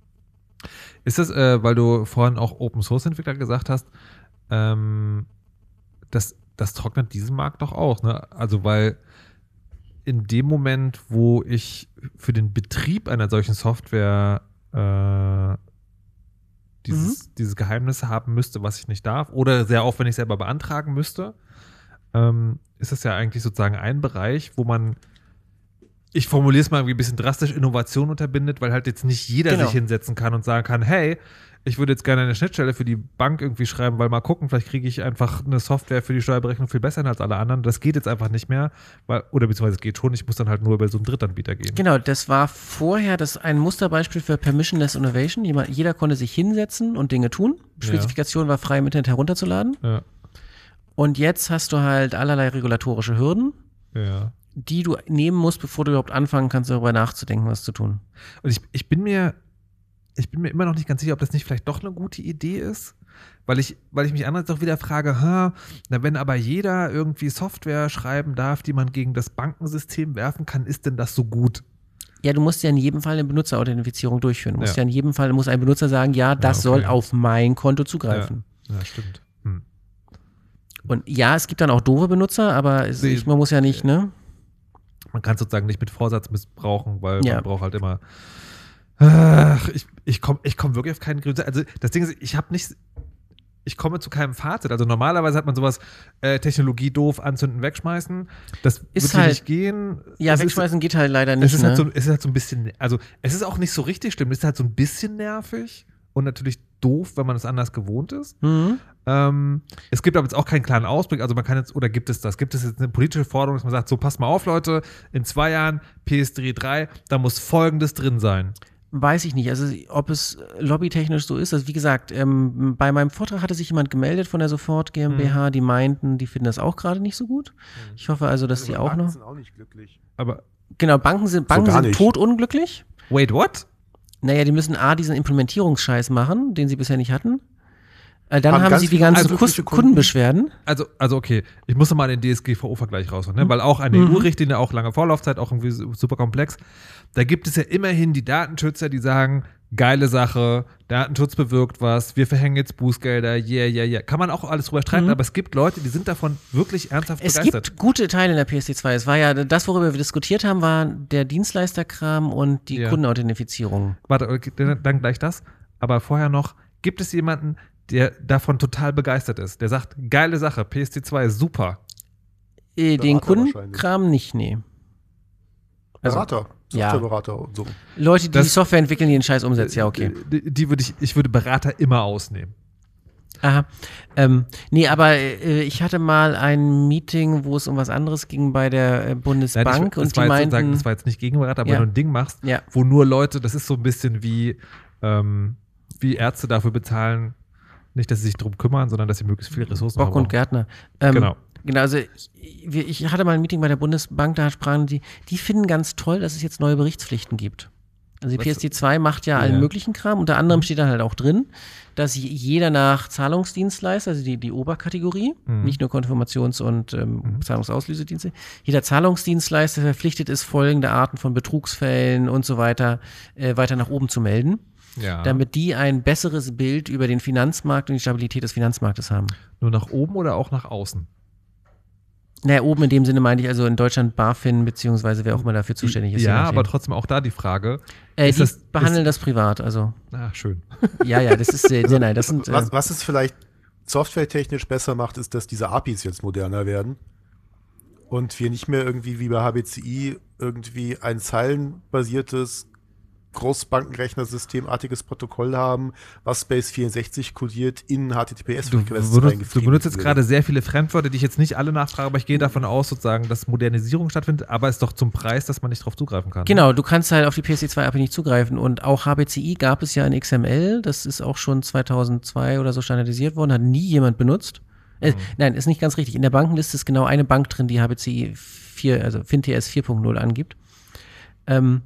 Ist das, äh, weil du vorhin auch Open Source Entwickler gesagt hast, ähm, das, das trocknet diesen Markt doch auch, ne? Also, weil in dem Moment, wo ich für den Betrieb einer solchen Software äh, dieses, dieses Geheimnis haben müsste, was ich nicht darf, oder sehr aufwendig selber beantragen müsste, ähm, ist das ja eigentlich sozusagen ein Bereich, wo man ich formuliere es mal irgendwie ein bisschen drastisch, Innovation unterbindet, weil halt jetzt nicht jeder Genau. sich hinsetzen kann und sagen kann, hey, ich würde jetzt gerne eine Schnittstelle für die Bank irgendwie schreiben, weil mal gucken, vielleicht kriege ich einfach eine Software für die Steuerberechnung viel besser als alle anderen. Das geht jetzt einfach nicht mehr, weil, oder beziehungsweise es geht schon, ich muss dann halt nur über so einen Drittanbieter gehen. Genau, das war vorher das ein Musterbeispiel für Permissionless Innovation. Jemand, jeder konnte sich hinsetzen und Dinge tun. Spezifikation war frei im Internet herunterzuladen. Ja, Und jetzt hast du halt allerlei regulatorische Hürden, ja. die du nehmen musst, bevor du überhaupt anfangen kannst, darüber nachzudenken, was zu tun. Und ich, ich bin mir, ich bin mir immer noch nicht ganz sicher, ob das nicht vielleicht doch eine gute Idee ist. Weil ich, weil ich mich andererseits auch wieder frage, ha, na, wenn aber jeder irgendwie Software schreiben darf, die man gegen das Bankensystem werfen kann, ist denn das so gut? Ja, du musst ja in jedem Fall eine Benutzerauthentifizierung durchführen. Du musst Ja. ja. in jedem Fall muss ein Benutzer sagen, ja, das Ja, okay. soll auf mein Konto zugreifen. Ja, stimmt. Und ja, es gibt dann auch doofe Benutzer, aber es, ich, man muss ja nicht, ne? Man kann es sozusagen nicht mit Vorsatz missbrauchen, weil Ja. man braucht halt immer. Ach, ich ich komme ich komm wirklich auf keinen Grund. Also das Ding ist, ich habe nicht. Ich komme zu keinem Fazit. Also normalerweise hat man sowas, äh, Technologie doof, anzünden, wegschmeißen. Das Ist halt- nicht gehen. Ja, Es ist- wegschmeißen geht halt leider Es nicht. ist, ne? halt so, es ist halt so ein bisschen, also es ist auch nicht so richtig schlimm, es ist halt so ein bisschen nervig und natürlich doof, wenn man es anders gewohnt ist. mhm. Ähm, es gibt aber jetzt auch keinen klaren Ausblick, also man kann jetzt, oder gibt es das? Gibt es jetzt eine politische Forderung, dass man sagt, so passt mal auf, Leute, in zwei Jahren PS3 3, da muss folgendes drin sein. Weiß ich nicht. Also, ob es lobbytechnisch so ist. Also, wie gesagt, ähm, bei meinem Vortrag hatte sich jemand gemeldet von der Sofort GmbH, die meinten, die finden das auch gerade nicht so gut. Ich hoffe also, dass die auch noch. sind auch nicht glücklich. Aber, Genau, Banken sind, Banken gar sind totunglücklich. wait, what? Naja, die müssen A, diesen Implementierungsscheiß machen, den sie bisher nicht hatten. Äh, dann Haben haben, sie die ganzen Kunden. Kundenbeschwerden. Also, also okay, ich muss mal den DSGVO-Vergleich rausholen, ne? weil auch eine Mhm. EU-Richtlinie, auch lange Vorlaufzeit, auch irgendwie su- super komplex. Da gibt es ja immerhin die Datenschützer, die sagen, geile Sache, Datenschutz bewirkt was, wir verhängen jetzt Bußgelder, yeah, yeah, yeah. Kann man auch alles drüber streiten, Mhm. aber es gibt Leute, die sind davon wirklich ernsthaft Es begeistert. gibt gute Teile in der PSD2. Es war ja, das, worüber wir diskutiert haben, war der Dienstleisterkram und die Ja. Kundenauthentifizierung. Warte, okay, dann, gleich das. Aber vorher noch, gibt es jemanden, der davon total begeistert ist, der sagt, geile Sache, PSD2 ist super. Äh, den Kundenkram nicht, nee. Also, Berater, ja. Softwareberater und so. Leute, die Das- Software entwickeln, die den Scheiß umsetzen, ja, okay. Die, die würde ich, ich würde Berater immer ausnehmen. Aha. Ähm, nee, aber äh, ich hatte mal ein Meeting, wo es um was anderes ging bei der äh, Bundesbank Nein, ich, das und war die meinten, das war jetzt nicht gegen Berater, aber Ja. wenn du ein Ding machst, ja, wo nur Leute, das ist so ein bisschen wie, ähm, wie Ärzte dafür bezahlen, Nicht, dass sie sich darum kümmern, sondern dass sie möglichst viele Ressourcen Bock verbrauchen. und Gärtner. Ähm, Genau. Genau, also ich, ich hatte mal ein Meeting bei der Bundesbank, da sprachen die, die finden ganz toll, dass es jetzt neue Berichtspflichten gibt. Also die Was- PSD2 macht ja allen Ja. möglichen Kram. Unter anderem steht da halt auch drin, dass jeder nach Zahlungsdienstleister, also die, die Oberkategorie, Mhm. nicht nur Konfirmations- und ähm, Zahlungsauslösedienste, jeder Zahlungsdienstleister verpflichtet ist, folgende Arten von Betrugsfällen und so weiter äh, weiter nach oben zu melden, Ja. damit die ein besseres Bild über den Finanzmarkt und die Stabilität des Finanzmarktes haben. Nur nach oben oder auch nach außen? Naja, oben in dem Sinne meinte ich also in Deutschland BaFin, beziehungsweise wer auch immer dafür zuständig ist. ja, aber trotzdem auch da die Frage. äh, ist die das- behandeln das privat, also. Ah, schön. Ja, ja, das ist, äh, nein, nein, das sind, äh, Was, was es vielleicht softwaretechnisch besser macht, ist, dass diese APIs jetzt moderner werden und wir nicht mehr irgendwie wie bei HBCI irgendwie ein zeilenbasiertes Großbankenrechnersystemartiges Protokoll haben, was Space 64 kodiert in Du, HTTPS-Frequenzen benutzt, du benutzt jetzt gerade sehr viele Fremdwörter, die ich jetzt nicht alle nachfrage, aber ich gehe davon aus, sozusagen, dass Modernisierung stattfindet, aber ist doch zum Preis, dass man nicht drauf zugreifen kann. genau, du kannst halt auf die PSD2-API nicht zugreifen und auch HBCI gab es ja in XML, das ist auch schon 2002 oder so standardisiert worden, hat nie jemand benutzt. Äh, Nein, ist nicht ganz richtig. In der Bankenliste ist genau eine Bank drin, die HBCI 4, also FinTS 4.0 angibt. Ähm,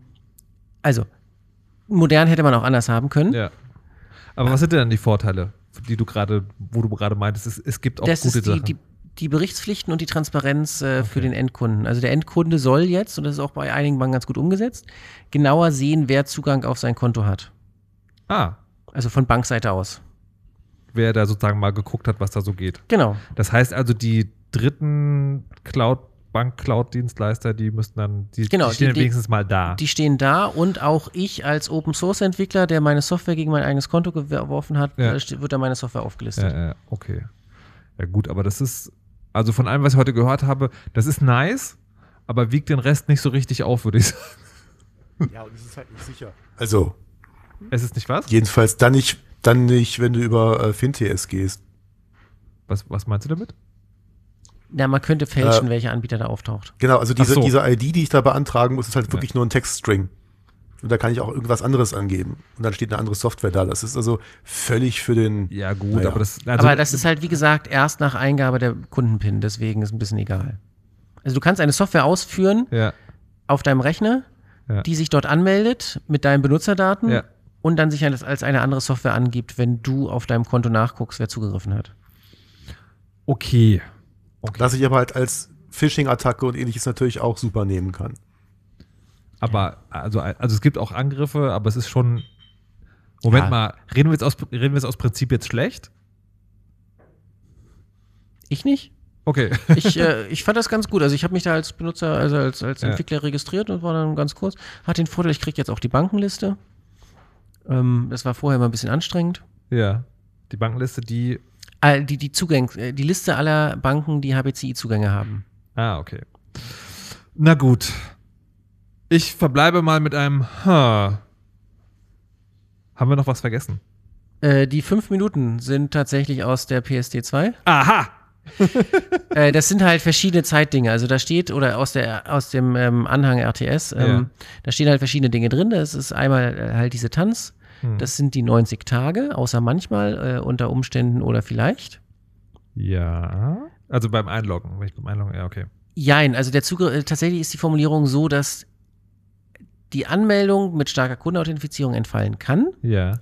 also, modern hätte man auch anders haben können. Ja. Aber was sind denn die Vorteile, die du gerade, wo du gerade meintest, es, es gibt auch das gute ist die, Sachen. die, die Berichtspflichten und die Transparenz äh, für den Endkunden. Also der Endkunde soll jetzt, und das ist auch bei einigen Banken ganz gut umgesetzt, genauer sehen, wer Zugang auf sein Konto hat. ah, Also von Bankseite aus. wer da sozusagen mal geguckt hat, was da so geht. Genau. Das heißt also, die dritten Cloud, Bank-Cloud-Dienstleister, die müssten dann, die, Genau, die stehen die- die- wenigstens mal da. Die stehen da und auch ich als Open Source Entwickler, der meine Software gegen mein eigenes Konto geworfen hat, Ja. äh, wird da meine Software aufgelistet. Ja, ja, okay. Ja, gut, aber das ist, also von allem, was ich heute gehört habe, das ist nice, aber wiegt den Rest nicht so richtig auf, würde ich sagen. Ja, und es ist halt nicht sicher. Also, Es ist nicht was? jedenfalls dann nicht, dann nicht, wenn du über äh, FinTS gehst. Was, was meinst du damit? Na, man könnte fälschen, Äh, welcher Anbieter da auftaucht. Genau, also diese, so. diese ID, die ich da beantragen muss, ist halt Ja. wirklich nur ein Textstring. Und da kann ich auch irgendwas anderes angeben. Und dann steht eine andere Software da. Das ist also völlig für den. Ja, gut, Naja. aber das. Also, Aber das ist halt, wie gesagt, erst nach Eingabe der Kundenpin, deswegen ist ein bisschen egal. Also du kannst eine Software ausführen Ja, auf deinem Rechner, Ja. die sich dort anmeldet mit deinen Benutzerdaten Ja. und dann sich als, als eine andere Software angibt, wenn du auf deinem Konto nachguckst, wer zugegriffen hat. okay. Okay. Was ich aber halt als Phishing-Attacke und ähnliches natürlich auch super nehmen kann. Aber, also, also es gibt auch Angriffe, aber es ist schon. Moment Ja. mal, reden wir, jetzt aus, reden wir jetzt aus Prinzip jetzt schlecht? Ich nicht. Okay. Ich, äh, ich fand das ganz gut. Also ich habe mich da als Benutzer, also als, als Ja. Entwickler registriert und war dann ganz kurz. Hat den Vorteil, ich kriege jetzt auch die Bankenliste. Ähm, das war vorher immer ein bisschen anstrengend. ja. Die Bankenliste, die. Die, die, Zugang, äh, die Liste aller Banken, die HBCI-Zugänge haben. Ah, okay. Na gut. Ich verbleibe mal mit einem. Huh. Haben wir noch was vergessen? Äh, die fünf Minuten sind tatsächlich aus der PSD 2. Aha! Äh, das sind halt verschiedene Zeitdinge. Also da steht, oder aus, der, aus dem ähm, Anhang RTS, ähm, Ja. da stehen halt verschiedene Dinge drin. Das ist einmal äh, halt diese Tanz. Hm. Das sind die 90 Tage, außer manchmal, äh, unter Umständen oder vielleicht. Ja. Also beim Einloggen. Wenn ich beim Einloggen, ja, okay. Jein, also der Zugriff, äh, tatsächlich ist die Formulierung so, dass die Anmeldung mit starker Kundenauthentifizierung entfallen kann, Ja.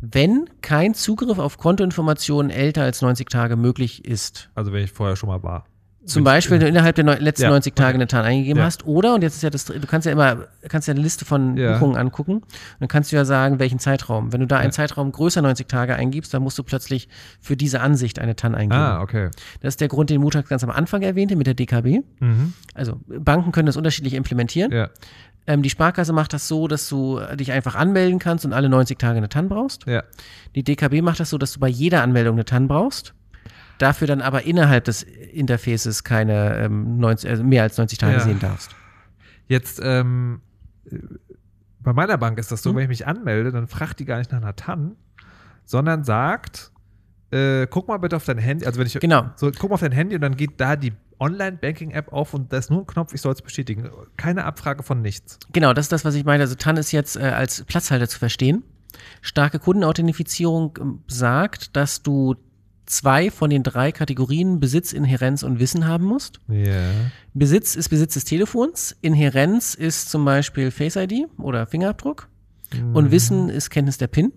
wenn kein Zugriff auf Kontoinformationen älter als 90 Tage möglich ist. Also wenn ich vorher schon mal war. Zum Beispiel, wenn du innerhalb der letzten Ja, 90 Tage eine TAN eingegeben Ja. hast. Oder, und jetzt ist ja das, du kannst ja immer, kannst ja eine Liste von Ja. Buchungen angucken. Und dann kannst du ja sagen, welchen Zeitraum. Wenn du da einen. Zeitraum größer 90 Tage eingibst, dann musst du plötzlich für diese Ansicht eine TAN eingeben. Ah, okay. Das ist der Grund, den Mutak ganz am Anfang erwähnte mit der DKB. Mhm. Also Banken können das unterschiedlich implementieren. Ja. Ähm, die Sparkasse macht das so, dass du äh, dich einfach anmelden kannst und alle 90 Tage eine TAN brauchst. Ja. Die DKB macht das so, dass du bei jeder Anmeldung eine TAN brauchst. Dafür dann aber innerhalb des Interfaces keine ähm, 90, also mehr als 90 Tage Ja. sehen darfst. Jetzt, ähm, äh, bei meiner Bank ist das so, Hm? wenn ich mich anmelde, dann fragt die gar nicht nach einer TAN, sondern sagt, äh, guck mal bitte auf dein Handy, also wenn ich, Genau. so, guck mal auf dein Handy und dann geht da die Online-Banking-App auf und da ist nur ein Knopf, ich soll es bestätigen. Keine Abfrage von nichts. Genau, das ist das, was ich meine. Also TAN ist jetzt äh, als Platzhalter zu verstehen. Starke Kundenauthentifizierung ähm, sagt, dass du zwei von den drei Kategorien Besitz, Inherenz und Wissen haben musst. Ja. Besitz ist Besitz des Telefons, Inherenz ist zum Beispiel Face ID oder Fingerabdruck und Wissen ist Kenntnis der PIN.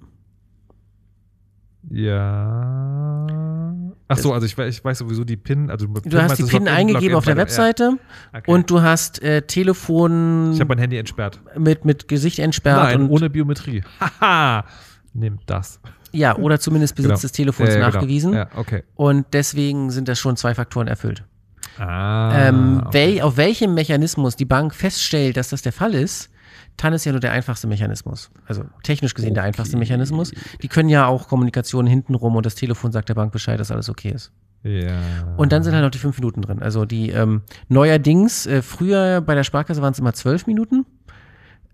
Ja. Ach so, also ich, ich weiß sowieso die PIN. Also Du hast die PIN eingegeben auf der Webseite Okay. und du hast äh, Telefon Ich habe mein Handy entsperrt. mit, mit Gesicht entsperrt Nein, und ohne Biometrie. Haha. Nimmt das. ja, oder zumindest Besitz Genau. des Telefons Ja, ja, genau. nachgewiesen. Ja, okay. Und deswegen sind das schon zwei Faktoren erfüllt. Ah. ähm, okay. wel, auf welchem Mechanismus die Bank feststellt, dass das der Fall ist, TAN ist ja nur der einfachste Mechanismus. Also technisch gesehen der einfachste Mechanismus. Die können ja auch Kommunikation hintenrum und das Telefon sagt der Bank Bescheid, dass alles okay ist. Ja. Und dann sind halt noch die fünf Minuten drin. Also die ähm, neuerdings, äh, früher bei der Sparkasse waren es immer zwölf Minuten.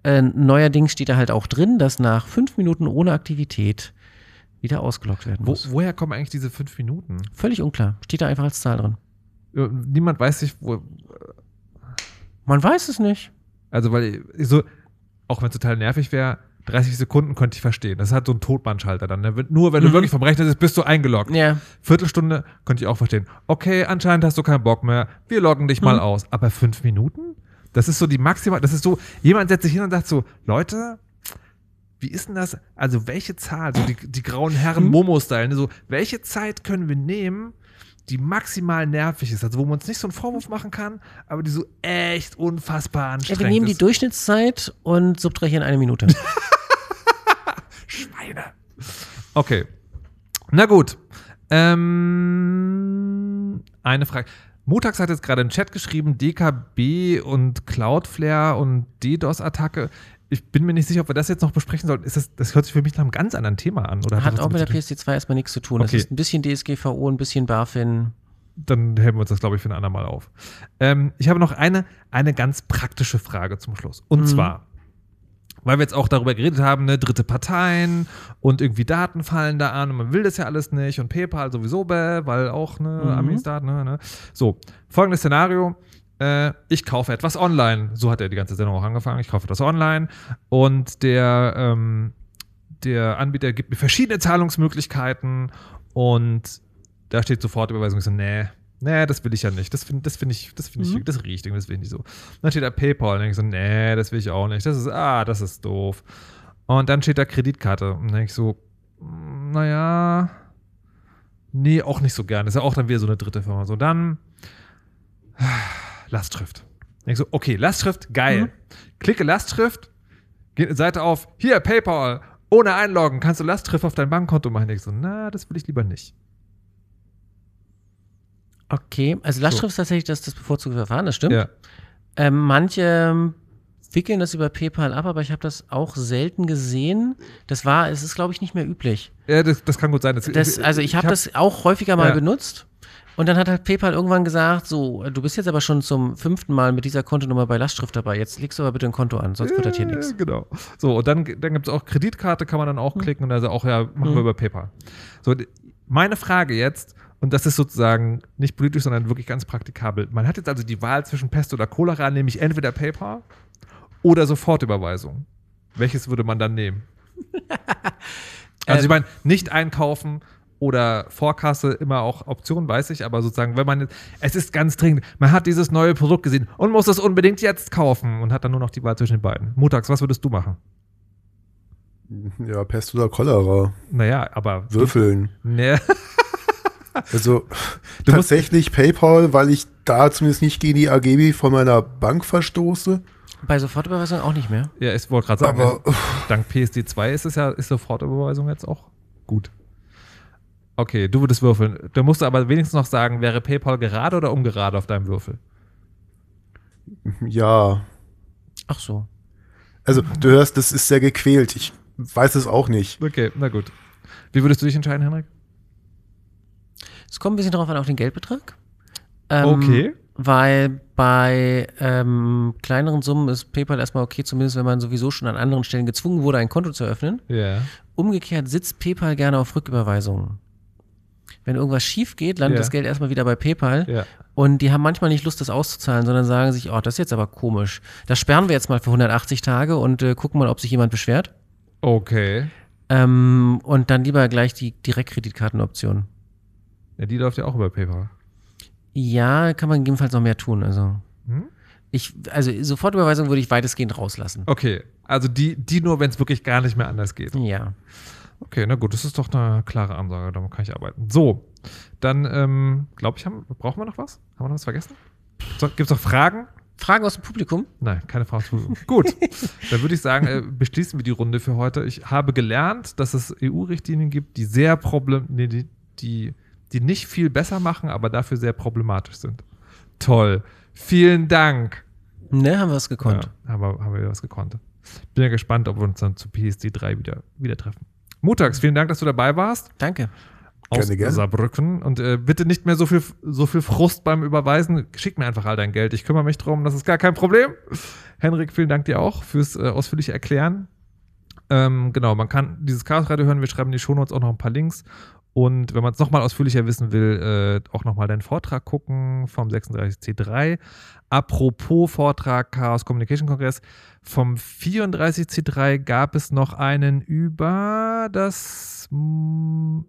Äh, neuerdings steht da halt auch drin, dass nach fünf Minuten ohne Aktivität wieder ausgelockt werden Wo, muss. woher kommen eigentlich diese fünf Minuten? Völlig unklar. Steht da einfach als Zahl drin. Ja, Niemand weiß sich, wo. Man weiß es nicht. Also, weil ich so, auch wenn es total nervig wäre, 30 Sekunden könnte ich verstehen. Das hat so einen Totbandschalter dann. ne? Nur wenn du Mhm. wirklich vom Rechner bist, bist du eingeloggt. Ja. Viertelstunde könnte ich auch verstehen. Okay, anscheinend hast du keinen Bock mehr. Wir loggen dich mal Mhm. aus. Aber fünf Minuten? Das ist so die maximal. Das ist so, jemand setzt sich hin und sagt so, Leute, wie ist denn das? Also, welche Zahl, so die, die grauen Herren Mhm. Momo-Style, ne? so, welche Zeit können wir nehmen, die maximal nervig ist? Also, wo man uns nicht so einen Vorwurf machen kann, aber die so echt unfassbar Ja, anstrengend wir nehmen die ist. Durchschnittszeit und subtrahieren eine Minute. Schweine. Okay. Na gut. Ähm, eine Frage. Mutax hat jetzt gerade im Chat geschrieben, DKB und Cloudflare und DDoS-Attacke. Ich bin mir nicht sicher, ob wir das jetzt noch besprechen sollten. Ist das, das hört sich für mich nach einem ganz anderen Thema an. Oder Hat das auch mit der damit zu PSD2 erstmal nichts zu tun. Okay. Es ist ein bisschen DSGVO, ein bisschen BaFin. Dann heben wir uns das, glaube ich, für ein andermal auf. Ähm, ich habe noch eine, eine ganz praktische Frage zum Schluss. Und Mhm. zwar, weil wir jetzt auch darüber geredet haben, ne, dritte Parteien und irgendwie Daten fallen da an und man will das ja alles nicht und PayPal sowieso, bäh, weil auch ne, Mhm. Amis Daten, ne, ne. So, folgendes Szenario. Äh, ich kaufe etwas online. So hat er die ganze Sendung auch angefangen. Ich kaufe etwas online und der, ähm, der Anbieter gibt mir verschiedene Zahlungsmöglichkeiten und da steht sofort Überweisung. Ich so, nee, nee, das will ich ja nicht. Das finde das find ich, das finde ich, Mhm. das riecht irgendwie, das will ich nicht so. Dann steht da PayPal. Und denke ich so, nee, das will ich auch nicht. Das ist, ah, das ist doof. Und dann steht da Kreditkarte. Und dann denke ich so, mm, naja, nee, auch nicht so gern. Das ist ja auch dann wieder so eine dritte Firma. So, dann Lastschrift. Denke ich so, okay, Lastschrift, geil. Mhm. Klicke Lastschrift, Seite auf, hier, PayPal, ohne einloggen, kannst du Lastschrift auf dein Bankkonto machen. Denke ich so, na, das will ich lieber nicht. Okay, also Lastschrift ist tatsächlich das, das bevorzugte Verfahren, das stimmt. Ja. Ähm, manche ähm, wickeln das über PayPal ab, aber ich habe das auch selten gesehen. Das war, es ist glaube ich nicht mehr üblich. Ja, das, das kann gut sein. Das, Das, also ich habe das auch häufiger mal Ja. benutzt. Und dann hat halt PayPal irgendwann gesagt, so, du bist jetzt aber schon zum fünften Mal mit dieser Kontonummer bei Lastschrift dabei. Jetzt legst du aber bitte ein Konto an, sonst wird das hier nichts. Genau. So, und dann, dann gibt es auch Kreditkarte, kann man dann auch klicken und also auch, ja, machen Hm. wir über PayPal. So, meine Frage jetzt, und das ist sozusagen nicht politisch, sondern wirklich ganz praktikabel. Man hat jetzt also die Wahl zwischen Pest oder Cholera, nämlich entweder PayPal oder Sofortüberweisung. Welches würde man dann nehmen? also, ich Ähm. meine, nicht einkaufen oder Vorkasse immer auch Option, weiß ich, aber sozusagen, wenn man jetzt, es ist ganz dringend, man hat dieses neue Produkt gesehen und muss es unbedingt jetzt kaufen und hat dann nur noch die Wahl zwischen den beiden. Mutags, was würdest du machen? Ja, Pest oder Cholera. Naja, aber. Würfeln. Nee. Also Du musst- tatsächlich PayPal, weil ich da zumindest nicht gegen die AGB von meiner Bank verstoße. Bei Sofortüberweisung auch nicht mehr. ja, ich wollte gerade sagen, Aber dank PSD2 ist es ja, ist Sofortüberweisung jetzt auch gut. Okay, du würdest würfeln. Da musst du aber wenigstens noch sagen, wäre PayPal gerade oder ungerade auf deinem Würfel? ja, Ach so. also du hörst, das ist sehr gequält. Ich weiß es auch nicht. Okay, na gut. Wie würdest du dich entscheiden, Henrik? Es kommt ein bisschen darauf an, auf den Geldbetrag. Ähm, Okay. Weil bei ähm, kleineren Summen ist PayPal erstmal okay, zumindest wenn man sowieso schon an anderen Stellen gezwungen wurde, ein Konto zu öffnen. Ja. Umgekehrt sitzt PayPal gerne auf Rücküberweisungen. Wenn irgendwas schief geht, landet Ja. das Geld erstmal wieder bei PayPal. Ja. Und die haben manchmal nicht Lust, das auszuzahlen, sondern sagen sich, oh, das ist jetzt aber komisch. Das sperren wir jetzt mal für 180 Tage und äh, gucken mal, ob sich jemand beschwert. Okay. Ähm, und dann lieber gleich die Direktkreditkartenoption. Ja, die läuft ja auch über PayPal. Ja, kann man gegebenenfalls noch mehr tun. Also, Hm? ich, also Sofortüberweisung würde ich weitestgehend rauslassen. Okay, also die, die nur, wenn es wirklich gar nicht mehr anders geht. Ja. Okay, na gut, das ist doch eine klare Ansage, damit kann ich arbeiten. So, dann ähm, glaube ich, haben, brauchen wir noch was? Haben wir noch was vergessen? Gibt es noch Fragen? Fragen aus dem Publikum? Nein, keine Fragen. Gut, dann würde ich sagen, äh, beschließen wir die Runde für heute. Ich habe gelernt, dass es EU-Richtlinien gibt, die sehr problem, nee, die, die, die nicht viel besser machen, aber dafür sehr problematisch sind. Toll. Vielen Dank. Ne, haben wir es gekonnt. Ja, haben, wir, haben wir was gekonnt. Bin ja gespannt, ob wir uns dann zu PSD 3 wieder, wieder treffen. Montags, vielen Dank, dass du dabei warst. Danke. Aus Gerne, gerne. Saarbrücken. Und äh, bitte nicht mehr so viel, so viel Frust beim Überweisen. Schick mir einfach all dein Geld. Ich kümmere mich drum. Das ist gar kein Problem. Henrik, vielen Dank dir auch fürs äh, ausführliche Erklären. Ähm, genau, man kann dieses Chaos Radio hören. Wir schreiben in die Shownotes auch noch ein paar Links. Und wenn man es nochmal ausführlicher wissen will, äh, auch nochmal deinen Vortrag gucken vom 36C3. Apropos Vortrag Chaos Communication Kongress, vom 34C3 gab es noch einen über das mm,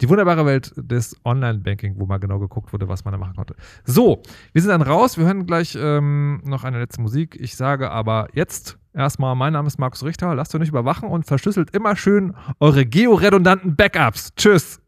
die wunderbare Welt des Online-Banking, wo mal genau geguckt wurde, was man da machen konnte. So, wir sind dann raus. Wir hören gleich ähm, noch eine letzte Musik. Ich sage aber jetzt erstmal, mein Name ist Markus Richter. Lasst euch nicht überwachen und verschlüsselt immer schön eure georedundanten Backups. Tschüss.